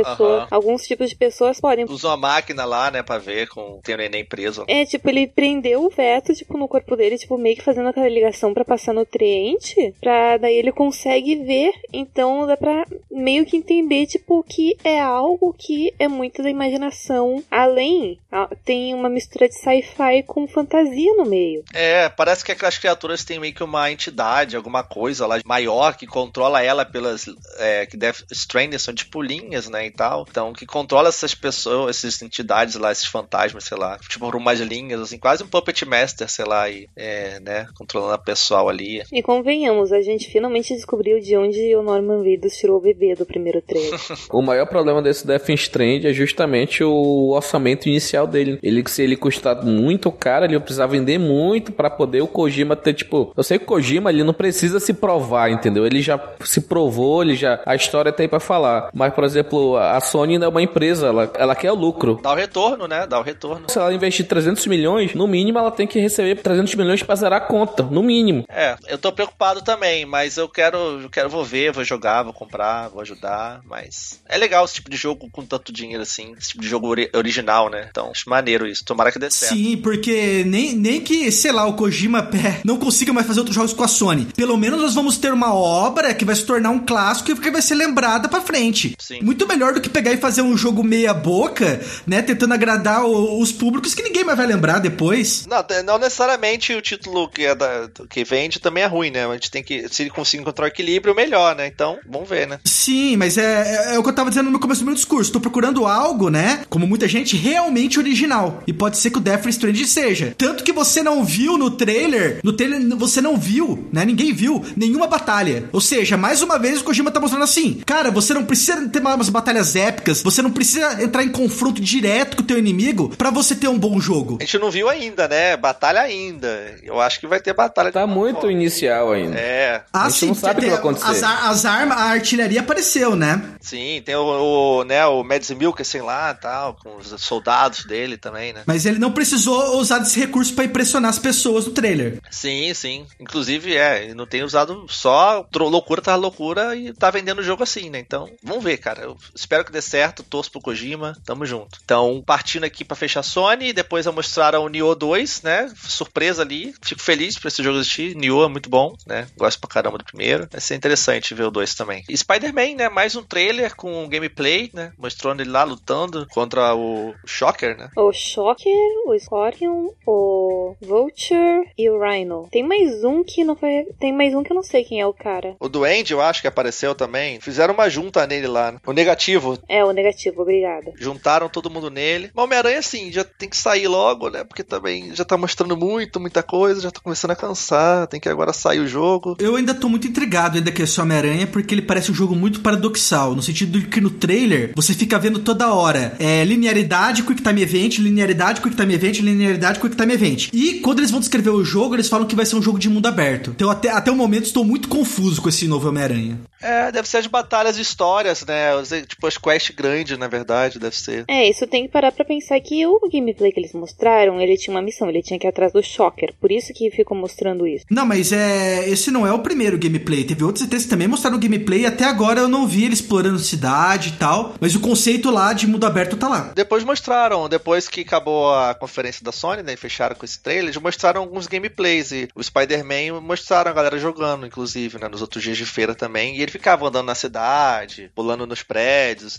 Alguns tipos de pessoas podem. Usa uma máquina lá, né, pra ver com tem o neném preso. É, tipo, ele prendeu o veto, tipo, no corpo dele, tipo, meio que fazendo aquela ligação pra passar nutriente, pra daí ele consegue ver, então dá pra meio que entender, tipo, que é algo que é muito da imaginação. Além, a- tem uma mistura de sci-fi com fantasia no meio. É, parece que aquelas criaturas têm meio que uma entidade, alguma coisa lá maior que controla ela pelas. É, que Death Stranding são tipo linhas, né? E tal. Então, que controla essas pessoas, essas entidades lá, esses fantasmas, sei lá. Tipo, por umas linhas, assim, quase um Puppet Master, sei lá, e, é, né? Controlando a pessoal ali. E convenhamos, a gente finalmente descobriu de onde o Norman Reedus tirou o bebê do primeiro trailer. (laughs) O maior problema desse Death Strand é justamente o orçamento inicial dele. Ele, se ele custar muito caro, ele precisa vender muito pra poder o Kojima ter, tipo... Eu sei que o Kojima, ele não precisa se provar, entendeu? Ele já se provou, ele já... A história tá aí pra falar. Mas, por exemplo, exemplo, a Sony é uma empresa, ela, ela quer o lucro. Dá o retorno, né? Dá o retorno. Se ela investir 300 milhões, no mínimo ela tem que receber 300 milhões pra zerar a conta, no mínimo. É, eu tô preocupado também, mas eu quero, eu quero, vou ver, vou jogar, vou comprar, vou ajudar, mas é legal esse tipo de jogo com tanto dinheiro assim, esse tipo de jogo ori original, né? Então, acho maneiro isso, tomara que dê certo. Sim, porque nem, nem que, sei lá, o Kojima pé, (laughs) não consiga mais fazer outros jogos com a Sony. Pelo menos nós vamos ter uma obra que vai se tornar um clássico e que vai ser lembrada pra frente. Sim. Muito melhor do que pegar e fazer um jogo meia boca, né? Tentando agradar o- os públicos que ninguém mais vai lembrar depois. Não, não necessariamente o título que, é da, que vende também é ruim, né? A gente tem que, se ele conseguir encontrar o equilíbrio, melhor, né? Então, vamos ver, né? Sim, mas é, é, é o que eu tava dizendo no começo do meu discurso. Tô procurando algo, né? Como muita gente, realmente original. E pode ser que o Death Stranding seja. Tanto que você não viu no trailer. No trailer você não viu, né? Ninguém viu nenhuma batalha. Ou seja, mais uma vez o Kojima tá mostrando assim: cara, você não precisa ter umas batalhas épicas. Você não precisa entrar em confronto direto com o teu inimigo pra você ter um bom jogo. A gente não viu ainda, né? Batalha ainda. Eu acho que vai ter batalha. Tá muito forma. inicial ainda. É, A gente não sabe o que vai acontecer. As, as armas, a artilharia apareceu, né? sim, tem o, o, né, o Mads Mikkelsen lá tal, com os soldados dele também, né? Mas ele não precisou usar desse recurso pra impressionar as pessoas no trailer. Sim, sim. Inclusive, é, ele não tem usado só loucura tá loucura e tá vendendo o jogo assim, né? Então, vamos ver, cara. Eu espero que dê certo, torço pro Kojima, tamo junto. Então, partindo aqui pra fechar a Sony, depois mostraram o Nioh 2, né? Surpresa ali. Fico feliz por esse jogo existir. Nioh é muito bom, né? Gosto pra caramba do primeiro. Vai ser interessante ver o 2 também. E Spider-Man, né? Mais um trailer com gameplay, né? Mostrando ele lá lutando contra o Shocker, né? O Shocker, o Scorpion, o Vulture e o Rhino. Tem mais um que não foi. Tem mais um que eu não sei quem é o cara. O Duende, eu acho que apareceu também. Fizeram uma junta nele lá. né? O negativo, É, o negativo, obrigada. Juntaram todo mundo nele. Mas Homem-Aranha, assim, já tem que sair logo, né? Porque também já tá mostrando muito, muita coisa, já tá começando a cansar. Tem que agora sair o jogo. Eu ainda tô muito intrigado ainda com esse Homem-Aranha, porque ele parece um jogo muito paradoxal, no sentido de que no trailer você fica vendo toda hora é, linearidade, Quick Time Event, linearidade, Quick Time Event, linearidade, Quick Time Event. E quando eles vão descrever o jogo, eles falam que vai ser um jogo de mundo aberto. Então até, até o momento estou muito confuso com esse novo Homem-Aranha. É, deve ser as batalhas de histórias, né? Os- Tipo, as quests grandes, na verdade, deve ser. É, isso tem que parar pra pensar que o gameplay que eles mostraram, ele tinha uma missão, ele tinha que ir atrás do Shocker. Por isso que ficou mostrando isso. Não, mas é. Esse não é o primeiro gameplay. Teve outros ETs que também mostraram gameplay e até agora eu não vi ele explorando cidade e tal. Mas o conceito lá de mundo aberto tá lá. Depois mostraram, depois que acabou a conferência da Sony, né? E fecharam com esse trailer, eles mostraram alguns gameplays. E o Spider-Man mostraram a galera jogando, inclusive, né? Nos outros dias de feira também. E ele ficava andando na cidade, pulando nos prédios,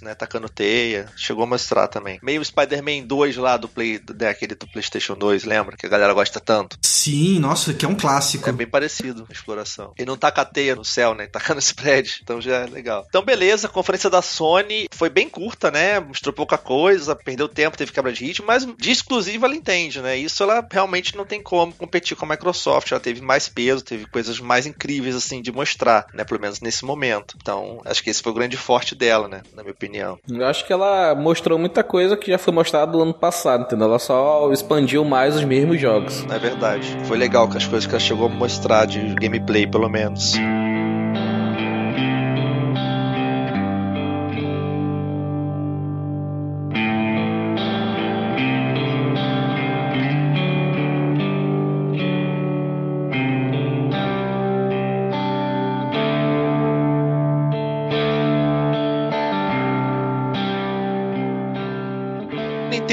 né? Tacando teia. Chegou a mostrar também. Meio Spider-Man 2 lá do Play, daquele do PlayStation 2, lembra? Que a galera gosta tanto. Sim, nossa, que é um clássico. É bem parecido a exploração. Ele não taca a teia no céu, né? (laughs) Taca nesse prédio. Então já é legal. Então, beleza, a conferência da Sony foi bem curta, né? Mostrou pouca coisa, perdeu tempo, teve quebra de ritmo, mas de exclusiva ela entende, né? Isso ela realmente não tem como competir com a Microsoft. Ela teve mais peso, teve coisas mais incríveis, assim, de mostrar, né? Pelo menos nesse momento. Então, acho que esse foi o grande forte dela, né? Na minha opinião. Eu acho que ela mostrou muita coisa que já foi mostrada no ano passado, entendeu? Ela só expandiu mais os mesmos jogos. É verdade. Foi legal com as coisas que ela chegou a mostrar de gameplay, pelo menos.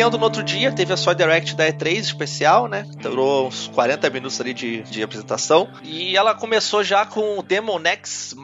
Nintendo no outro dia teve a sua Direct da E3 especial, né? Durou uns 40 minutos ali de, de apresentação. E ela começou já com o Demon X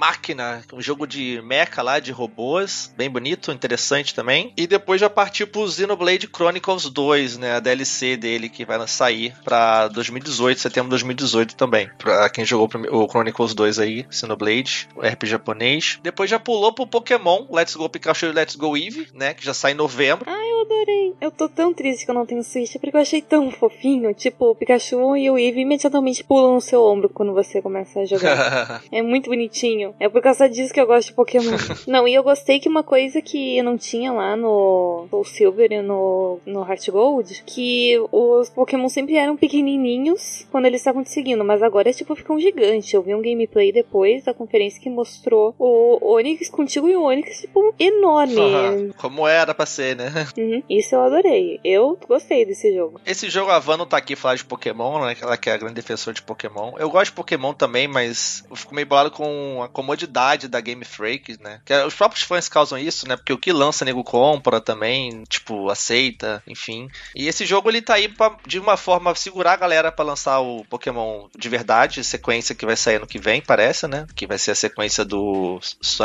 um jogo de mecha lá, de robôs. Bem bonito, interessante também. E depois já partiu pro Xenoblade Chronicles 2, né? A DLC dele que vai sair pra 2018, setembro de 2018 também. Pra quem jogou o Chronicles 2 aí, Xenoblade, o RPG japonês. Depois já pulou pro Pokémon Let's Go Pikachu e Let's Go Eevee, né? Que já sai em novembro. Eu eu adorei. Eu tô tão triste que eu não tenho Switch porque eu achei tão fofinho. Tipo, o Pikachu e o Eevee imediatamente pulam no seu ombro quando você começa a jogar. (laughs) é muito bonitinho. É por causa disso que eu gosto de Pokémon. (laughs) não, e eu gostei que uma coisa que não tinha lá no Soul Silver e no, no Heart Gold, que os Pokémon sempre eram pequenininhos quando eles estavam te seguindo, mas agora tipo ficam gigantes. Eu vi um gameplay depois da conferência que mostrou o Onix contigo e o Onix tipo enorme. (laughs) Como era pra ser, né? Uhum, isso eu adorei. Eu gostei desse jogo. Esse jogo a Van não tá aqui falar de Pokémon, né? Ela que é a grande defensora de Pokémon. Eu gosto de Pokémon também, mas eu fico meio bolado com a comodidade da Game Freak, né? Que os próprios fãs causam isso, né? Porque o que lança, nego compra também, tipo, aceita, enfim. E esse jogo ele tá aí pra, de uma forma, segurar a galera para lançar o Pokémon de verdade, sequência que vai sair ano que vem, parece, né? Que vai ser a sequência do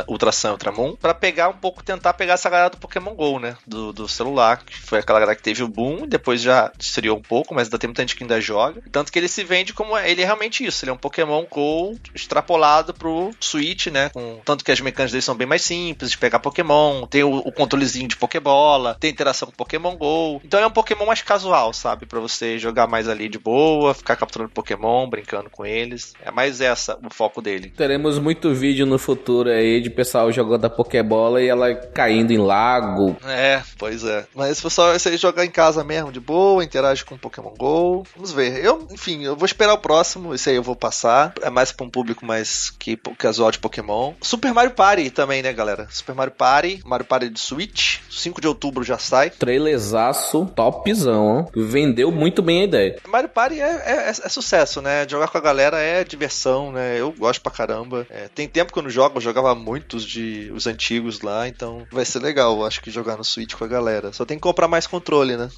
Ultra Sun e Ultramon, pra pegar um pouco, tentar pegar essa galera do Pokémon GO, né? Do, do celular, que foi aquela galera que teve o boom, depois já estreou um pouco, mas ainda tem muita gente que ainda joga. Tanto que ele se vende como. Ele é realmente isso, ele é um Pokémon GO extrapolado pro Switch, né? Com, tanto que as mecânicas dele são bem mais simples de pegar Pokémon, tem o, o controlezinho de Pokébola, tem interação com Pokémon GO. Então é um Pokémon mais casual, sabe? Pra você jogar mais ali de boa, ficar capturando Pokémon, brincando com eles. É mais essa o foco dele. Teremos muito vídeo no futuro aí de pessoal jogando a Pokébola e ela caindo em lago. É, pois é. Mas se você jogar em casa mesmo, de boa, interage com Pokémon GO. Vamos ver. Eu, enfim, eu vou esperar o próximo. Esse aí eu vou passar. É mais pra um público mais que casual de Pokémon. Super Mario Party também, né, galera? Super Mario Party, Mario Party de Switch. 5 de outubro já sai. Trailerzaço topzão, ó. Vendeu muito bem a ideia. Mario Party é, é, é, é sucesso, né? Jogar com a galera é diversão, né? Eu gosto pra caramba. É, tem tempo que eu não jogo, eu jogava muitos de os antigos lá, então vai ser legal, acho que jogar no Switch com a galera. Só tem que comprar mais controle, né?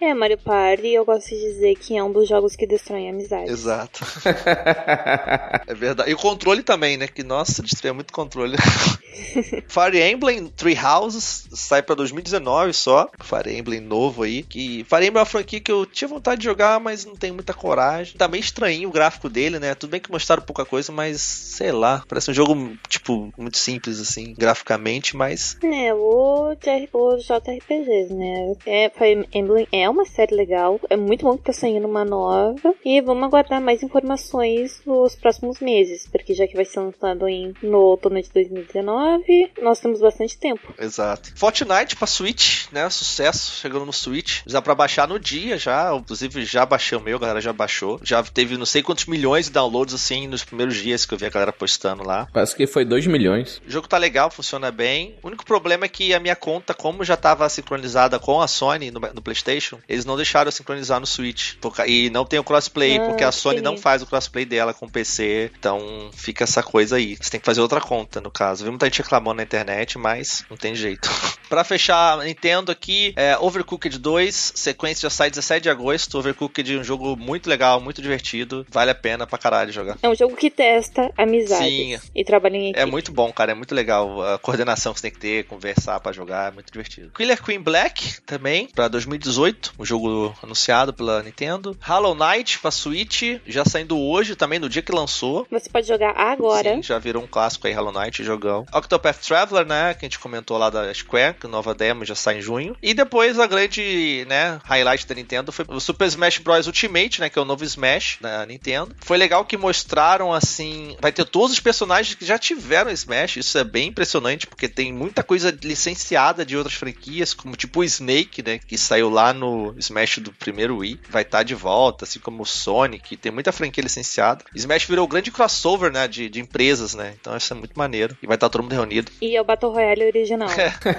É, é Mario Party, eu gosto de dizer que é um dos jogos que destroem a amizade. Exato. (laughs) é verdade. E o controle também, né? Que nossa, destruía muito controle. (laughs) Fire Emblem Three Houses sai pra 2019 só. Fire Emblem novo aí. Que Fire Emblem é uma franquia que eu tinha vontade de jogar, mas não tenho muita coragem. Tá meio estranho o gráfico dele, né? Tudo bem que mostraram pouca coisa, mas sei lá. Parece um jogo, tipo, muito simples, assim, graficamente, mas. É, o, o JRPGs, né? É, Fire Emblem é uma série legal. É muito bom que tá saindo uma nova. E vamos aguardar mais informações nos próximos meses. Porque já que vai ser lançado em, no outono de 2019, nós temos bastante tempo. Exato. Fortnite pra Switch, né? Sucesso, chegando no Switch. Já pra baixar no dia já. Inclusive, já baixei o meu, a galera já baixou. Já teve não sei quantos milhões de downloads assim nos primeiros dias que eu vi a galera postando lá. Parece que foi 2 milhões. O jogo tá legal, funciona bem. O único problema é que a minha conta, como já tava sincronizada com a Sony no, no PlayStation, eles não deixaram sincronizar no Switch. e não tem o crossplay, ah, porque a Sony sim. não faz o crossplay dela com o PC. Então fica essa coisa aí. Você tem que fazer outra conta, no caso. Vi muita gente reclamando na internet, mas não tem jeito. (laughs) pra fechar, Nintendo aqui, é Overcooked 2, sequência já sai 17 de agosto. Overcooked é um jogo muito legal, muito divertido. Vale a pena pra caralho jogar. É um jogo que testa amizade e trabalha em equipe. É muito bom, cara. É muito legal. A coordenação que você tem que ter, conversar pra jogar, é muito divertido. Killer Queen Black também, pra 2018. Um jogo anunciado pela Nintendo. Hollow Knight pra Switch, já saindo hoje também, no dia que lançou. Você pode jogar agora. Sim, já virou um clássico aí, Hollow Knight, jogão. Octopath Traveler, né, que a gente comentou lá da Square, que a nova demo já sai em junho. E depois a grande, né, highlight da Nintendo foi o Super Smash Bros. Ultimate, né, que é o novo Smash da Nintendo. Foi legal que mostraram, assim, vai ter todos os personagens que já tiveram Smash, isso é bem impressionante, porque tem muita coisa licenciada de outras franquias, como tipo o Snake, né, que saiu lá no Smash do primeiro Wii, vai estar tá de volta, assim como o Sonic, tem muita franquia licenciada. Smash virou o grande crossover, né, de, de empresas, né, então isso é muito maneiro. E vai estar tá todo mundo reunido. E é o Battle Royale original.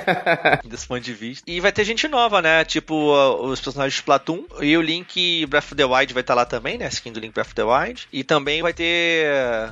(laughs) Desse ponto de vista. E vai ter gente nova, né, tipo uh, os personagens de Splatoon, e o Link Breath of the Wild vai estar tá lá também, né, skin do Link Breath of the Wild. E também vai ter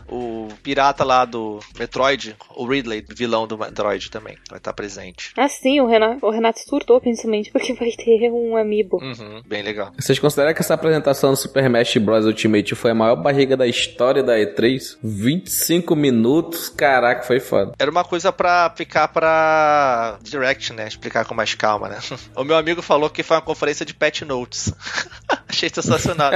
uh, o pirata lá do Metroid, o Ridley, vilão do Metroid também, vai estar tá presente. Ah, sim, o Renato, o Renato surtou, principalmente porque vai ter um amiibo. Uhum, bem legal. Vocês consideram que essa apresentação do Super Smash Bros. Ultimate foi a maior barriga da história da E3? 25 minutos, caraca, foi foda. Era uma coisa pra ficar pra Direct, né? Explicar com mais calma, né? (laughs) O meu amigo falou que foi uma conferência de patch notes. (laughs) Achei sensacional.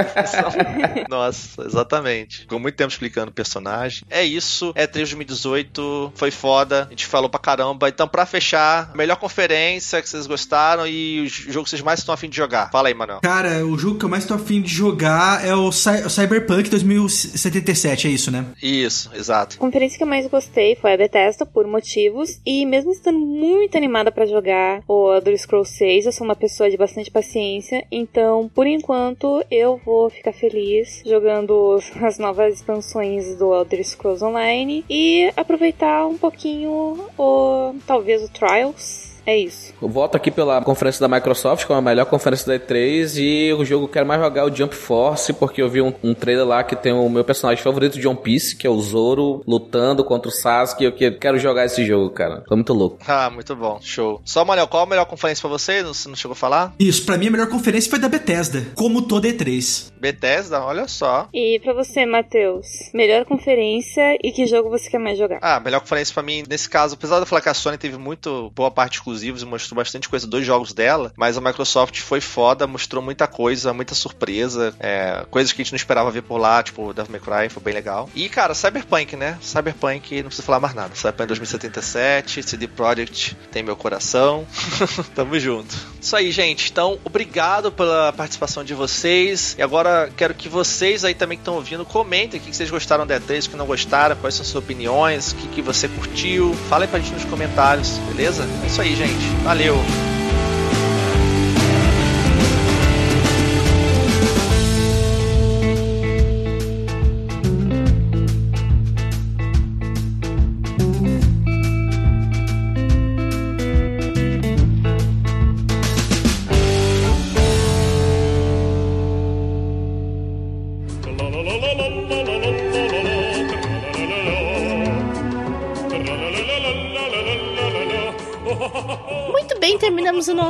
(laughs) Nossa, exatamente. Ficou muito tempo explicando o personagem. É isso. É 3 2018. Foi foda. A gente falou pra caramba. Então, pra fechar, melhor conferência que vocês gostaram e o jogo que vocês mais estão afim de jogar. Fala aí, Manuel. Cara, o jogo que eu mais tô afim de jogar é o, Cy o Cyberpunk 2077, é isso, né? Isso, exato. A conferência que eu mais gostei foi a Bethesda, por motivos. E mesmo estando muito animada para jogar o Elder Scrolls 6, eu sou uma pessoa de bastante paciência. Então, por enquanto, eu vou ficar feliz jogando (laughs) as novas expansões do Elder Scrolls Online e aproveitar um pouquinho o talvez o Trials é isso. Eu voto aqui pela conferência da Microsoft, que é a melhor conferência da E3, e o jogo que eu quero mais jogar é o Jump Force, porque eu vi um, um trailer lá que tem o meu personagem favorito de One Piece, que é o Zoro, lutando contra o Sasuke, e eu quero jogar esse jogo, cara. Tô muito louco. (laughs) Ah, muito bom. Show. Só, Manel, qual a melhor conferência pra você? Você não chegou a falar? Isso, pra mim a melhor conferência foi da Bethesda, como toda E3. Bethesda, olha só. E pra você, Matheus, melhor conferência e que jogo você quer mais jogar? Ah, melhor conferência pra mim, nesse caso, apesar de eu falar que a Sony teve muito boa parte exclusivos e mostrou bastante coisa dos jogos dela, mas a Microsoft foi foda, mostrou muita coisa, muita surpresa, é, coisas que a gente não esperava ver por lá, tipo Devil May Cry, foi bem legal. E, cara, Cyberpunk, né? Cyberpunk, não precisa falar mais nada. Cyberpunk 2077, CD Projekt tem meu coração. (laughs) Tamo junto. Isso aí, gente. Então, obrigado pela participação de vocês. E agora quero que vocês aí também que estão ouvindo comentem o que vocês gostaram da E3, o que não gostaram, quais são suas opiniões, o que, que você curtiu. Fala aí pra gente nos comentários, beleza? É isso aí, gente. Valeu!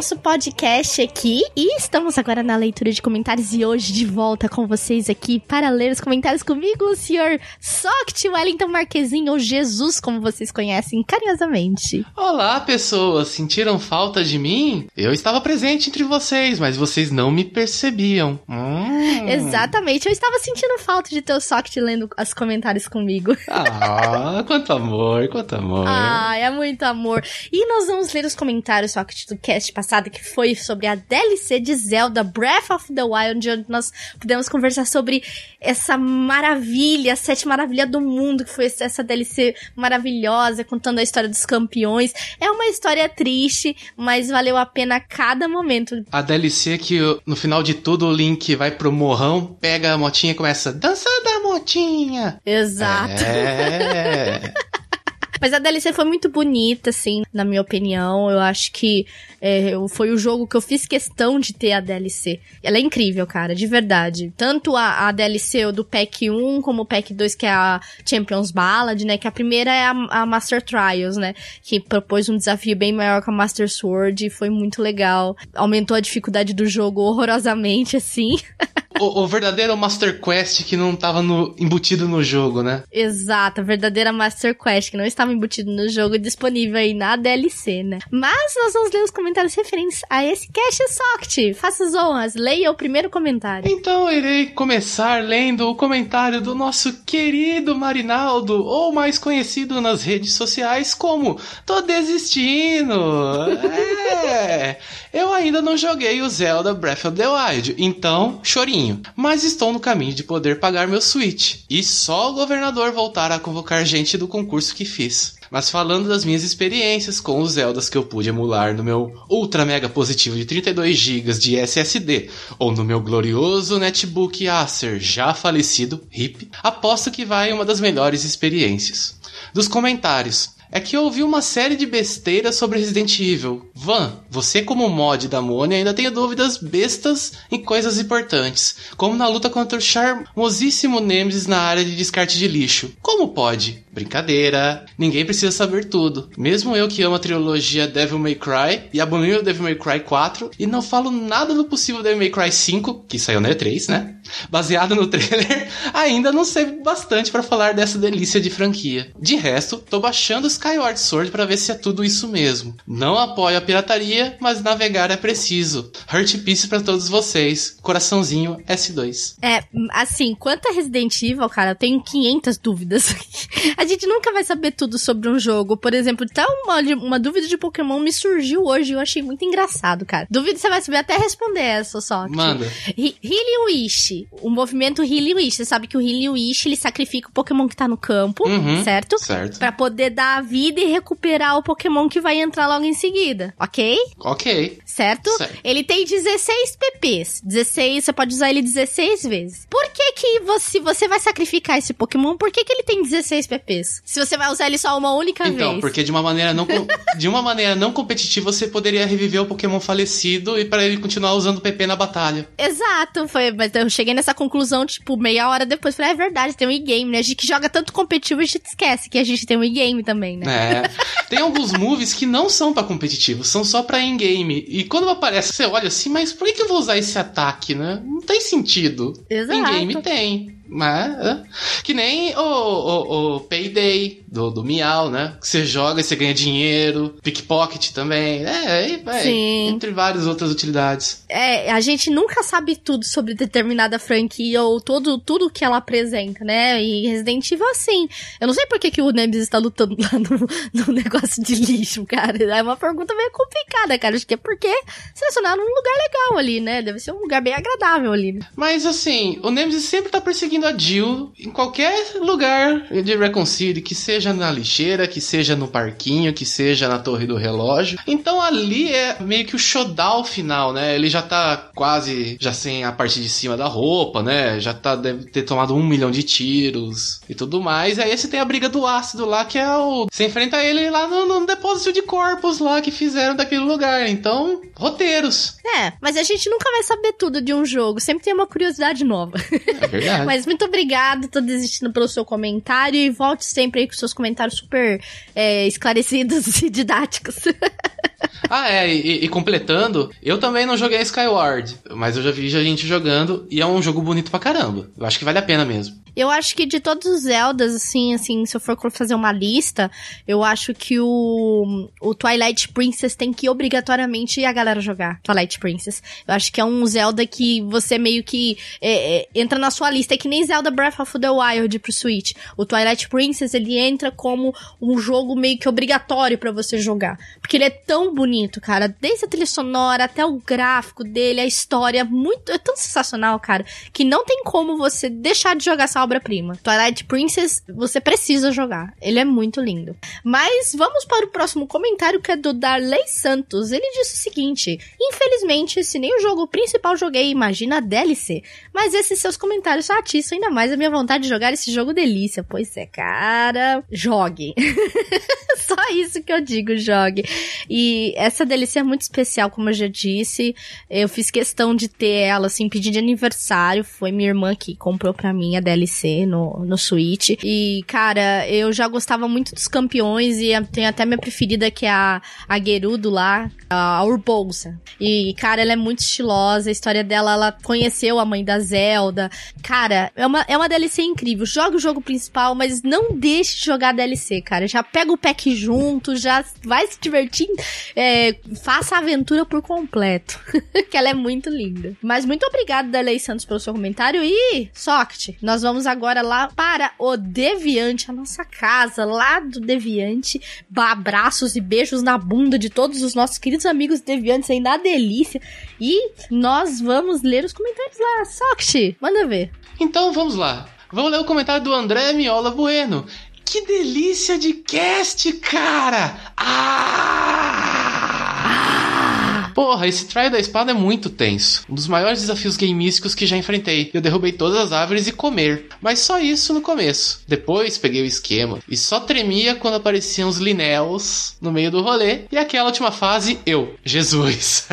Nosso podcast aqui e estamos agora na leitura de comentários e hoje de volta com vocês aqui para ler os comentários comigo, o senhor Soct Wellington Marquezinho ou Jesus, como vocês conhecem carinhosamente. Olá, pessoas! Sentiram falta de mim? Eu estava presente entre vocês, mas vocês não me percebiam. Hum. Exatamente, eu estava sentindo falta de ter o Soct lendo os comentários comigo. (laughs) Ah, quanto amor, quanto amor. Ah, é muito amor. E nós vamos ler os comentários que do cast passado, que foi sobre a DLC de Zelda Breath of the Wild, onde nós pudemos conversar sobre essa maravilha, a sete maravilha do mundo, que foi essa DLC maravilhosa, contando a história dos campeões. É uma história triste, mas valeu a pena cada momento. A DLC que no final de tudo o Link vai pro morrão, pega a motinha e começa dança da motinha. Exato. É. (laughs) Mas a DLC foi muito bonita, assim, na minha opinião. Eu acho que é, foi o jogo que eu fiz questão de ter a DLC. Ela é incrível, cara, de verdade. Tanto a, a DLC do Pack 1 como o Pack 2, que é a Champions Ballad, né? Que a primeira é a, a Master Trials, né? Que propôs um desafio bem maior com a Master Sword e foi muito legal. Aumentou a dificuldade do jogo horrorosamente, assim. (laughs) o, o, verdadeiro Master Quest que não estava no, embutido no jogo, né? Exato, a verdadeira Master Quest que não estava embutido no jogo, disponível aí na DLC, né? Mas nós vamos ler os comentários referentes a esse Cash Socket. Faça as honras, leia o primeiro comentário. Então eu irei começar lendo o comentário do nosso querido Marinaldo, ou mais conhecido nas redes sociais como Tô Desistindo. (laughs) É, eu ainda não joguei o Zelda Breath of the Wild, então chorinho. Mas estou no caminho de poder pagar meu Switch. E só o governador voltar a convocar gente do concurso que fiz. Mas falando das minhas experiências com os Zeldas que eu pude emular no meu ultra mega positivo de 32 GB de SSD ou no meu glorioso netbook Acer já falecido, RIP, aposto que vai uma das melhores experiências. Dos comentários, é que eu ouvi uma série de besteiras sobre Resident Evil. Van, você como mod da Mone ainda tem dúvidas bestas em coisas importantes, como na luta contra o charmosíssimo Nemesis na área de descarte de lixo. Como pode? Brincadeira, ninguém precisa saber tudo. Mesmo eu que amo a trilogia Devil May Cry e abomino Devil May Cry 4 e não falo nada do possível Devil May Cry 5, que saiu na E3, né? Baseado no trailer, (laughs) ainda não sei bastante para falar dessa delícia de franquia. De resto, tô baixando os Skyward Sword para ver se é tudo isso mesmo. Não apoio a pirataria, mas navegar é preciso. Heart Peace para todos vocês. Coraçãozinho S2. É, assim, quanto a Resident Evil, cara, eu tenho 500 dúvidas. (laughs) a gente nunca vai saber tudo sobre um jogo. Por exemplo, então uma, uma dúvida de Pokémon me surgiu hoje e eu achei muito engraçado, cara. Dúvida você vai saber até responder essa só. Manda. Healing Wish. O movimento Healing Wish. Você sabe que o Healing Wish, ele sacrifica o Pokémon que tá no campo, Uhum, certo? certo. Pra poder dar vida e recuperar o Pokémon que vai entrar logo em seguida, ok? Ok. Certo? Certo. Ele tem 16 PPs. 16, você pode usar ele 16 vezes. Por que que você, se você vai sacrificar esse Pokémon, por que que ele tem 16 PPs? Se você vai usar ele só uma única Então, vez. porque de uma maneira não (laughs) de uma maneira não competitiva você poderia reviver o Pokémon falecido e para ele continuar usando o PP na batalha. Exato, foi, mas eu cheguei nessa conclusão, tipo, meia hora depois. Falei, é verdade, tem um e-game, né? A gente que joga tanto competitivo, a gente esquece que a gente tem um e-game também, né? É. Tem alguns moves que não são pra competitivo, são só pra in-game. E quando aparece, você olha assim, mas por que, eu vou usar esse ataque, né? Não tem sentido. Exato. In-game tem. Mas, que nem o, o, o Payday do, do Miau, né? Que você joga e você ganha dinheiro, pickpocket também. É. Sim. Entre várias outras utilidades. É, a gente nunca sabe tudo sobre determinada franquia ou todo, tudo que ela apresenta, né? E Resident Evil, assim. Eu não sei por que, que o Nemesis está lutando lá no, no negócio de lixo, cara. É uma pergunta meio complicada, cara. Acho que é porque selecionaram um lugar legal ali, né? Deve ser um lugar bem agradável ali. né? Mas assim, o Nemesis sempre tá perseguindo a Jill em qualquer lugar de Recon City, que seja na lixeira, que seja no parquinho, que seja na torre do relógio. Então ali é meio que o showdown final, né? Ele já tá quase já sem a parte de cima da roupa, né? Já tá deve ter tomado um milhão de tiros e tudo mais. Aí você tem a briga do ácido lá, que é o. Você enfrenta ele lá no, no depósito de corpos lá que fizeram daquele lugar. Então, roteiros. É, mas a gente nunca vai saber tudo de um jogo. Sempre tem uma curiosidade nova. É verdade. (laughs) Mas muito obrigado, tô desistindo pelo seu comentário e volte sempre aí com seus comentários super é, esclarecidos (laughs) e didáticos. Ah, é, e, e completando, eu também não joguei Skyward, mas eu já vi gente jogando e é um jogo bonito pra caramba. Eu acho que vale a pena mesmo. Eu acho que de todos os Zeldas, assim, assim, se eu for fazer uma lista, eu acho que o, o Twilight Princess tem que obrigatoriamente a galera jogar Twilight Princess. Eu acho que é um Zelda que você meio que é, é, entra na sua lista. É que nem Zelda Breath of the Wild pro Switch. O Twilight Princess, ele entra como um jogo meio que obrigatório pra você jogar. Porque ele é tão bonito, cara. Desde a trilha sonora até o gráfico dele, a história, muito, é tão sensacional, cara, que não tem como você deixar de jogar essa obra-prima. Twilight Princess, você precisa jogar. Ele é muito lindo. Mas vamos para o próximo comentário que é do Darley Santos. Ele disse o seguinte: Infelizmente, se nem o jogo principal joguei, imagina a DLC. Mas esses seus comentários só atiçam ainda mais a minha vontade de jogar esse jogo delícia. Pois é, cara. Jogue. (laughs) Só isso que eu digo, jogue. E essa DLC é muito especial, como eu já disse. Eu fiz questão de ter ela, assim, pedir de aniversário. Foi minha irmã que comprou pra mim a DLC no, no Switch. E, cara, eu já gostava muito dos campeões e tem até minha preferida, que é a, a Gerudo lá, a Urbolsa. E, cara, ela é muito estilosa. A história dela, ela conheceu a mãe da Zelda. Cara, é uma, é uma DLC incrível. Joga o jogo principal, mas não deixe de jogar a DLC, cara. Já pega o pack junto, já vai se divertir. É, faça a aventura por completo. (laughs) que ela é muito linda. Mas muito obrigado, Darley Santos, pelo seu comentário. E, Socket, nós vamos agora lá para o Deviante, a nossa casa lá do Deviante. Abraços e beijos na bunda de todos os nossos queridos amigos Deviantes aí na delícia. E nós vamos ler os comentários lá. Socket, manda ver. Então vamos lá. Vamos ler o comentário do André Miola Bueno. Que delícia de cast, cara! Ah! Porra, esse Trial da Espada é muito tenso. Um dos maiores desafios gameísticos que já enfrentei. Eu derrubei todas as árvores e comer. Mas só isso no começo. Depois peguei o esquema. E só tremia quando apareciam os Lineos no meio do rolê. E aquela última fase, eu. Jesus.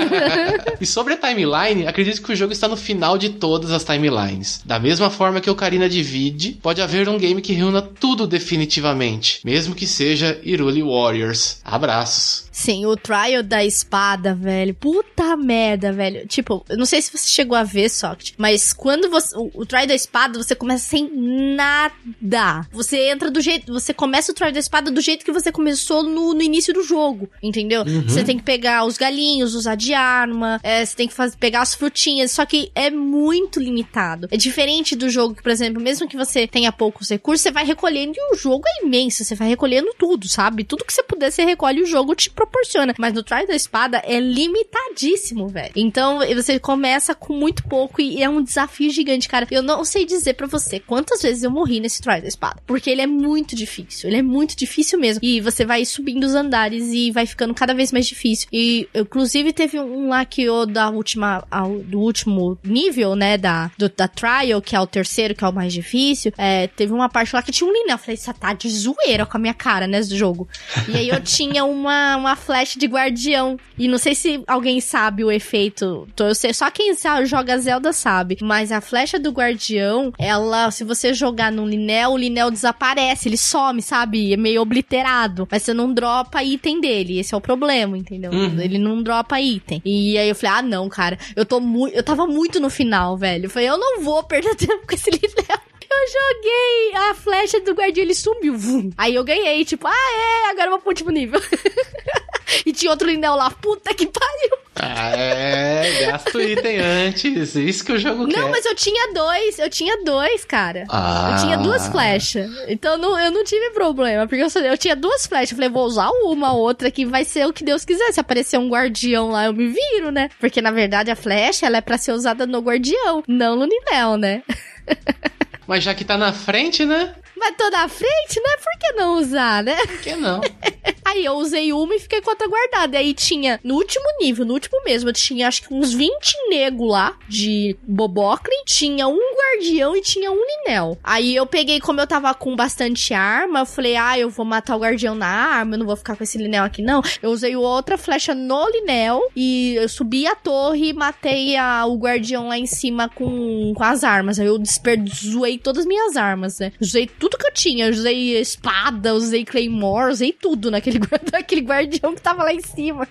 (laughs) e sobre a timeline, acredito que o jogo está no final de todas as timelines. Da mesma forma que o Ocarina divide, pode haver um game que reúna tudo definitivamente. Mesmo que seja Irule Warriors. Abraços. Sim, o Trial da Espada espada, velho. Puta merda, velho. Tipo, eu não sei se você chegou a ver, Socket, mas quando você. O, o try da espada, você começa sem nada. Você entra do jeito. Você começa o try da espada do jeito que você começou no, no início do jogo, entendeu? Uhum. Você tem que pegar os galinhos, usar de arma, é, você tem que faz, pegar as frutinhas, só que é muito limitado. É diferente do jogo que, por exemplo, mesmo que você tenha poucos recursos, você vai recolhendo e o jogo é imenso, você vai recolhendo tudo, sabe? Tudo que você puder, você recolhe o jogo te proporciona. Mas no Try da Espada é limitadíssimo, velho. Então você começa com muito pouco e é um desafio gigante, cara. Eu não sei dizer para você quantas vezes eu morri nesse Try da Espada, porque ele é muito difícil, ele é muito difícil mesmo. E você vai subindo os andares e vai ficando cada vez mais difícil. E inclusive teve um lá que eu da última ao, do último nível, né, da do, da trial, que é o terceiro, que é o mais difícil. É, teve uma parte lá que tinha um linel. Eu falei, você tá de zoeira com a minha cara, né, do jogo. E aí eu tinha uma uma flecha de guardião. E não sei se alguém sabe o efeito. Eu sei, só quem sabe, joga Zelda sabe. Mas a flecha do guardião, ela, se você jogar no Linel, o Linel desaparece, ele some, sabe? É meio obliterado. Mas você não dropa item dele. Esse é o problema, entendeu? Uhum. Ele não dropa item. E aí eu falei, ah, não, cara. Eu tô muito. Eu tava muito no final, velho. Eu falei, eu não vou perder (laughs) tempo com esse Linel. Eu joguei a flecha do guardião, ele sumiu. Vum. Aí eu ganhei, tipo, ah, é, agora eu vou pro último nível. (laughs) e tinha outro Linel lá, puta que pariu. Ah, é, gasto item antes. Isso que o jogo quer. Não, mas eu tinha dois, eu tinha dois, cara. Ah. Eu tinha duas flechas. Então não, eu não tive problema, porque eu, só- eu tinha duas flechas. Eu falei, vou usar uma, outra que vai ser o que Deus quiser. Se aparecer um guardião lá, eu me viro, né? Porque na verdade a flecha, ela é pra ser usada no guardião, não no Ninel, né? Mas já que tá na frente, né? Mas tô na frente, né? Por que não usar, né? Por que não? Aí eu usei uma e fiquei com a outra guardada. Aí tinha, no último nível, no último mesmo, tinha acho que uns 20 nego lá de Bobocle, tinha um guardião e tinha um Linel. Aí eu peguei, como eu tava com bastante arma, eu falei, ah, eu vou matar o guardião na arma, eu não vou ficar com esse Linel aqui, não. Eu usei outra flecha no Linel e eu subi a torre e matei a, o guardião lá em cima com, com as armas. Aí eu desperdiçoei todas as minhas armas, né? Usei tudo que eu tinha. Usei espada, usei claymore, usei tudo guarda- (laughs) naquele guardião que tava lá em cima.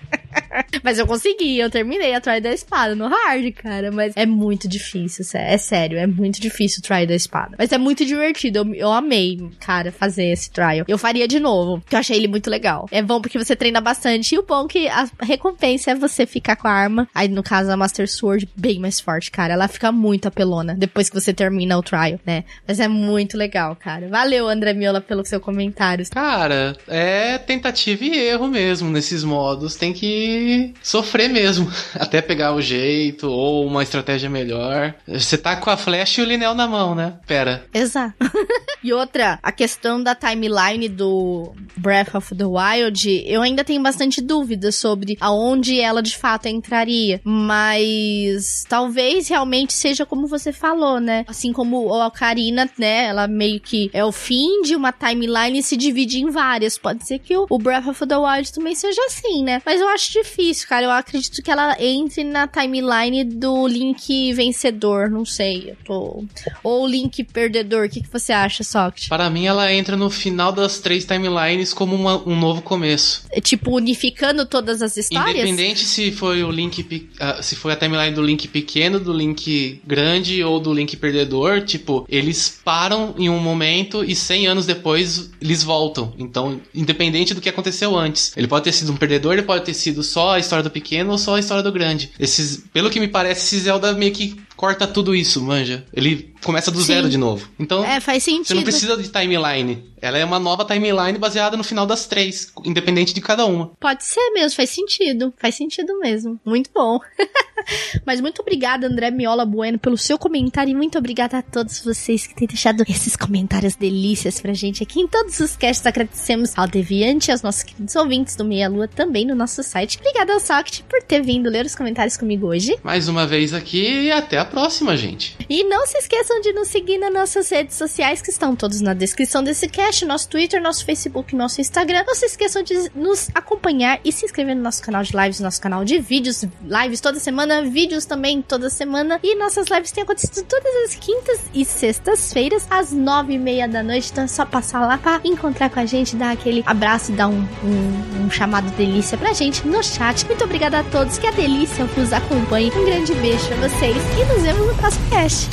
Mas eu consegui, eu terminei a try da espada no hard, cara. Mas é muito difícil, é sério, é muito difícil try da espada. Mas é muito divertido, eu, eu amei, cara, fazer esse trial. Eu faria de novo, porque eu achei ele muito legal. É bom porque você treina bastante, e o bom é que a recompensa é você ficar com a arma. Aí, no caso, a Master Sword, bem mais forte, cara. Ela fica muito apelona depois que você termina o trial, né? Mas é muito legal, cara. Valeu, André Miola, pelo seu comentário. Cara, é tentativa e erro mesmo nesses modos. Tem que sofrer mesmo. (laughs) Até pegar o jeito ou uma estratégia melhor. Você tá com a flecha e o linel na mão, né? Pera. Exato. (laughs) e outra, a questão da timeline do Breath of the Wild, eu ainda tenho bastante dúvidas sobre aonde ela de fato entraria. Mas talvez realmente seja como você falou, né? Assim como a Ocarina, né? Ela meio que é o fim de uma timeline e se divide em várias. Pode ser que o o Breath of the Wild também seja assim, né? Mas eu acho difícil, cara. Eu acredito que ela entre na timeline do Link vencedor. Não sei. Eu tô. Ou o Link perdedor. O que, que você acha, Socket? Para mim, ela entra no final das três timelines como uma- um novo começo. É, tipo, unificando todas as histórias? Independente se foi o Link, ah, se foi a timeline do Link pequeno, do Link grande ou do Link perdedor, tipo, eles param em um momento e 100 anos depois eles voltam. Então, independente do que aconteceu antes, ele pode ter sido um perdedor, ele pode ter sido só a história do pequeno ou só a história do grande. Esses, pelo que me parece, esse Zelda meio que corta tudo isso, manja. Ele começa do Sim. zero de novo. Então, É, faz sentido. você não precisa de timeline. Ela é uma nova timeline baseada no final das três, independente de cada uma. Pode ser mesmo, faz sentido. Faz sentido mesmo. Muito bom. (laughs) Mas muito obrigada, André Miola Bueno, pelo seu comentário e muito obrigada a todos vocês que têm deixado esses comentários delícias pra gente aqui em todos os casts. Agradecemos ao Deviante aos nossos queridos ouvintes do Meia Lua também no nosso site. Obrigada ao Socket por ter vindo ler os comentários comigo hoje. Mais uma vez aqui e até a próxima, gente. E não se esqueçam de nos seguir nas nossas redes sociais, que estão todos na descrição desse cast, nosso Twitter, nosso Facebook, nosso Instagram. Não se esqueçam de nos acompanhar e se inscrever no nosso canal de lives, nosso canal de vídeos, lives toda semana, vídeos também toda semana. E nossas lives têm acontecido todas as quintas e sextas-feiras, às nove e meia da noite. Então é só passar lá pra encontrar com a gente, dar aquele abraço e dar um, um, um chamado delícia pra gente no chat. Muito obrigada a todos, que a delícia vos acompanhe. Um grande beijo pra vocês e vemos no próximo cast.